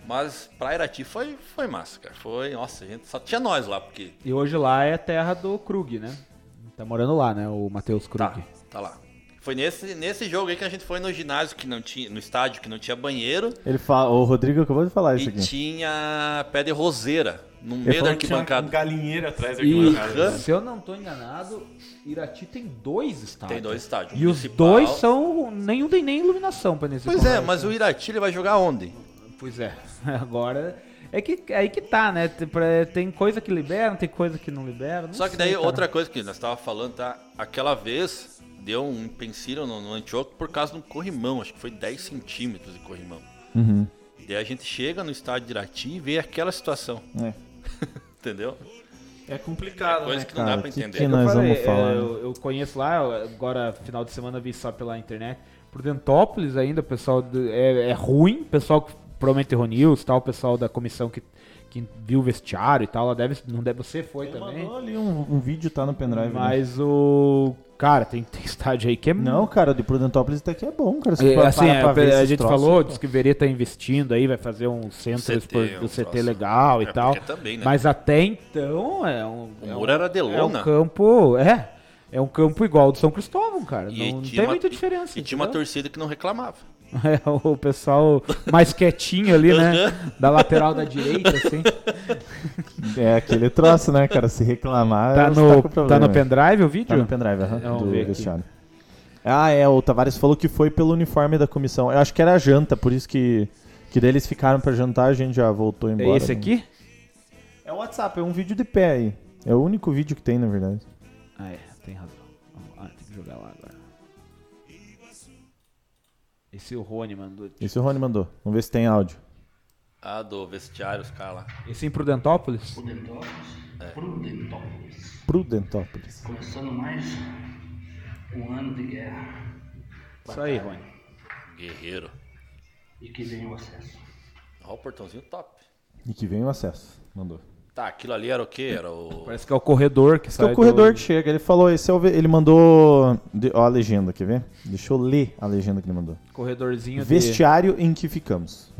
Mas pra Irati foi, foi massa, cara. Foi, nossa, a gente só tinha nós lá, porque E hoje lá é terra do Krug, né? Tá morando lá, né? O Matheus Krug. Tá, tá lá. Foi nesse, nesse jogo aí que a gente foi no ginásio que não tinha, no estádio que não tinha banheiro Ele fala, o Rodrigo acabou de falar isso e aqui. tinha pé de roseira no Ele meio da que tinha um arquibancada. galinheiro atrás da E, arquibancada. se eu não tô enganado, Irati tem dois estádios. Tem dois estádios. E os dois são. Nenhum tem nem iluminação pra nesse Pois é, mas o Irati ele vai jogar onde? Pois é. Agora. É que é aí que tá, né? Tem, coisa que libera, tem coisa que não libera. não Só que sei, daí cara. outra coisa que nós tava falando, tá? Aquela vez deu um empecilho no, no Antioco por causa de um corrimão, acho que foi 10 centímetros de corrimão. Uhum. E daí a gente chega no estádio de Irati e vê aquela situação, É. entendeu? É complicado, Coisa né? que não Cara, dá pra que entender. que Eu nós falei, vamos falar? é, Eu, eu conheço lá, eu- agora final de semana vi só pela internet. Prudentópolis ainda, o pessoal é, é ruim, o pessoal que provavelmente errou news, tal, o pessoal da comissão que, que viu o vestiário e tal, ela deve, não deve, você foi Ele também. mandou ali um, um vídeo, tá no pendrive. né? Mas o cara, tem, tem estádio aí que é Não, cara, de Prudentópolis até que é bom, cara. Se É, assim, pra a, ver a esses gente troços, falou, diz que o Verê tá investindo aí, vai fazer um centro CT, um do CT troço. legal É, e tal. também, né? Mas até então é um. O é um, era de é um lona. campo. É. É um campo igual ao do São Cristóvão, cara. E não tinha tem uma- muita diferença. E tinha uma torcida que não reclamava. É, o pessoal mais quietinho ali, né? Da lateral da direita, assim. É aquele troço, né, cara? Se reclamar, Tá no, tá problema. no pendrive o vídeo? Tá no pendrive, aham, Vamos do. Ah, é, o Tavares falou que foi pelo uniforme da comissão. Eu acho que era a janta, por isso que, que daí eles ficaram pra jantar, a gente já voltou embora. É esse né? aqui? É o WhatsApp, é um vídeo de pé aí. É o único vídeo que tem, na verdade. Ah, é, tem razão. Esse o Rony mandou. Esse o Rony mandou. Vamos ver se tem áudio. Ah, do vestiário, os caras lá. Esse em Prudentópolis? Prudentópolis, Prudentópolis, Prudentópolis. começando mais um ano de guerra. Isso aí, Rony. Guerreiro. E que vem o acesso. Ó, o portãozinho top. E que vem o acesso. Mandou. Tá, aquilo ali era o quê? Era o. Parece que é o corredor que sai é o corredor do... que chega. Ele falou, esse é o. Ele mandou. de- Ó, a legenda, quer ver? Deixa eu ler a legenda que ele mandou. corredorzinho de... Vestiário em que ficamos.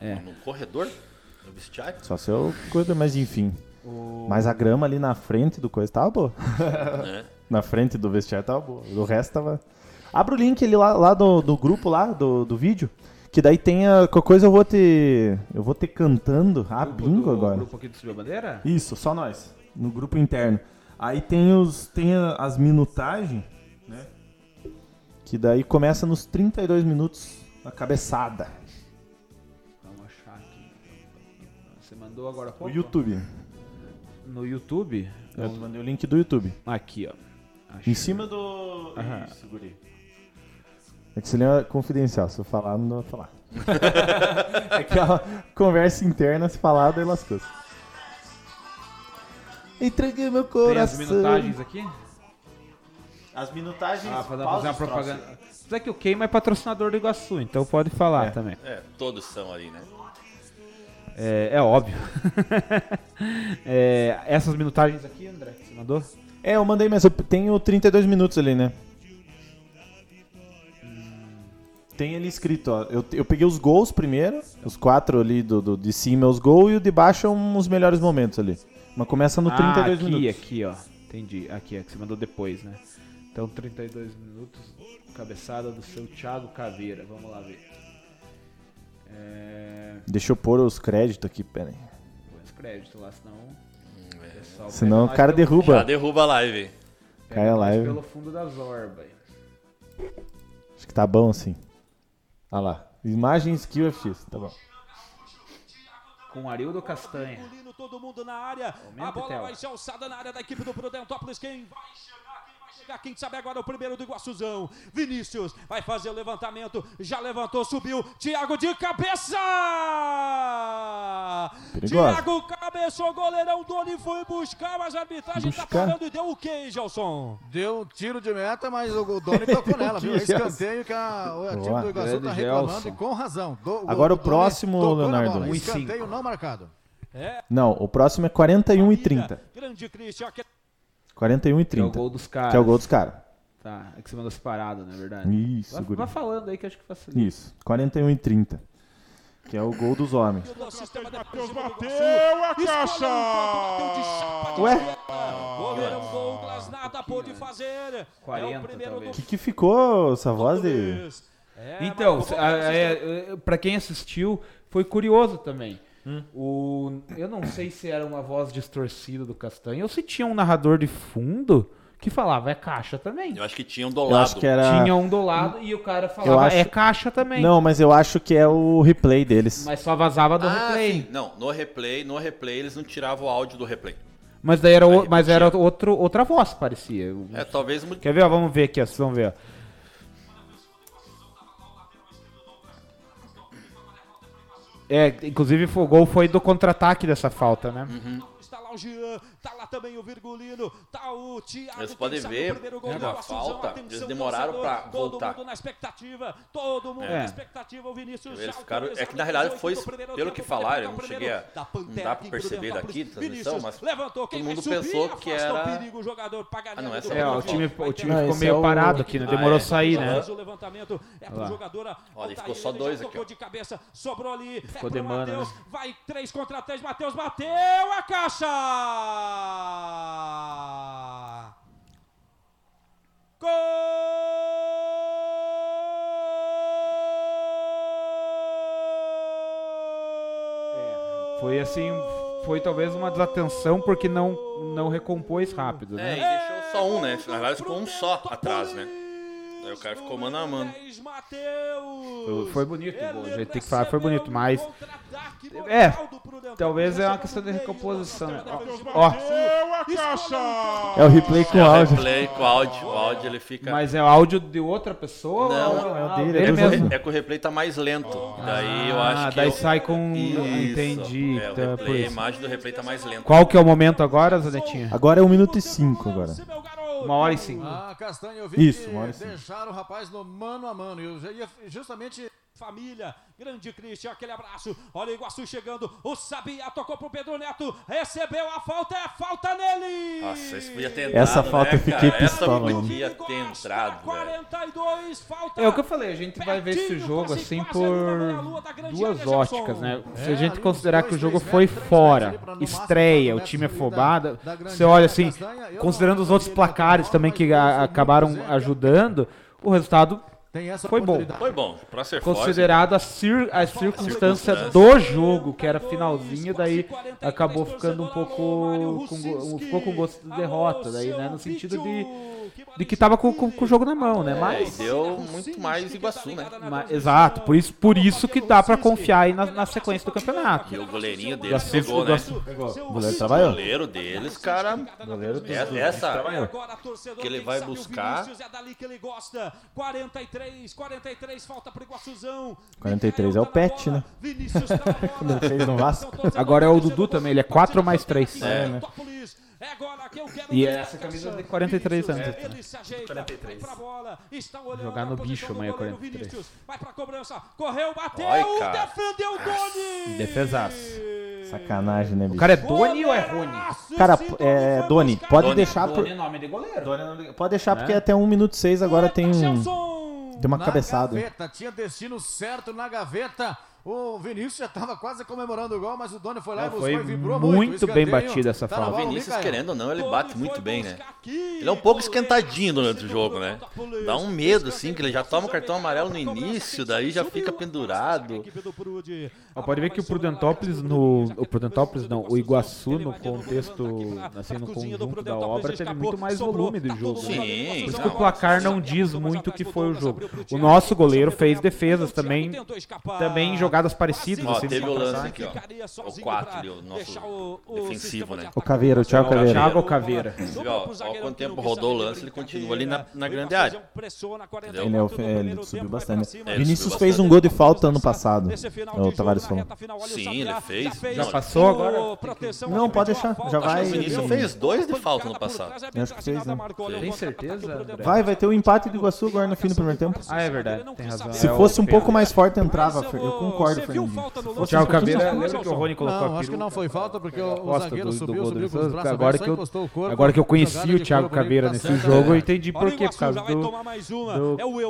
É. No corredor? No vestiário? Só se eu corredor, mas enfim. Mas a grama ali na frente do coisa tava boa. né? na frente do vestiário tava boa. O resto tava. Abra o link ali lá, lá do, do grupo lá, do, do vídeo. Que daí tem a. Qualquer coisa eu vou ter. Eu vou ter cantando a Grupo bingo do- agora. grupo aqui do Subiu a Bandeira? Isso, só nós. No grupo interno. Aí tem os. Tem as minutagens, né? Que daí começa nos 32 minutos a cabeçada. Vamos achar aqui. Você mandou agora O pouco? YouTube. No YouTube? Eu mandei o link do YouTube. Aqui, ó. Achei. Em cima do. Aham. Isso, guri. É que isso ali é confidencial. Se eu falar, não dá pra falar. é aquela conversa interna, se falar, daí lascou-se. Entreguei meu Tem as coração. minutagens aqui? As minutagens. Ah, pra fazer uma troços propaganda. aí. Apesar que o Keima é patrocinador do Iguaçu, então pode falar É. também. É, todos são ali, né? É, é óbvio. É, essas minutagens aqui, André, que você mandou? É, eu mandei, mas eu tenho 32 minutos ali, né? Tem ali escrito, ó. Eu, eu peguei os gols primeiro, os quatro ali do, do- de cima, os gols, e o de baixo são os melhores momentos ali. Mas começa no 32 ah, aqui, minutos. aqui, ó. Entendi. Aqui, é que você mandou depois, né? Então, 32 minutos, cabeçada do seu Thiago Caveira. Vamos lá ver. É... Deixa eu pôr os créditos aqui, pera aí. Põe os créditos lá, senão... pessoal Senão o cara pelo- derruba. Já derruba a live. pega Cai a live. pelo fundo da zorba. aí. Acho que tá bom assim. Olha lá. Imagens QFX, tá bom. Com Arildo Castanha. Todo mundo na área. Aumenta a bola vai ser alçada na área da equipe do Prudentópolis. Quem vai chegar? Chegar? Quem sabe agora é o primeiro do Iguaçuzão. Vinícius vai fazer o levantamento. Já levantou, subiu. Thiago de cabeça! Perigosa. Thiago cabeçou, goleirão Doni foi buscar, mas a arbitragem tá Buscar? parando e deu o quê, Gelson? Deu um tiro de meta, mas o Doni tocou nela, viu? É Que escanteio que a, o time do Iguaçu tá reclamando Gelson. e com razão. Do- Agora o Doni próximo, Leonardo. bola, Escanteio não marcado. Não, o próximo é 41 e 30. Grande Christian, que 41 e Que é o 30. gol dos caras. Que é o gol dos caras. Tá, é que você mandou separado, na verdade. Isso, Vai, vai falando aí que acho que facilita. Isso. 41 e 30. Que é o gol dos homens. Matheus bateu a caixa! Ué? Goleirão Douglas nada pôde fazer. é 40 o primeiro talvez. O que, que ficou essa voz de. É, Então, mas- a- é, é, pra quem assistiu, foi curioso também. Hum. O, eu não sei se era uma voz distorcida do Castanho ou se tinha um narrador de fundo que falava é caixa também. Eu acho que tinha um do Eu lado. acho que era. Tinha um do lado e o cara falava acho- é caixa também. Não, mas eu acho que é o replay deles. Mas só vazava do Ah, replay. sim. Não, no replay, no replay eles não tiravam o áudio do replay. Mas daí era, o- mas era outro, outra voz, parecia. Eu- É, talvez. Quer ver? ó? Vamos ver aqui, ó. Vão ver. ó. É, inclusive o gol foi do contra-ataque dessa falta, né? Está lá o Jean, tá lá também o Virgulino, tá o Thiago. Vocês podem ver, gol do na Iguaçuzão, falta, atenção, eles demoraram torcedor, pra Todo voltar. mundo na expectativa, todo mundo É. na expectativa, o Vinícius Eles já ficaram- é que na realidade 18 foi, pelo que falaram, eu o não cheguei a- não dá em perceber daqui, transmissão, Vinícius mas levantou, quem todo mundo subir, pensou que afasta o era- perigo, o jogador Ah, não, do essa É, o time, Vai o time Não, ficou meio é o- parado aqui, né? Ah, Demorou é. a sair, né? O levantamento, é pro jogador. Olha, ficou só dois aqui, tocou de cabeça, sobrou ali. Ficou é pro demanda, Matheus, né? vai 3 contra 3, Matheus bateu a caixa! Gol! Foi assim, foi talvez uma desatenção porque não, não recompôs rápido, É, e né? deixou só um, né? Na verdade ficou um só atrás, né? Aí o cara ficou mano a mano. Foi, foi bonito a gente tem que falar, foi bonito, mas. É, talvez é uma questão de recomposição. né? Ó, ó! É o replay com É o áudio. replay com áudio. O áudio ele fica. mas é o áudio de outra pessoa? Não, é o dele, é mesmo. É que o replay tá mais lento. daí eu acho Ah, que. daí eu- sai com. Isso. Entendi. É, o por replay, a imagem do replay tá mais lenta. Qual que é o momento agora, Zanetinha? Agora é 1 minuto e 5 agora. Uma hora e cinco. Ah, Castanho, eu vi Isso, que deixaram o rapaz no mano a mano. E eu já ia justamente Família, grande Cristian, aquele abraço. Olha o Iguaçu chegando. O Sabia tocou pro Pedro Neto. Recebeu a falta, é falta nele. Nossa, isso podia ter entrado. Essa falta né, eu fiquei cara? Essa pistola, mano. podia ter entrado, velho. 42, falta. É o que eu falei, a gente vai ver esse jogo assim por duas óticas, né? Se É, a gente considerar que o jogo foi fora, estreia, o time ali afobado, você olha assim, considerando os outros na placares também que acabaram ajudando, o resultado Tem essa Foi bom. Foi bom. Pra ser forte. considerado a, cir a circunstância do jogo, que era finalzinho, daí acabou ficando um pouco com, ficou com gosto de derrota, daí, né? No sentido de, de que tava com, com- com o jogo na mão, né? É, Mas, deu muito mais Iguaçu, né? mas- exato, por isso, por isso que dá pra confiar aí na, na sequência do campeonato. E o goleirinho deles Iguaçu- pegou, né? Iguaçu- O goleiro O trabalhou. goleiro deles, cara. Goleiro do- É- Essa. Agora, torcedor, que ele vai o buscar. Vinícius, É dali que ele gosta. 43 43, 43, falta pro Iguaçuzão. 43 é o tá Pet, né? Vinícius tá na bola. Quando ele fez no Vasco. Agora é o Dudu também, ele é do 4 mais Iguaçu, 3. aqui em É, né? É agora que eu quero E essa camisa de 43 anos. Ele se ajeita, vai pra bola, está olhando Jogar no bicho, amanhã, goleiro 43. Vinícius, vai pra cobrança, correu, bateu, cara. defendeu o Doni. Defesaço. Sacanagem, né, O bicho? cara é Doni ou é Rony? Cara, é, Doni, pode Doni. deixar por... é nome de goleiro. Pode deixar porque até 1 minuto 6 agora tem um... Tem uma Na cabeçada. gaveta, tinha destino certo na gaveta. O Vinícius já estava quase comemorando o gol, mas o Doni foi lá Não, e buscou foi e vibrou muito muito. Bem batida essa tá falta. O Vinícius, querendo ou não, ele bate muito bem, né? Ele é um pouco esquentadinho durante o jogo, né? Dá um medo, assim, que ele já toma o cartão amarelo no início, daí já fica pendurado. Ó, Pode ver que o Prudentópolis no. O Prudentópolis não, o Iguaçu no contexto, assim, no conjunto da obra, teve muito mais volume jogo. né? Sim, Por isso que o placar não diz muito o que foi o jogo. O nosso goleiro fez defesas também, também em jogadas parecidas. Ó, assim, teve o lance aqui, ó. O 4 ali, o nosso defensivo, né? O Caveira, o Thiago Caveira. Thiago Caveira. Ó, ó quanto tempo rodou o lance, ele continua ali na, na grande área. Entendeu? Ele, é o- ele subiu bastante. Ele Vinícius subiu fez bastante. um gol de falta ano passado. O Tavares falou. Sim, ele fez. Já passou agora? Não, pode deixar, já vai- O Vinícius fez dois de falta no passado. Acho que fez, né? Tem certeza, André? Vai, vai ter o empate do Iguaçu agora no fim do primeiro tempo. Ah, é verdade, tem razão. Se É o fosse um pouco mais forte, entrava. Eu concordo, Você viu Fernandinho. falta no Se O fosse Thiago Caveira, lembra que o Rony colocou Não, a acho que não foi falta, porque o, zagueiro do- subiu, gol do subiu com os braços Agora que eu- encostou o corpo. Agora que eu conheci o Thiago Caveira nesse tá jogo, eu é. entendi por quê, por causa do, do,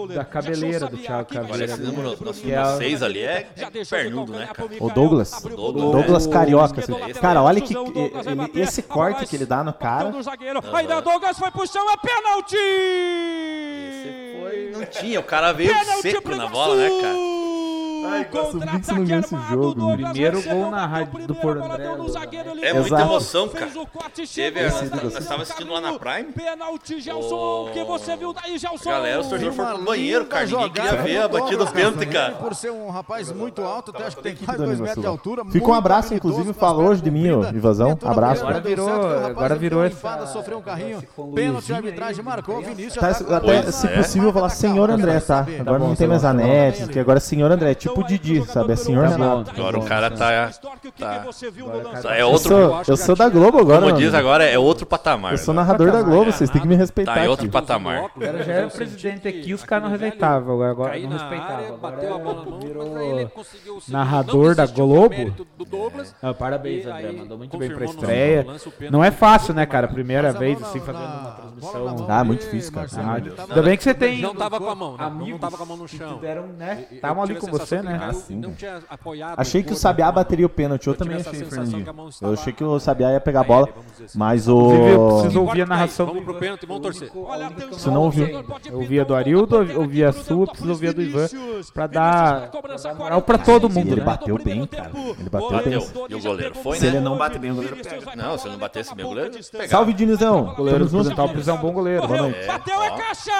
do- da cabeleira do Thiago Caveira. Parece ali. é número a- 6 ali é, é pernudo, né, cara? O Douglas. Douglas. Douglas Carioca. Assim. Cara, olha que esse corte que ele dá no cara. Ainda Douglas foi pro chão, é pênalti! Esse foi. Não tinha, o cara veio seco na bola, né, cara? Ai, Contra-ataque armado, jogo? Douglas Primeiro gol na rádio do Porto André, né? É muita Exato. emoção, fez cara. o corte, Teve, nós, tava assistindo lá na. Prime. Pênalti, Gelson, que você viu daí, Gelson? Galera, o torcedor foi pro banheiro, cara. Ninguém queria ver do a batida do pênalti, cara. Por ser um rapaz muito alto, até acho que tem quase do 2 Iguaçu, metros de altura. Fica um abraço, inclusive, falou hoje de mim. Ivazão. Abraço. Agora virou- agora virou essa- sofreu um carrinho. Pênalti, arbitragem marcou. Vinícius Tá, tá até, se É. possível, falar senhor André, tá? Agora não tem mais Anete, que agora é senhor André, tipo o Didi, sabe? É senhor Tá Renato. tá Agora o cara tá. tá. Tá. É Eu outro. sou, eu sou da Globo agora, Como diz agora, é outro patamar. Eu sou narrador da Globo, vocês têm que me respeitar Tá em outro aqui. patamar. O cara já era presidente aqui, os caras não respeitavam, agora, agora não respeitavam. bateu a bola virou seguir. narrador da Globo. Ah, parabéns, André, mandou muito bem pra estreia. Não é fácil, né, cara? Primeira vez, assim, fazendo uma transmissão. Ah, muito difícil, cara. Ah, tava- Ainda bem que você tem Não tava com a mão, né? Não amigos tava com a mão no que chão. né? Eu Estavam ali com você, né? Ah, sim, não tinha apoiado Achei o que o Sabiá bateria o pênalti, eu Eu também achei, Fernandinho. a Eu achei que o Sabiá ia pegar a bola, assim. mas Inclusive, eu o... preciso ouvir a narração Vamos do pro pênalti, vamos torcer. Você não ouviu? Eu ouvia do pintar Arildo, o ouvia a sua, preciso ouvir a do Ivan, pra dar- vai cobrança pra dar 46, moral pra todo mundo, Ele né? bateu bem, cara. Ele bateu bem. E o goleiro foi, né? ele não bate bem, o goleiro vai Não, se ele não batesse levanta bem, o goleiro pegava. Salve, Dinizão. O goleiro do. Prudentópolis é um bom goleiro. Correu, Boa noite. bateu É, a caixa!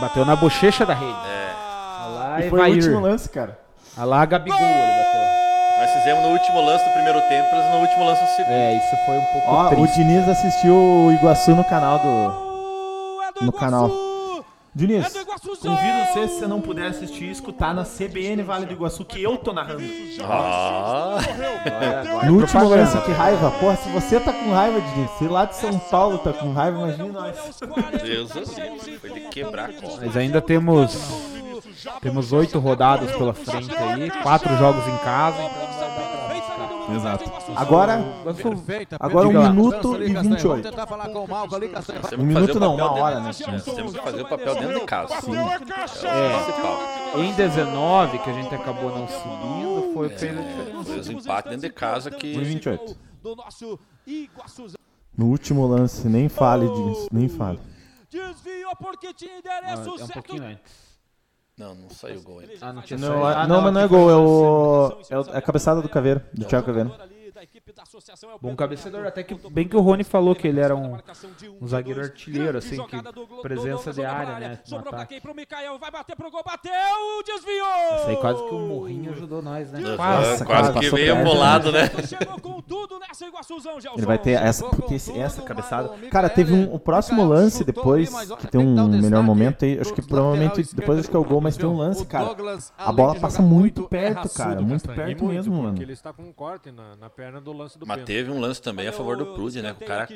Bateu na bochecha da rede. É. E foi o último lance, cara. Olha lá, Gabigol, ele bateu. Nós fizemos no último lance do primeiro tempo, eles no último lance do segundo. É, isso foi um pouco Ó, o triste. Diniz assistiu o Iguaçu no canal do... É do No canal. Diniz, É convido você, se você não puder assistir, escutar na CBN Vale do Iguaçu, que eu tô narrando. Ah, No último lance, que raiva. Porra, se você tá com raiva, Diniz, se lá de São Paulo tá com raiva, imagina nós. Deus do céu, foi de quebrar a cola. Mas ainda temos temos oito rodadas pela frente aí, quatro jogos em casa, então. Exato. Agora, Agora um minuto e Castanho. 28. Vamos tentar falar com o Malco ali, Castanho. Nós um minuto não, uma hora, né? Nós temos que fazer o papel dentro de casa. Caixa. É, em 19, que a gente acabou não subindo, foi. Foi os empates dentro de casa que. 28. Do nosso Iguaçuzão. No último lance, nem fale, Diniz, nem fale. Desviou porque tinha Ah, endereço É um certo. pouquinho antes. Não, não saiu o gol ainda. Ah, não tinha Não, saído. é- Ah, não, mas não é gol, é o. É o- é a cabeçada do Caveira, do Thiago Caveira. Bom cabeceador, até que bem que o Rony falou que ele era um, um zagueiro artilheiro, assim, que presença de área, né? Sobrou pra quem? Pro Mikael, vai bater pro gol, bateu, desviou! Isso aí quase que o Morrinho ajudou nós, né? Quase. quase que veio bolado, né? Chegou com tudo nessa Iguaçuzão, Gelson. Ele vai ter essa, essa cabeçada. Cara, teve um, o próximo lance depois, que tem um melhor momento aí. Acho que provavelmente depois acho que é o gol, mas tem um lance, cara. A bola passa muito perto, é cara. Muito perto mesmo, mano. ele está com um corte na perna do lance do Mas pênalti. teve um lance também a favor do Prude, né? O cara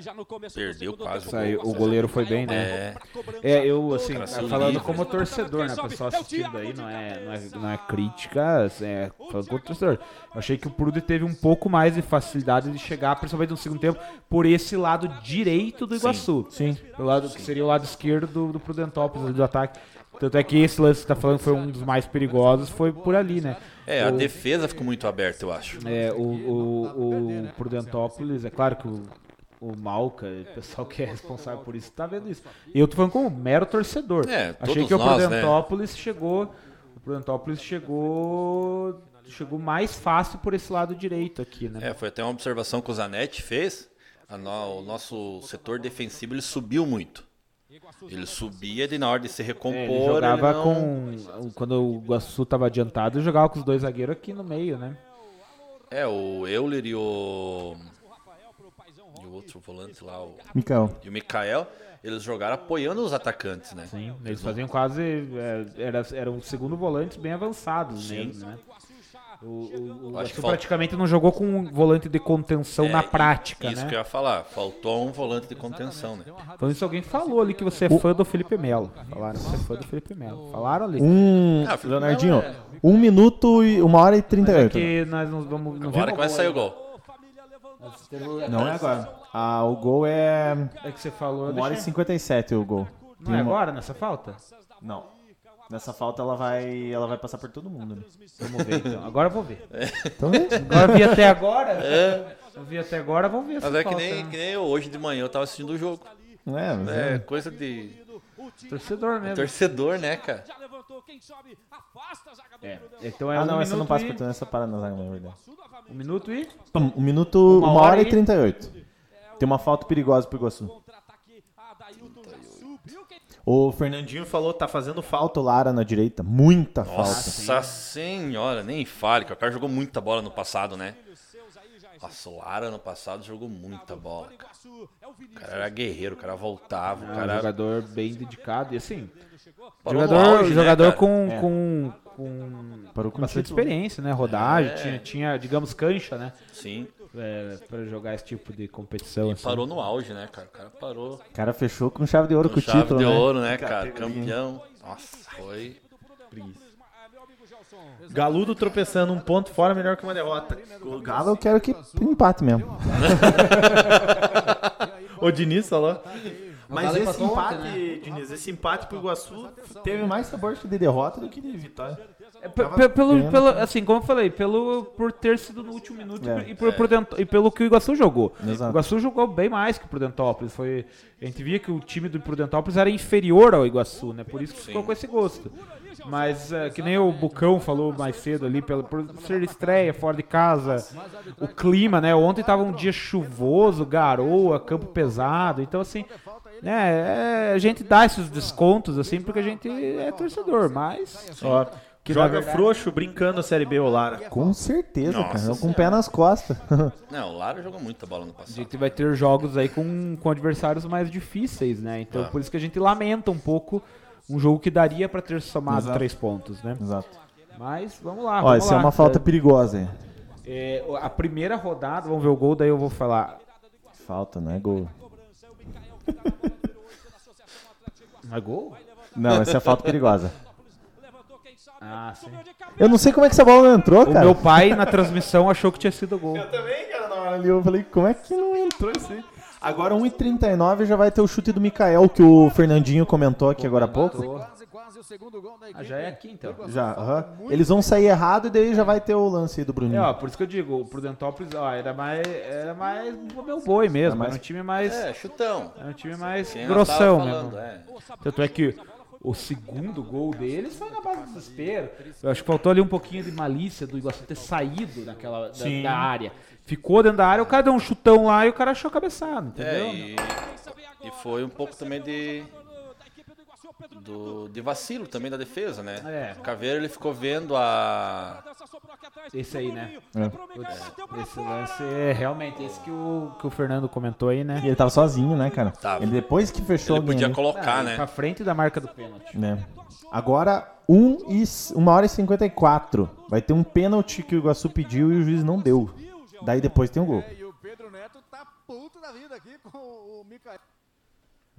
perdeu quase o goleiro foi bem, né? É, eu, assim, falando livre. como torcedor, né? Pessoal assistindo aí, não é, não é, não é crítica, é falando como torcedor. Eu achei que o Prude teve um pouco mais de facilidade de chegar, principalmente no segundo tempo, por esse lado direito do Iguaçu. Sim. Pelo lado, que seria o lado esquerdo do, do Prudentópolis, ali do ataque. Tanto é que esse lance que você tá falando foi um dos mais perigosos, foi por ali, né? É, a O- defesa ficou muito aberta, eu acho. é, o, o, o Prudentópolis, é claro que o, o Malca, o pessoal que é responsável por isso, tá vendo isso. E eu tô falando como mero torcedor. É, Achei que o né? Prudentópolis chegou. O Prudentópolis chegou. Chegou mais fácil por esse lado direito aqui, né? É, foi até uma observação que o Zanetti fez. A no- o nosso setor defensivo ele subiu muito. Ele subia e na hora de se É, recompor. ele jogava ele não- com. Quando o Iguaçu tava adiantado, ele jogava com os dois zagueiros aqui no meio, né? É, o Euler e o. E o outro volante lá, o, Mikael. e o Mikael, eles jogaram apoiando os atacantes, né? Sim, eles faziam quase. é, era, eram segundo volantes bem avançados Sim. mesmo, né? O, o, o Acho que praticamente não jogou com um volante de contenção É, na prática, Isso né? que eu ia falar. Faltou um volante de contenção, né? Então isso alguém falou ali que você é fã do Felipe Melo. Falaram que você é fã do Felipe Melo. Falaram ali. Um. Ah, Leonardinho, é- um minuto e uma hora e trinta e é oito. que nós não vamos. Não Agora que vai sair o gol. Não é agora. Ah, o gol é. É que você falou. eu Uma hora e deixei- cinquenta e sete o gol. Não é agora nessa falta? Não. Nessa falta ela vai. Ela vai passar por todo mundo. Né? Vamos ver então. Agora eu vou ver. Então, gente. Agora eu vi até agora. Eu vi até agora, vamos ver Mas é que nem, que nem eu, hoje de manhã eu tava assistindo o jogo. É, mas É é. coisa de Torcedor mesmo. torcedor, né, cara? É. Então é Ah, um não, essa não passa e... por todo, essa para na zaga, na verdade. Um minuto e... Um minuto, uma, Uma hora hora e e- 38. Tem uma falta perigosa pro Iguaçu. Contra-ataque, Adailton já subiu, quem O Fernandinho falou, tá fazendo falta o Lara na direita. Muita falta. Nossa senhora, nem fale, que o cara jogou muita bola no passado, né? Nossa, o Lara no passado jogou muita bola, cara. o cara era guerreiro, o cara voltava, o É um cara jogador bem dedicado e assim... parou jogador auge, né, jogador cara? com, É. com, com Parou com bastante título. experiência, né? Rodagem, É. tinha, tinha, digamos, cancha, né? Sim, É, pra jogar esse tipo de competição. assim. parou no auge, né, cara? O cara parou O cara fechou com chave de ouro com com o chave título, de né? ouro, né, cara? Campeão. Nossa, foi... Galudo tropeçando, um ponto fora melhor que uma derrota. O Galo eu quero que empate mesmo. O Diniz falou. Mas esse empate, ontem, Diniz, esse empate pro Iguaçu teve mais sabor de derrota do que de vitória. É, pe- pe- pelo, pelo, assim, como eu falei, pelo, por ter sido no último minuto É. e, por, por dentro- e pelo que o Iguaçu jogou. Exato. O Iguaçu jogou bem mais que o Prudentópolis. Foi, a gente via que o time do Prudentópolis era inferior ao Iguaçu, né? Por isso que ficou com esse gosto. Mas, é, que nem o Bucão falou mais cedo ali, pelo, por ser estreia, fora de casa, o clima, né? Ontem tava um dia chuvoso, garoa, campo pesado. Então, assim, né? é, a gente dá esses descontos, assim, porque a gente é torcedor, mas... Ó, Que joga verdade- frouxo brincando a Série B, o Lara. Com certeza, Nossa cara. Com o pé nas costas. Não, o Lara jogou muita bola no A passado. gente vai ter jogos aí com, com adversários mais difíceis, né? Então, Ah. por isso que a gente lamenta um pouco um jogo que daria pra ter somado Exato. três pontos, né? Exato. Mas vamos lá. Ó, vamos essa é lá. uma falta perigosa. É, a primeira rodada, vamos ver o gol, daí eu vou falar. Falta, não é gol. Não é gol? Não, essa é falta perigosa. Ah, sim. Eu não sei como é que essa bola não entrou, O cara. meu pai na transmissão achou que tinha sido gol. também, cara, na hora ali eu falei, como é que não entrou isso aí? Agora 1h39 já vai ter o chute do Mikael, que o Fernandinho comentou aqui agora há pouco. Ah, já é aqui então. Já, aham. Eles vão sair errado e daí já vai ter o lance aí do É, Bruninho. ó, por isso que eu digo, o Prudentópolis, ó, era mais, era mais o meu boi mesmo, mais- era um time mais, É, chutão. era um time mais Quem nós grossão mesmo. falando, é. Tanto é que o segundo gol deles foi na base desespero. Eu acho que faltou ali um pouquinho de malícia do Iguaçu ter saído daquela, da, da área. Ficou dentro da área, o cara deu um chutão lá e o cara achou a cabeçada, entendeu? É, e, e foi um pouco também de, do, de vacilo também da defesa, né? É. O Caveiro ele ficou vendo a. Esse aí, né? É. Putz, esse lance é realmente esse que o, que o Fernando comentou aí, né? E ele tava sozinho, né, cara? Tava. Ele depois que fechou Ele podia colocar, Ah, né? Pra frente da marca do pênalti. né? Agora, 1 e, 1 hora e 54. Vai ter um pênalti que o Iguaçu pediu e o juiz não deu. Daí depois tem o gol. É, e o Pedro Neto tá puto da vida aqui com o Micael.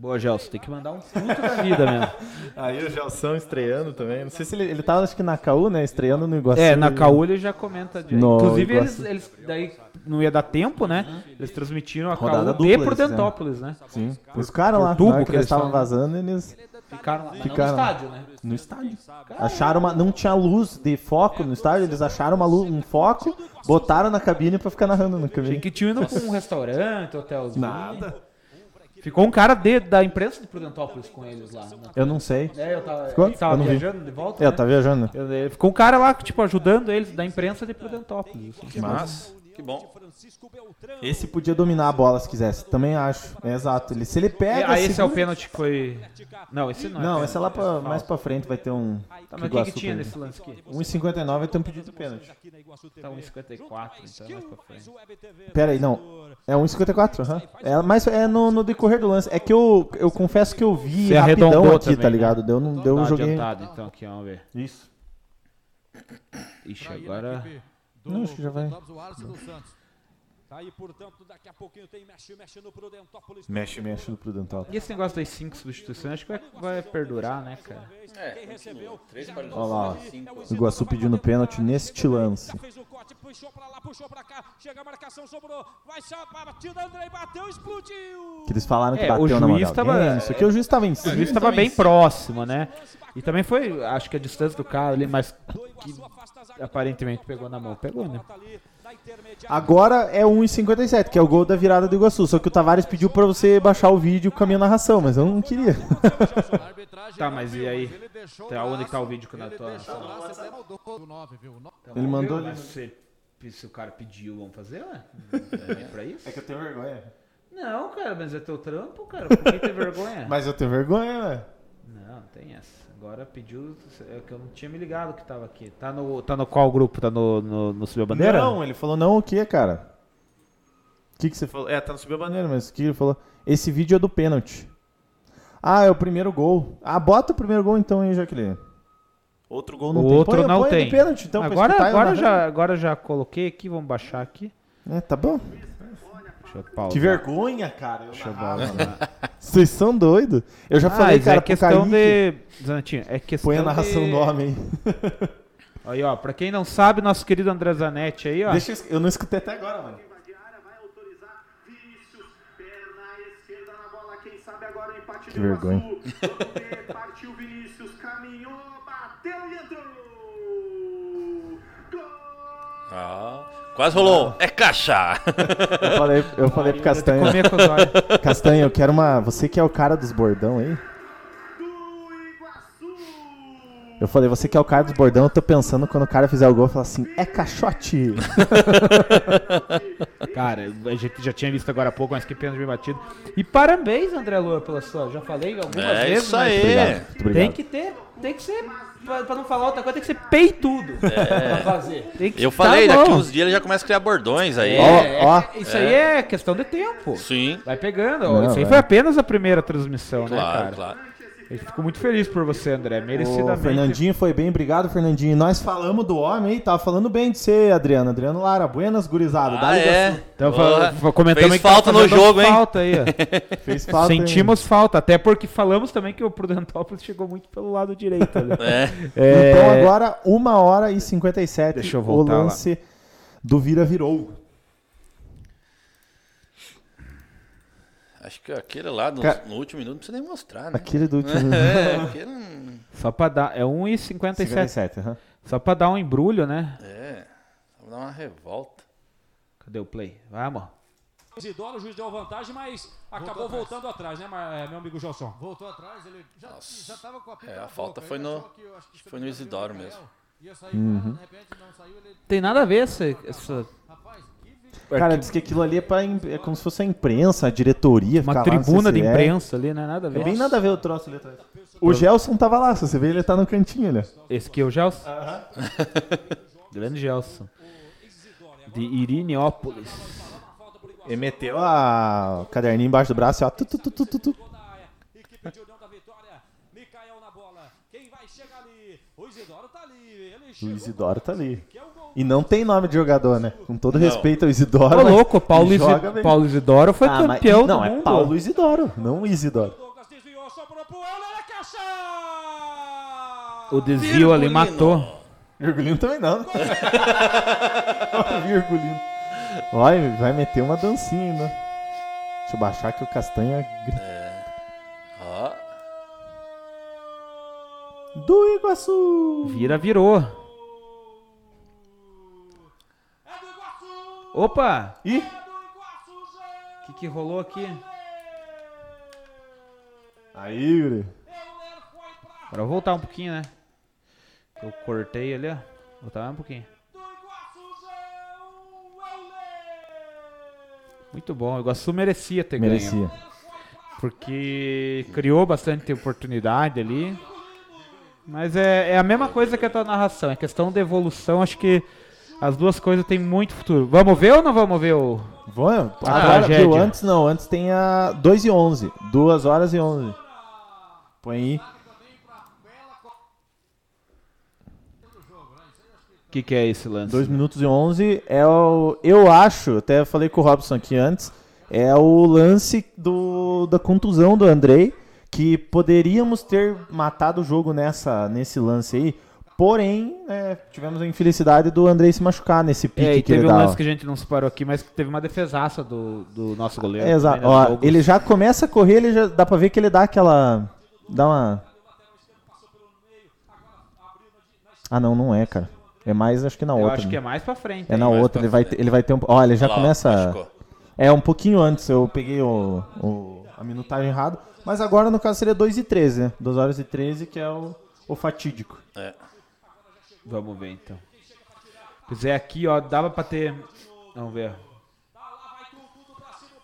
Boa, Gelson, tem que mandar um puto da vida mesmo. Aí o Gelson estreando também. Não sei se ele, ele tava, acho que na KU, né? Estreando no Iguaçu. É, na Caú ele já comenta. De... No Inclusive, eles, eles daí não ia dar tempo, né? Eles transmitiram a Rodada Caú dupla de eles Prudentópolis, né? Sim. Os caras lá, tubo que que eles estavam vazando, eles Ficaram lá, Ficaram. não no estádio, né? no estádio. Acharam uma. Não tinha luz de foco no estádio, eles acharam uma luz, um foco, botaram na cabine pra ficar narrando na cabine. que tinha ido pra um restaurante, hotelzinho. Nada. Ficou um cara de, da imprensa de Prudentópolis com eles lá. né? Eu não sei. É, eu tava, Ficou? ele tava Eu não vi. viajando de volta. É, eu né? tava viajando. Eu- Ficou um cara lá, tipo, ajudando eles da imprensa de Prudentópolis. assim. Mas, que bom. Esse podia dominar a bola se quisesse. Também acho. É exato. Ele, se ele É, pega. ah, esse é o segura- pênalti que foi. Não, esse não é. Não, esse é lá pra, falta. mais pra frente vai ter um. Tá, mas o que, tinha nesse lance aqui? 1,59 vai ter um pedido de pênalti. Tá 1,54, então é mais pra frente. Pera aí, não. É 1,54, aham. É, mas é no, no decorrer do lance. É que eu, eu confesso que eu vi Você rapidão arredondou aqui, também, tá né? ligado? Deu, não, deu Dá um joguinho. então, aqui, vamos ver. Isso. Ixi, agora. Não, acho que já vai. O Alisson dos Santos. Tá aí, portanto, daqui a pouquinho tem mexe, mexe no Prudentópolis. Mexe, mexe no Prudental. E esse negócio das 5 substituições, acho que vai, vai perdurar, né, cara? É, continua. Três partidas. Olha lá, cinco. O Iguaçu pedindo pênalti neste lance. Fez o corte, puxou pra lá, puxou pra cá. Chega a marcação, sobrou. Vai ser a batida, André bateu, explodiu. Que eles falaram que É, bateu o na juiz tava- alguém, Isso aqui o juiz tava em O cima. juiz estava bem próximo, né? E também foi, acho que a distância do cara ali, mas que aparentemente pegou na mão. Pegou, né? Agora é 1,57, que é o gol da virada do Iguaçu. Só que o Tavares pediu pra você baixar o vídeo com a minha narração, mas eu não queria. Tá, mas e aí? Tá, onde que tá o vídeo com a ele tua deixou o narração? braço, até mudou o nove, viu? No- Ele mandou ali. Se, se o cara pediu, vamos fazer, ué? É pra isso? que eu tenho vergonha. Não, cara, mas é teu trampo, cara. Por que ter vergonha? Mas eu tenho vergonha, né? Não, não tem essa. Agora pediu. É que eu não tinha me ligado que tava aqui. Tá no, tá no qual grupo? Tá no, no, no Subiu a Bandeira? Não, ele falou não o quê, cara? O que, que você falou? É, tá no subir a bandeira, mas o que ele falou? Esse vídeo é do pênalti. Ah, é o primeiro gol. Ah, bota o primeiro gol então aí, Jaqueline. Outro gol não o tem. outro Põe- não põe tem. pênalti, então, agora, agora, já, agora já coloquei aqui, vamos baixar aqui. É, tá bom. Deixa eu pausar. Que vergonha, cara. Eu Deixa eu pausar. Vocês são doidos. Eu já Ah, falei, isso cara, é questão Kaique, de. Zanetinho, é questão Põe a narração de... do homem aí. Aí, ó, pra quem não sabe, nosso querido André Zanetti aí, ó. Deixa eu, eu não escutei até agora, mano. Que vergonha. Partiu Vinícius, caminhou, bateu e entrou. Ah, quase rolou. É caixa. Eu falei, eu falei pro Castanho. Olhos. Castanho, eu quero uma. Você que é o cara dos bordão aí? Eu falei, você que é o cara dos bordão, eu tô pensando quando o cara fizer o gol, eu falo assim, é caixote. Cara, a gente já tinha visto agora há pouco, mas que pena de bem batido. E parabéns, André Lua, pela sua. Já falei algumas É vezes. isso mas aí. Muito obrigado. Tem que ter, tem que ser, pra, pra não falar outra coisa, tem que ser peitudo pra fazer. Tem que Eu falei, bom. daqui uns dias ele já começa a criar bordões aí. É, Ó, é- isso aí é questão de tempo. Sim, Vai pegando. Não, isso aí vai. foi apenas a primeira transmissão, né, claro, cara? claro. Gente ficou muito feliz por você, André. O Merecidamente. Fernandinho foi bem, obrigado, Fernandinho. Nós falamos do homem aí, tava falando bem de você, Adriano. Adriano Lara, buenas, gurizada. Ah, é? Então, Boa. comentamos Fez falta no jogo, hein? falta aí, ó. Fez falta. hein? Sentimos falta, até porque falamos também que o Prudentópolis chegou muito pelo lado direito ali. É. É, Então agora, 1 hora e 57. Deixa eu voltar O lá. lance do Vira virou. Acho que aquele lá no, Ca- no último minuto não precisa nem mostrar, né? Aquele do último. É, aquele não- Só pra dar. É 1,57. 57, aham. Só pra dar um embrulho, né? É, só dar uma revolta. Cadê o play? Vamos. Isidoro, o juiz deu vantagem, mas acabou atrás. voltando atrás, né, é, meu amigo Gelson? Voltou atrás, ele já, já tava com a É, a falta boca, foi ele no- que- que foi no Isidoro mesmo. Ia sair Uhum. repente não saiu, ele... Tem nada a ver essa. essa Cara, diz que aquilo ali é, pra, é como se fosse a imprensa, a diretoria. uma lá, tribuna se de é. imprensa ali, não é nada a É ver. bem nada a ver o troço ali atrás. O Gelson tava lá, se você ver, ele tá no cantinho ali. Esse aqui é o Gelson? Grande Gelson. De Irineópolis. Ele meteu a... o caderninho embaixo do braço e ó. Tu, tu, tu, tu, tu, tu. Equipe de União da Vitória, Micael na bola. Quem vai chegar ali? O Isidoro tá ali. Tá ali. É. E não tem nome de jogador, né? Com todo Não. respeito ao Isidoro. Ô, mas louco, Paulo, Isi- joga. Paulo Isidoro foi Ah, mas- campeão Não, do é mundo. Paulo Isidoro, não Isidoro. É! O desvio ali Virgulino. matou. Virgulino também não. né? Virgulino. Olha, vai meter uma dancinha ainda. Deixa eu baixar que o Castanha grita. Ó, Do Iguaçu! Vira, virou. É do Iguaçu! Opa! Ih! O que, que rolou aqui? Aí, Yuri. Agora eu vou voltar um pouquinho, né? Eu cortei ali, ó. Voltar mais um pouquinho. Muito bom. O Iguaçu merecia ter Merecia. ganho. Porque criou bastante oportunidade ali. Mas é, é a mesma coisa que a tua narração. É questão de evolução. Acho que as duas coisas têm muito futuro. Vamos ver ou não vamos ver o. Vamos? A Agora, tragédia. viu? Antes não, antes tem a 2 e 11. 2 horas e 11. Põe aí. O que, que é esse lance? 2 minutos e 11 é o. Eu acho, até falei com o Robson aqui antes, é o lance do, da contusão do Andrei, que poderíamos ter matado o jogo nessa, nesse lance aí. Porém, né, tivemos a infelicidade do Andrei se machucar nesse pique É, e que ele teve um dá. lance que a gente não separou aqui, mas que teve uma defesaça do, do nosso goleiro. É, exato. né, Ó, ele já começa a correr, ele já dá pra ver que ele dá aquela. Dá uma. Ah, não, não é, cara. É mais, acho que na Eu outra. acho que né? é mais pra frente. É na mais outra, ele vai, ter, ele vai ter um. Ó, ele já lá, começa. machucou. É, um pouquinho antes, eu peguei o, o- a minutagem errada. Mas agora, no caso, seria 2 e 13, né? 2 horas e 13, que é o, o fatídico. é. Vamos ver então. Pois é, aqui, ó, dava pra ter. Vamos ver.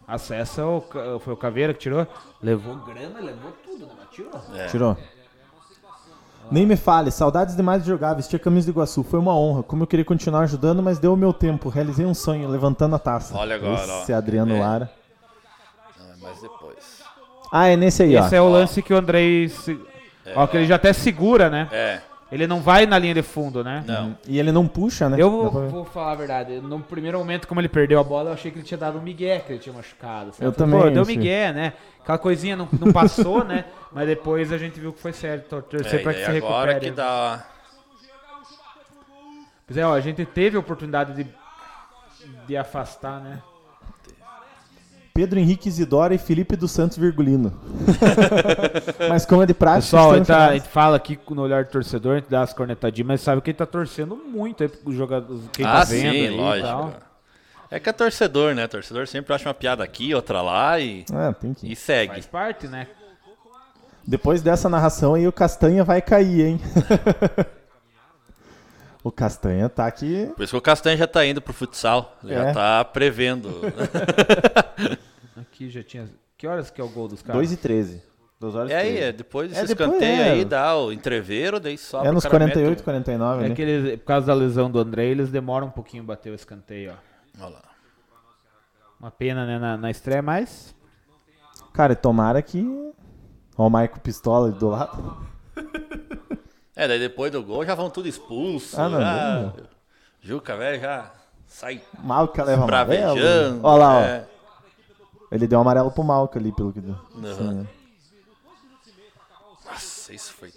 Acessa o, ca- foi o Caveira que tirou. Levou grana, levou tudo, né? Mas tirou. É. Tirou. Nem me fale, saudades demais de jogar, vestir a camisa do Iguaçu. Foi uma honra. Como eu queria continuar ajudando, mas deu o meu tempo. Realizei um sonho, levantando a taça. Olha agora, ó. Esse Adriano É. Lara. Não, é mais depois. Ah, é nesse aí, ó. Esse é o lance que o Andrei. Se... Ó, que ele já até segura, né? É, Ele não vai na linha de fundo, né? não. E ele não puxa, né? Eu vou, pra vou falar a verdade. No primeiro momento, como ele perdeu a bola, eu achei que ele tinha dado um migué, que ele tinha machucado. sabe? Eu também, Pô, deu migué, né? Aquela coisinha não, não passou, né? Mas depois a gente viu que foi sério. Torcer É, pra que se agora recupere. que dá. Pois é, ó, a gente teve a oportunidade de, de afastar, né? Pedro Henrique Isidora e Felipe dos Santos Virgulino. mas como é de prática, Pessoal, gente, tá- a chamados. gente fala aqui no olhar do torcedor, a gente dá as cornetadinhas, mas sabe que ele tá torcendo muito aí pro jogador, quem ah, tá vendo sim, aí lógico. tal. É que é torcedor, né? Torcedor sempre acha uma piada aqui, outra lá e, Ah, tem que... e segue. Faz parte, né? Depois dessa narração aí, o Castanha vai cair, hein? o Castanha tá aqui. Por isso que o Castanha já tá indo pro futsal. Ele É. já tá prevendo. Aqui já tinha... Que horas que é o gol dos caras? 2 e 13. 2 horas E e aí, 13. é, depois desse É, escanteio é. aí, dá o entreveiro, daí sobe É nos o cara mete 48, um- 49 É ali. que eles, por causa da lesão do André, eles demoram um pouquinho a bater o escanteio, ó. Olha lá. Uma pena, né, na, na estreia, mas... Cara, tomara que. Ó, o Maico Pistola ali do lado. É, daí depois do gol já vão tudo expulso. Ah, não, já... não. Juca, velho, já sai Malca leva amarelo. Ó lá, ó. é. Ele deu amarelo pro Malca ali, pelo que deu. Uhum. Sim, né? Nossa, isso foi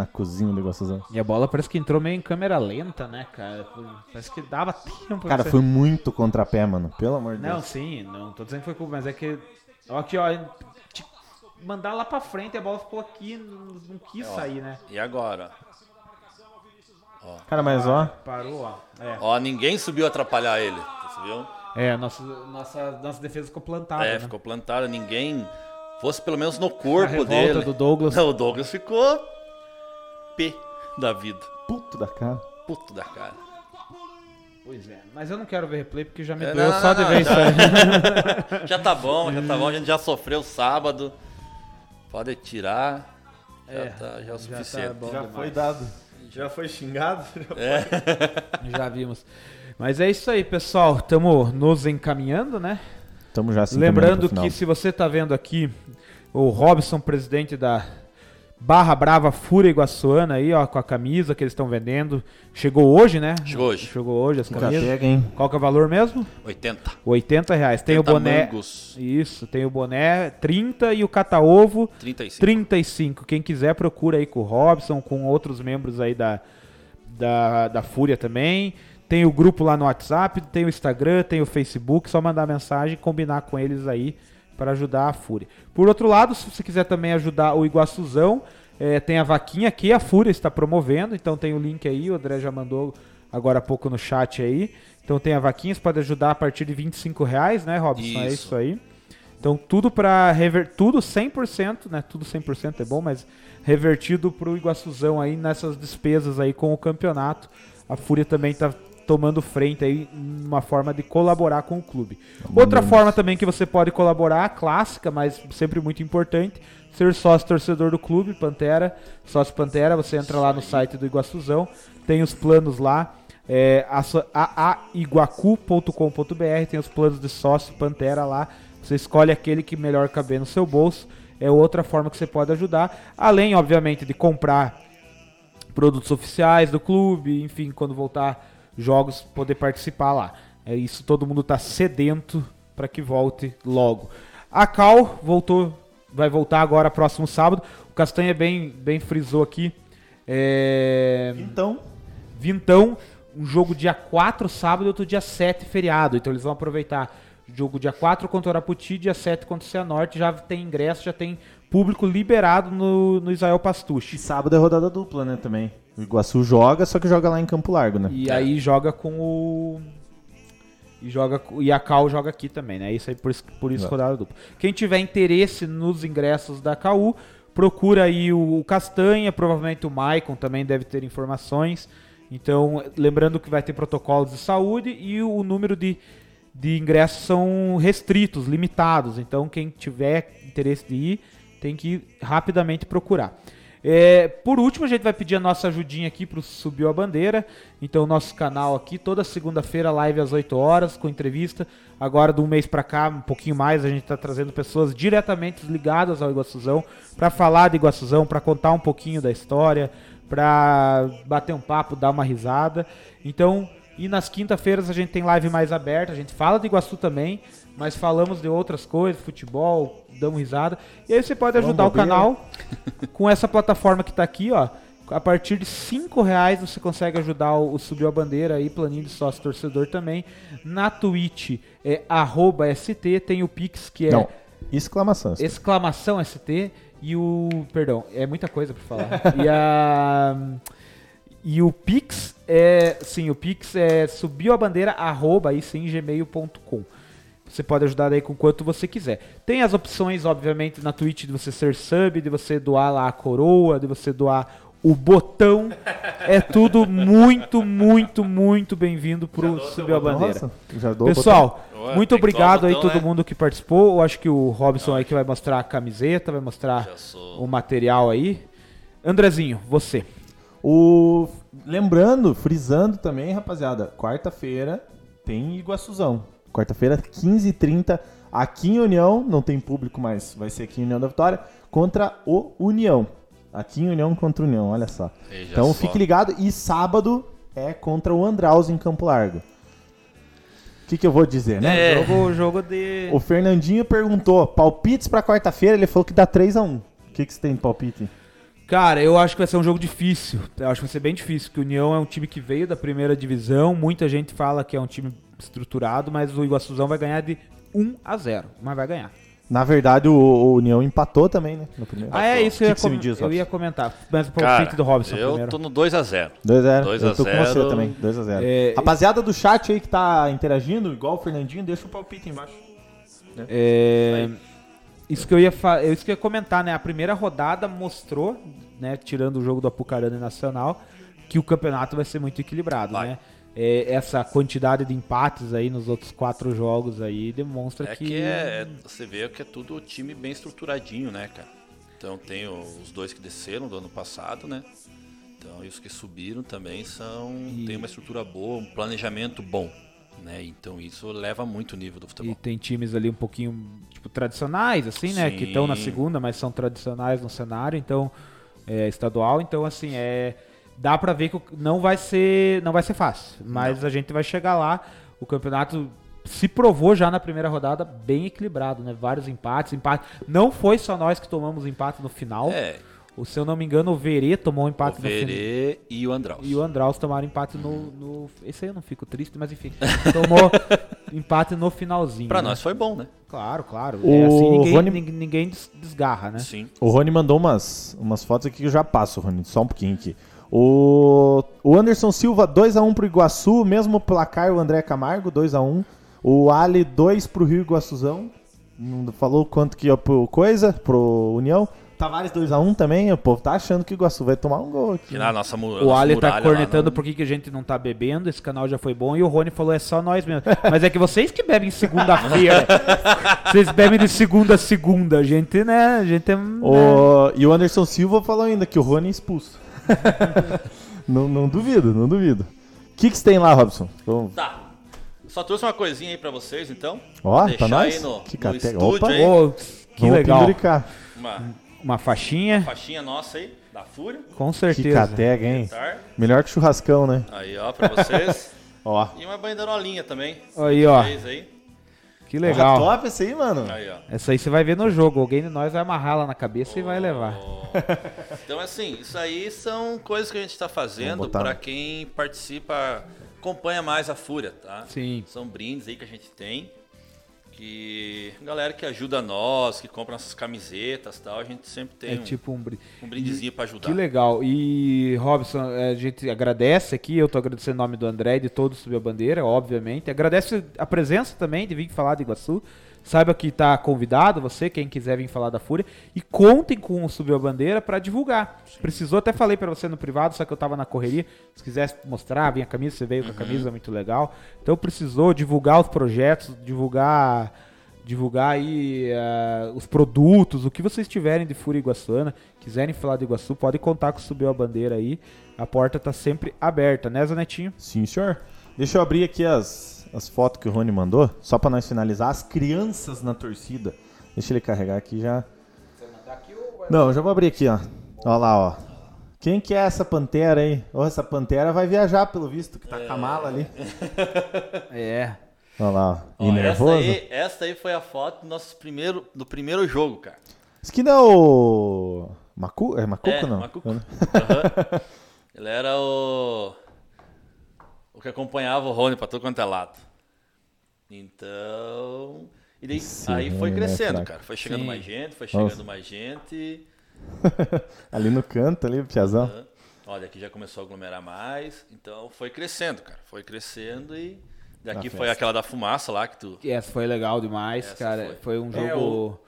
Na cozinha do Iguaçuzão. E a bola parece que entrou meio em câmera lenta, né, cara? Parece que dava tempo. Cara, pra foi muito contrapé, mano. Pelo amor de Não, Deus. sim, não tô dizendo que foi culpa, mas é que... Ó, aqui, ó... mandar lá pra frente, a bola ficou aqui, não, não quis Ó, sair, né? E agora? Cara, mas ó, Parou, ó. É, Ó, ninguém subiu atrapalhar ele. Você viu? é nossa, nossa, nossa defesa ficou plantada, É, né? ficou plantado, ninguém fosse pelo menos no A corpo revolta dele. do Douglas. Não, o Douglas ficou P da vida. puto da cara. Puto da cara. Pois é, mas eu não quero ver replay porque já me É, doeu não, só não, de ver isso aí. Já tá bom, já tá bom. A gente já sofreu sábado. Pode tirar. Já, É, tá, já é o já suficiente. tá bom Já demais. foi dado. Já foi xingado? Já vimos. Mas é isso aí, pessoal. Estamos nos encaminhando, né? Tamo já se Lembrando que se você tá vendo aqui o Robson, presidente da Barra Brava Fúria Iguaçuana aí, ó, com a camisa que eles estão vendendo. Chegou hoje, né? Chegou hoje. Chegou hoje as camisas. pega, hein? Qual que é o valor mesmo? 80. 80 reais. Tem o 80 boné. mangos. Isso, tem o boné 30 e o cata-ovo 35. 35. Quem quiser procura aí com o Robson, com outros membros aí da, da, da Fúria também. Tem o grupo lá no WhatsApp, tem o Instagram, tem o Facebook, só mandar mensagem e combinar com eles aí para ajudar a Fúria. Por outro lado, se você quiser também ajudar o Iguaçuzão, eh, tem a vaquinha que a Fúria está promovendo, então tem o link aí, o André já mandou agora há pouco no chat aí. Então tem a vaquinha, você pode ajudar a partir de 25 reais, né, Robson? É Isso. isso aí. Então tudo para rever, tudo 100%, né? Tudo 100% é bom, mas revertido pro Iguaçuzão aí nessas despesas aí com o campeonato. A Fúria também tá tomando frente aí uma forma de colaborar com o clube. Outra forma também que você pode colaborar, clássica, mas sempre muito importante, ser sócio torcedor do clube Pantera, sócio Pantera, você entra lá no site do Iguaçuzão, tem os planos lá, é, aaiguacu.com.br, tem os planos de sócio Pantera lá. Você escolhe aquele que melhor caber no seu bolso. É outra forma que você pode ajudar. Além, obviamente, de comprar produtos oficiais do clube, enfim, quando voltar jogos, poder participar lá. É isso, todo mundo tá sedento para que volte logo. A Cal voltou, vai voltar agora próximo sábado. O Castanha bem, bem frisou aqui. É... Então, Vintão, um jogo dia 4 sábado e outro dia 7 feriado. Então eles vão aproveitar jogo dia 4 contra o Araputi, dia 7 contra o Cianorte. Já tem ingresso, já tem público liberado no, no Israel e Pastuche. sábado é rodada dupla, né, também. O Iguaçu joga, só que joga lá em Campo Largo, né? E aí joga com o. E, joga, e a Cal joga aqui também, né? Isso aí por isso, por isso É. rodada dupla. Quem tiver interesse nos ingressos da KU, procura aí o Castanha, provavelmente o Maicon também deve ter informações. Então, lembrando que vai ter protocolos de saúde e o, número de, de ingressos são restritos, limitados. Então, quem tiver interesse de ir, tem que rapidamente procurar. É, por último, a gente vai pedir a nossa ajudinha aqui pro Subiu a Bandeira. Então, nosso canal aqui, toda segunda-feira, live às 8 horas, com entrevista. Agora, de um mês pra cá, um pouquinho mais, a gente tá trazendo pessoas diretamente ligadas ao Iguaçuzão para falar de Iguaçuzão, para contar um pouquinho da história, para bater um papo, dar uma risada. Então, e nas quinta-feiras a gente tem live mais aberta, a gente fala de Iguaçu também, mas falamos de outras coisas, futebol, damos risada. E aí você pode ajudar o canal com essa plataforma que tá aqui, ó. A partir de 5 reais você consegue ajudar o, o Subiu a Bandeira aí, planinho de sócio torcedor também. Na Twitch é ST, tem o Pix que é Não, exclamação. exclamação ST e o. Perdão, é muita coisa pra falar. e a. E o Pix é. Sim, o Pix é subiu a bandeira arroba aí sim, gmail.com. Você pode ajudar aí com quanto você quiser. Tem as opções, obviamente, na Twitch de você ser sub, de você doar lá a coroa, de você doar o botão. É tudo muito, muito, muito bem-vindo pro Subiu a Bandeira. Nossa, já dou Pessoal, Ué, muito obrigado dar o aí botão, todo né? mundo que participou. Eu acho que o Robson aí que vai mostrar a camiseta, vai mostrar o material aí. Andrezinho, você. O... Lembrando, frisando também, rapaziada, quarta-feira tem Iguaçuzão. Quarta-feira, 15h30, aqui em União, não tem público, mas vai ser aqui em União da Vitória, contra o União. Aqui em União contra o União, olha só. Veja então só. fique ligado. E sábado é contra o Andraus em Campo Largo. O que, que eu vou dizer, né? É. Jogo, jogo de. O Fernandinho perguntou, palpites pra quarta-feira, ele falou que dá 3x1. O que, que você tem de palpite? Cara, eu acho que vai ser um jogo difícil. Eu acho que vai ser bem difícil, porque o União é um time que veio da primeira divisão. Muita gente fala que é um time estruturado, mas o Iguaçuzão vai ganhar de 1 a 0, mas vai ganhar. Na verdade, o, o União empatou também, né? No primeiro. Ah, é isso que eu ia, com- diz, eu ia comentar. Mas o palpite do Robson eu primeiro. tô no 2x0. 2x0. 2 Eu a tô com você 0. também. 2x0. É, Rapaziada do chat aí que tá interagindo, igual o Fernandinho, deixa o palpite embaixo. É, isso que eu ia fa- isso que eu ia comentar, né? A primeira rodada mostrou, né, tirando o jogo do Apucarana e Nacional, que o campeonato vai ser muito equilibrado, Vai. né? É, essa quantidade de empates aí nos outros quatro jogos aí demonstra É que, que é, você vê que é tudo time bem estruturadinho, né, cara? Então tem os dois que desceram do ano passado, né? Então e os que subiram também são tem uma estrutura boa, um planejamento bom, né? Então isso leva muito o nível do e futebol. tem times ali um pouquinho tipo tradicionais assim, né, que Sim. estão na segunda, mas são tradicionais no cenário, então é, estadual, então assim, é dá pra ver que o- não vai ser não vai ser fácil, mas a gente vai chegar lá. O campeonato se provou já na primeira rodada bem equilibrado, né? Vários empates, empate. Não foi só nós que tomamos empate no final. É, O, se eu não me engano, o Verê tomou um o empate no final. Verê e o Andraus. E o Andraus tomaram empate no, no. Esse aí eu não fico triste, mas enfim. Tomou empate no finalzinho. Pra né? nós foi bom, né? Claro, claro. O É assim, ninguém, Rony- ninguém, ninguém des- desgarra, né? Sim. O Rony mandou umas, umas fotos aqui que eu já passo, Rony. Só um pouquinho aqui. O, o Anderson Silva, 2x1 pro Iguaçu. Mesmo placar, o André Camargo, 2x1. O Ali, 2 pro Rio Iguaçuzão. Não falou quanto que ia pro Coisa, pro União. Tavares 2x1 também. O povo tá achando que o Iguaçu vai tomar um gol aqui. Na nossa O nossa Ali tá lá cornetando não- por que que a gente não tá bebendo, esse canal já foi bom, e o Rony falou, é só nós mesmo. Mas é que vocês que bebem segunda-feira. vocês bebem de segunda a segunda, a gente, né, a gente é... né? O, e o Anderson Silva falou ainda que o Rony é expulso. não, não duvido, não duvido. O que, que você tem lá, Robson? Vamos- Tá. Só trouxe uma coisinha aí pra vocês, então. Ó, Deixar pra nós? aí no, Que no catega. estúdio Opa. aí. Ô, que Vamos legal. penduricar. Uma Uma faixinha, faixinha nossa aí, da Fúria. com Que certeza. catega, hein? Tá? Melhor que churrascão, né? Aí, ó, pra vocês. Ó. e uma bandeirolinha também. Aí, ó, aí. Que legal. Porra, top esse aí, mano. Aí, ó. Essa aí você vai ver no jogo. Alguém de nós vai amarrar lá na cabeça e vai levar. Então, assim, isso aí são coisas que a gente está fazendo para quem participa, acompanha mais a Fúria, tá? Sim. São brindes aí que a gente tem. Que galera que ajuda nós, que compra nossas camisetas e tal, a gente sempre tem É um, tipo um... bri- um brindezinho para ajudar. Que legal. E, Robson, a gente agradece aqui, eu tô agradecendo o nome do André e de todos Subir a Bandeira, obviamente. Agradece a presença também de vir falar de Iguaçu. Saiba que tá convidado, você, quem quiser vir falar da Fúria. E contem com o Subiu a Bandeira para divulgar. Precisou, até falei para você no privado, só que eu tava na correria. Se quisesse mostrar, vinha a camisa, você veio com a camisa, muito legal. Então precisou divulgar os projetos, divulgar divulgar aí ah, os produtos, o que vocês tiverem de Fúria Iguaçuana, quiserem falar de Iguaçu, pode contar com o Subiu a Bandeira aí. A porta tá sempre aberta, né, Zanetinho? Sim, senhor. Deixa eu abrir aqui as, as fotos que o Rony mandou, só pra nós finalizar. As crianças na torcida. Deixa ele carregar aqui já. Não, eu já vou abrir aqui, ó. Ó lá, ó. Quem que é essa pantera aí? Ó, essa pantera vai viajar, pelo visto, que tá com a mala ali. É. Ó lá, ó. Ó, E nervoso? Essa aí, essa aí foi a foto do nosso primeiro, do primeiro jogo, cara. Isso aqui não é o... Macu... É Macuco, é, não? Macuco. Aham. Ele era o. O que acompanhava o Rony pra todo quanto é lado. Então. E daí, Esse aí foi é crescendo, fraco. cara. Foi chegando Sim. mais gente, foi chegando Nossa. mais gente. ali no canto, ali, o Piazão. Aham. Olha, aqui já começou a aglomerar mais. Então foi crescendo, cara. Foi crescendo e. Daqui foi aquela da fumaça lá que tu. Essa foi legal demais, Essa cara. Foi, foi. um É, jogo.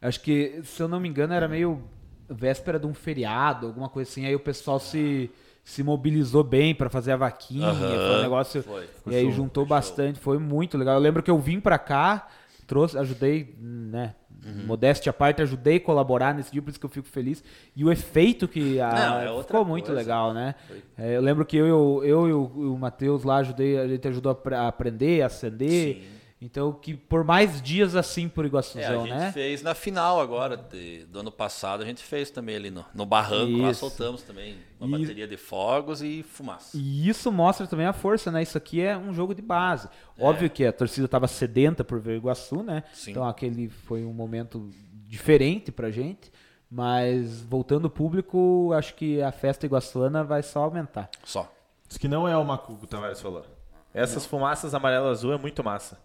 Acho que, se eu não me engano, era meio véspera de um feriado, alguma coisa assim. Aí o pessoal se, se mobilizou bem pra fazer a vaquinha. Aham. Foi um negócio. Foi. E aí show, juntou show. bastante, foi muito legal. Eu lembro que eu vim pra cá, trouxe, ajudei, né? Uhum. Modéstia à parte, ajudei a colaborar nesse dia, por isso que eu fico feliz. E o efeito que a, Não, é ficou muito coisa. legal, né? É, eu lembro que eu, eu, eu e o, Matheus lá ajudei, a gente ajudou a aprender, a acender. Sim. Então, que por mais dias assim por É, a Iguaçuzão, gente né? fez na final agora de- do ano passado, a gente fez também ali no, no barranco, lá Isso. soltamos também uma E- bateria de fogos e fumaça. E isso mostra também a força, né? Isso aqui é um jogo de base. Óbvio que a torcida estava sedenta por ver o Iguaçu, né? Sim. Então aquele foi um momento diferente pra gente. Mas voltando ao público, acho que a festa iguaçuana vai só aumentar. Só. Isso que não é o Macuco, o Tavares falou. Essas fumaças amarelo azul é muito massa.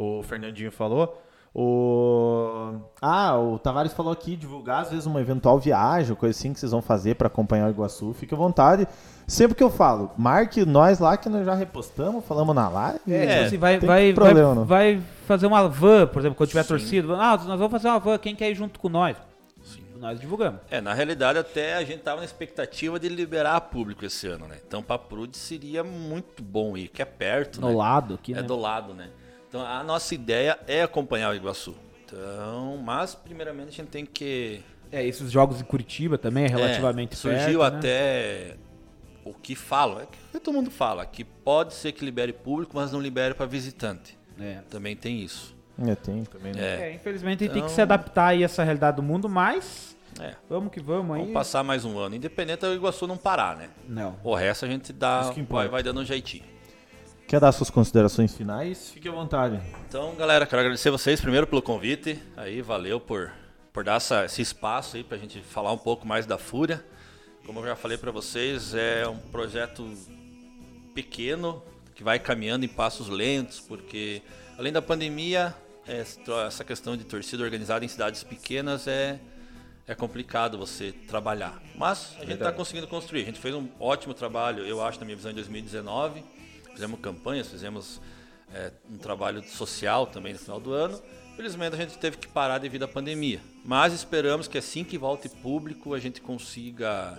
O Fernandinho falou. O... Ah, o Tavares falou aqui, divulgar às vezes uma eventual viagem, coisa assim que vocês vão fazer pra acompanhar o Iguaçu. Fique à vontade. Sempre que eu falo, marque nós lá que nós já repostamos, falamos na live. É, tipo assim, vai, vai, problema, vai, não. vai fazer uma van, por exemplo, quando tiver Sim. torcida. Ah, nós vamos fazer uma van, quem quer ir junto com nós? Sim. Nós divulgamos. É, na realidade até a gente tava na expectativa de liberar público esse ano, né? Então pra Prude seria muito bom ir, que é perto, No né? lado aqui, É né? do lado, né? Então a nossa ideia é acompanhar o Iguaçu. Então, mas primeiramente a gente tem que É, esses jogos em Curitiba também é relativamente É, surgiu perto, né? até o que falam, é que todo mundo fala, que pode ser que libere público, mas não libere para visitante. É. Também tem isso. É, tem também. né? É, É, infelizmente a gente tem que Então- se adaptar aí a essa realidade do mundo, mas é. vamos que vamos aí. Vamos passar mais um ano, independente do Iguaçu não parar, né? Não. O resto a gente dá, Isso que importa. vai, vai dando um jeitinho. Quer dar suas considerações finais? Fique à vontade. Então, galera, quero agradecer vocês primeiro pelo convite. Aí, valeu por, por dar essa- esse espaço aí pra gente falar um pouco mais da Fúria. Como eu já falei pra vocês, é um projeto pequeno que vai caminhando em passos lentos, porque além da pandemia, é, essa questão de torcida organizada em cidades pequenas é é complicado você trabalhar. Mas a gente está conseguindo construir. A gente fez um ótimo trabalho, eu acho, na minha visão, em 2019. Fizemos campanhas, fizemos é, um trabalho social também no final do ano. Felizmente a gente teve que parar devido à pandemia. Mas esperamos que assim que volte público a gente consiga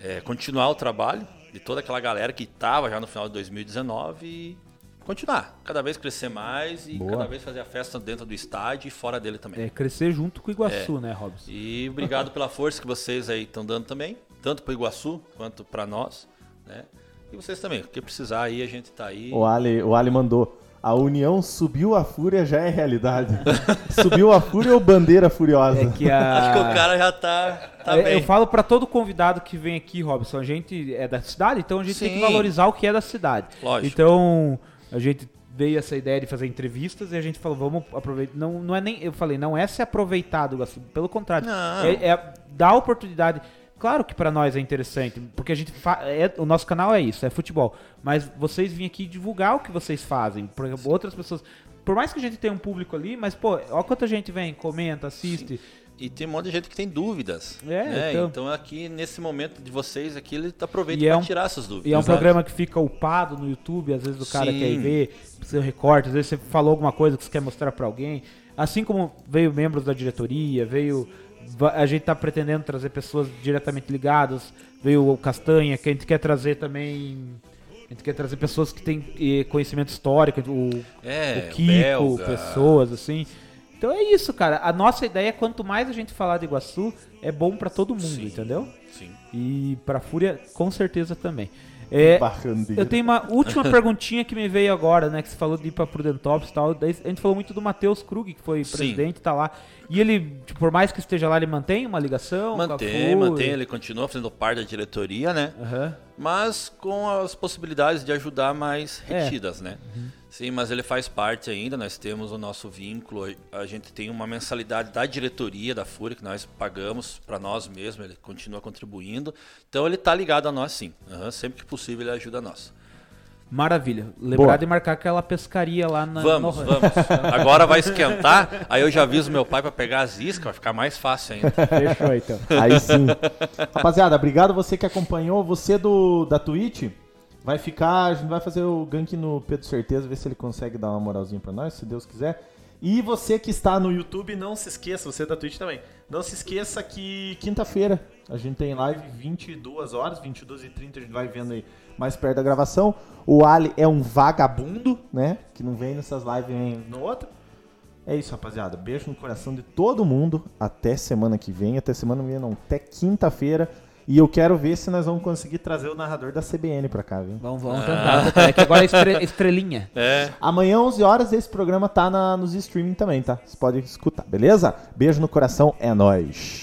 é, continuar o trabalho de toda aquela galera que estava já no final de 2019 e continuar. Cada vez crescer mais e Boa. cada vez fazer a festa dentro do estádio e fora dele também. É crescer junto com o Iguaçu, É. né, Robson? E obrigado pela força que vocês aí estão dando também, tanto para o Iguaçu quanto para nós, né? E vocês também, o que precisar aí, a gente tá aí. O Ali, o Ali mandou. A união subiu a fúria já é realidade. subiu a fúria ou bandeira furiosa? É que a... Acho que o cara já tá, tá É, bem. Eu falo pra todo convidado que vem aqui, Robson, a gente é da cidade, então a gente tem que Sim. valorizar o que é da cidade. Lógico. Então, a gente veio essa ideia de fazer entrevistas e a gente falou, vamos aproveitar. Não, não é nem. Eu falei, não é se aproveitar do pelo contrário. Não. É, é dar oportunidade. Claro que pra nós é interessante, porque a gente é, o nosso canal é isso, é futebol. Mas vocês vêm aqui divulgar o que vocês fazem. Por exemplo, outras pessoas. Por mais que a gente tenha um público ali, mas, pô, olha quanta gente vem, comenta, assiste. E tem um monte de gente que tem dúvidas. É, né? então- então... aqui, nesse momento de vocês aqui, ele aproveita E é para um- tirar essas dúvidas. E é um sabe? programa que fica upado no YouTube, às vezes o cara Sim. quer ir ver, seu recorte, às vezes você falou alguma coisa que você quer mostrar pra alguém. Assim como veio membros da diretoria, veio. A gente tá pretendendo trazer pessoas diretamente ligadas, veio o Castanha, que a gente quer trazer também. A gente quer trazer pessoas que têm conhecimento histórico, o, É, o Kiko, belga. pessoas assim. Então é isso, cara. A nossa ideia é quanto mais a gente falar de Iguaçu, é bom pra todo mundo, Sim. entendeu? Sim. E pra Fúria, com certeza também. É, eu tenho uma última perguntinha que me veio agora, né? Que você falou de ir pra Prudentops e tal. Daí a gente falou muito do Matheus Krug, que foi Sim. presidente, tá lá. E ele, tipo, por mais que esteja lá, ele mantém uma ligação? Mantém, mantém, ele continua fazendo parte da diretoria, né? Aham. mas com as possibilidades de ajudar mais É. retidas, né? Sim, mas ele faz parte ainda, nós temos o nosso vínculo, a gente tem uma mensalidade da diretoria da Fúria que nós pagamos para nós mesmos, ele continua contribuindo. Então ele tá ligado a nós sim. Aham, sempre que possível ele ajuda nós. Maravilha. Lembrar Boa. de marcar aquela pescaria lá na. Vamos, no- vamos. Agora vai esquentar, aí eu já aviso meu pai para pegar as iscas, vai ficar mais fácil ainda. Fechou então. Aí sim. Rapaziada, obrigado você que acompanhou. Você do da Twitch vai ficar. A gente vai fazer o gank no Pedro Certeza, ver se ele consegue dar uma moralzinha pra nós, se Deus quiser. E você que está no YouTube, não se esqueça, você da Twitch também. Não se esqueça que quinta-feira a gente tem live 22 horas, 22 e 30 a gente vai vendo aí mais perto da gravação. O Ali é um vagabundo, né? Que não vem nessas lives vem no outro. É isso, rapaziada. Beijo no coração de todo mundo. Até semana que vem. Até semana que vem, não. Até quinta-feira. E eu quero ver se nós vamos conseguir trazer o narrador da CBN pra cá, viu? Vamos, vamos tentar. É que agora é estre- estrelinha. É, Amanhã, 11 horas, esse programa tá na- nos streaming também, tá? Você pode escutar, beleza? Beijo no coração, é nóis.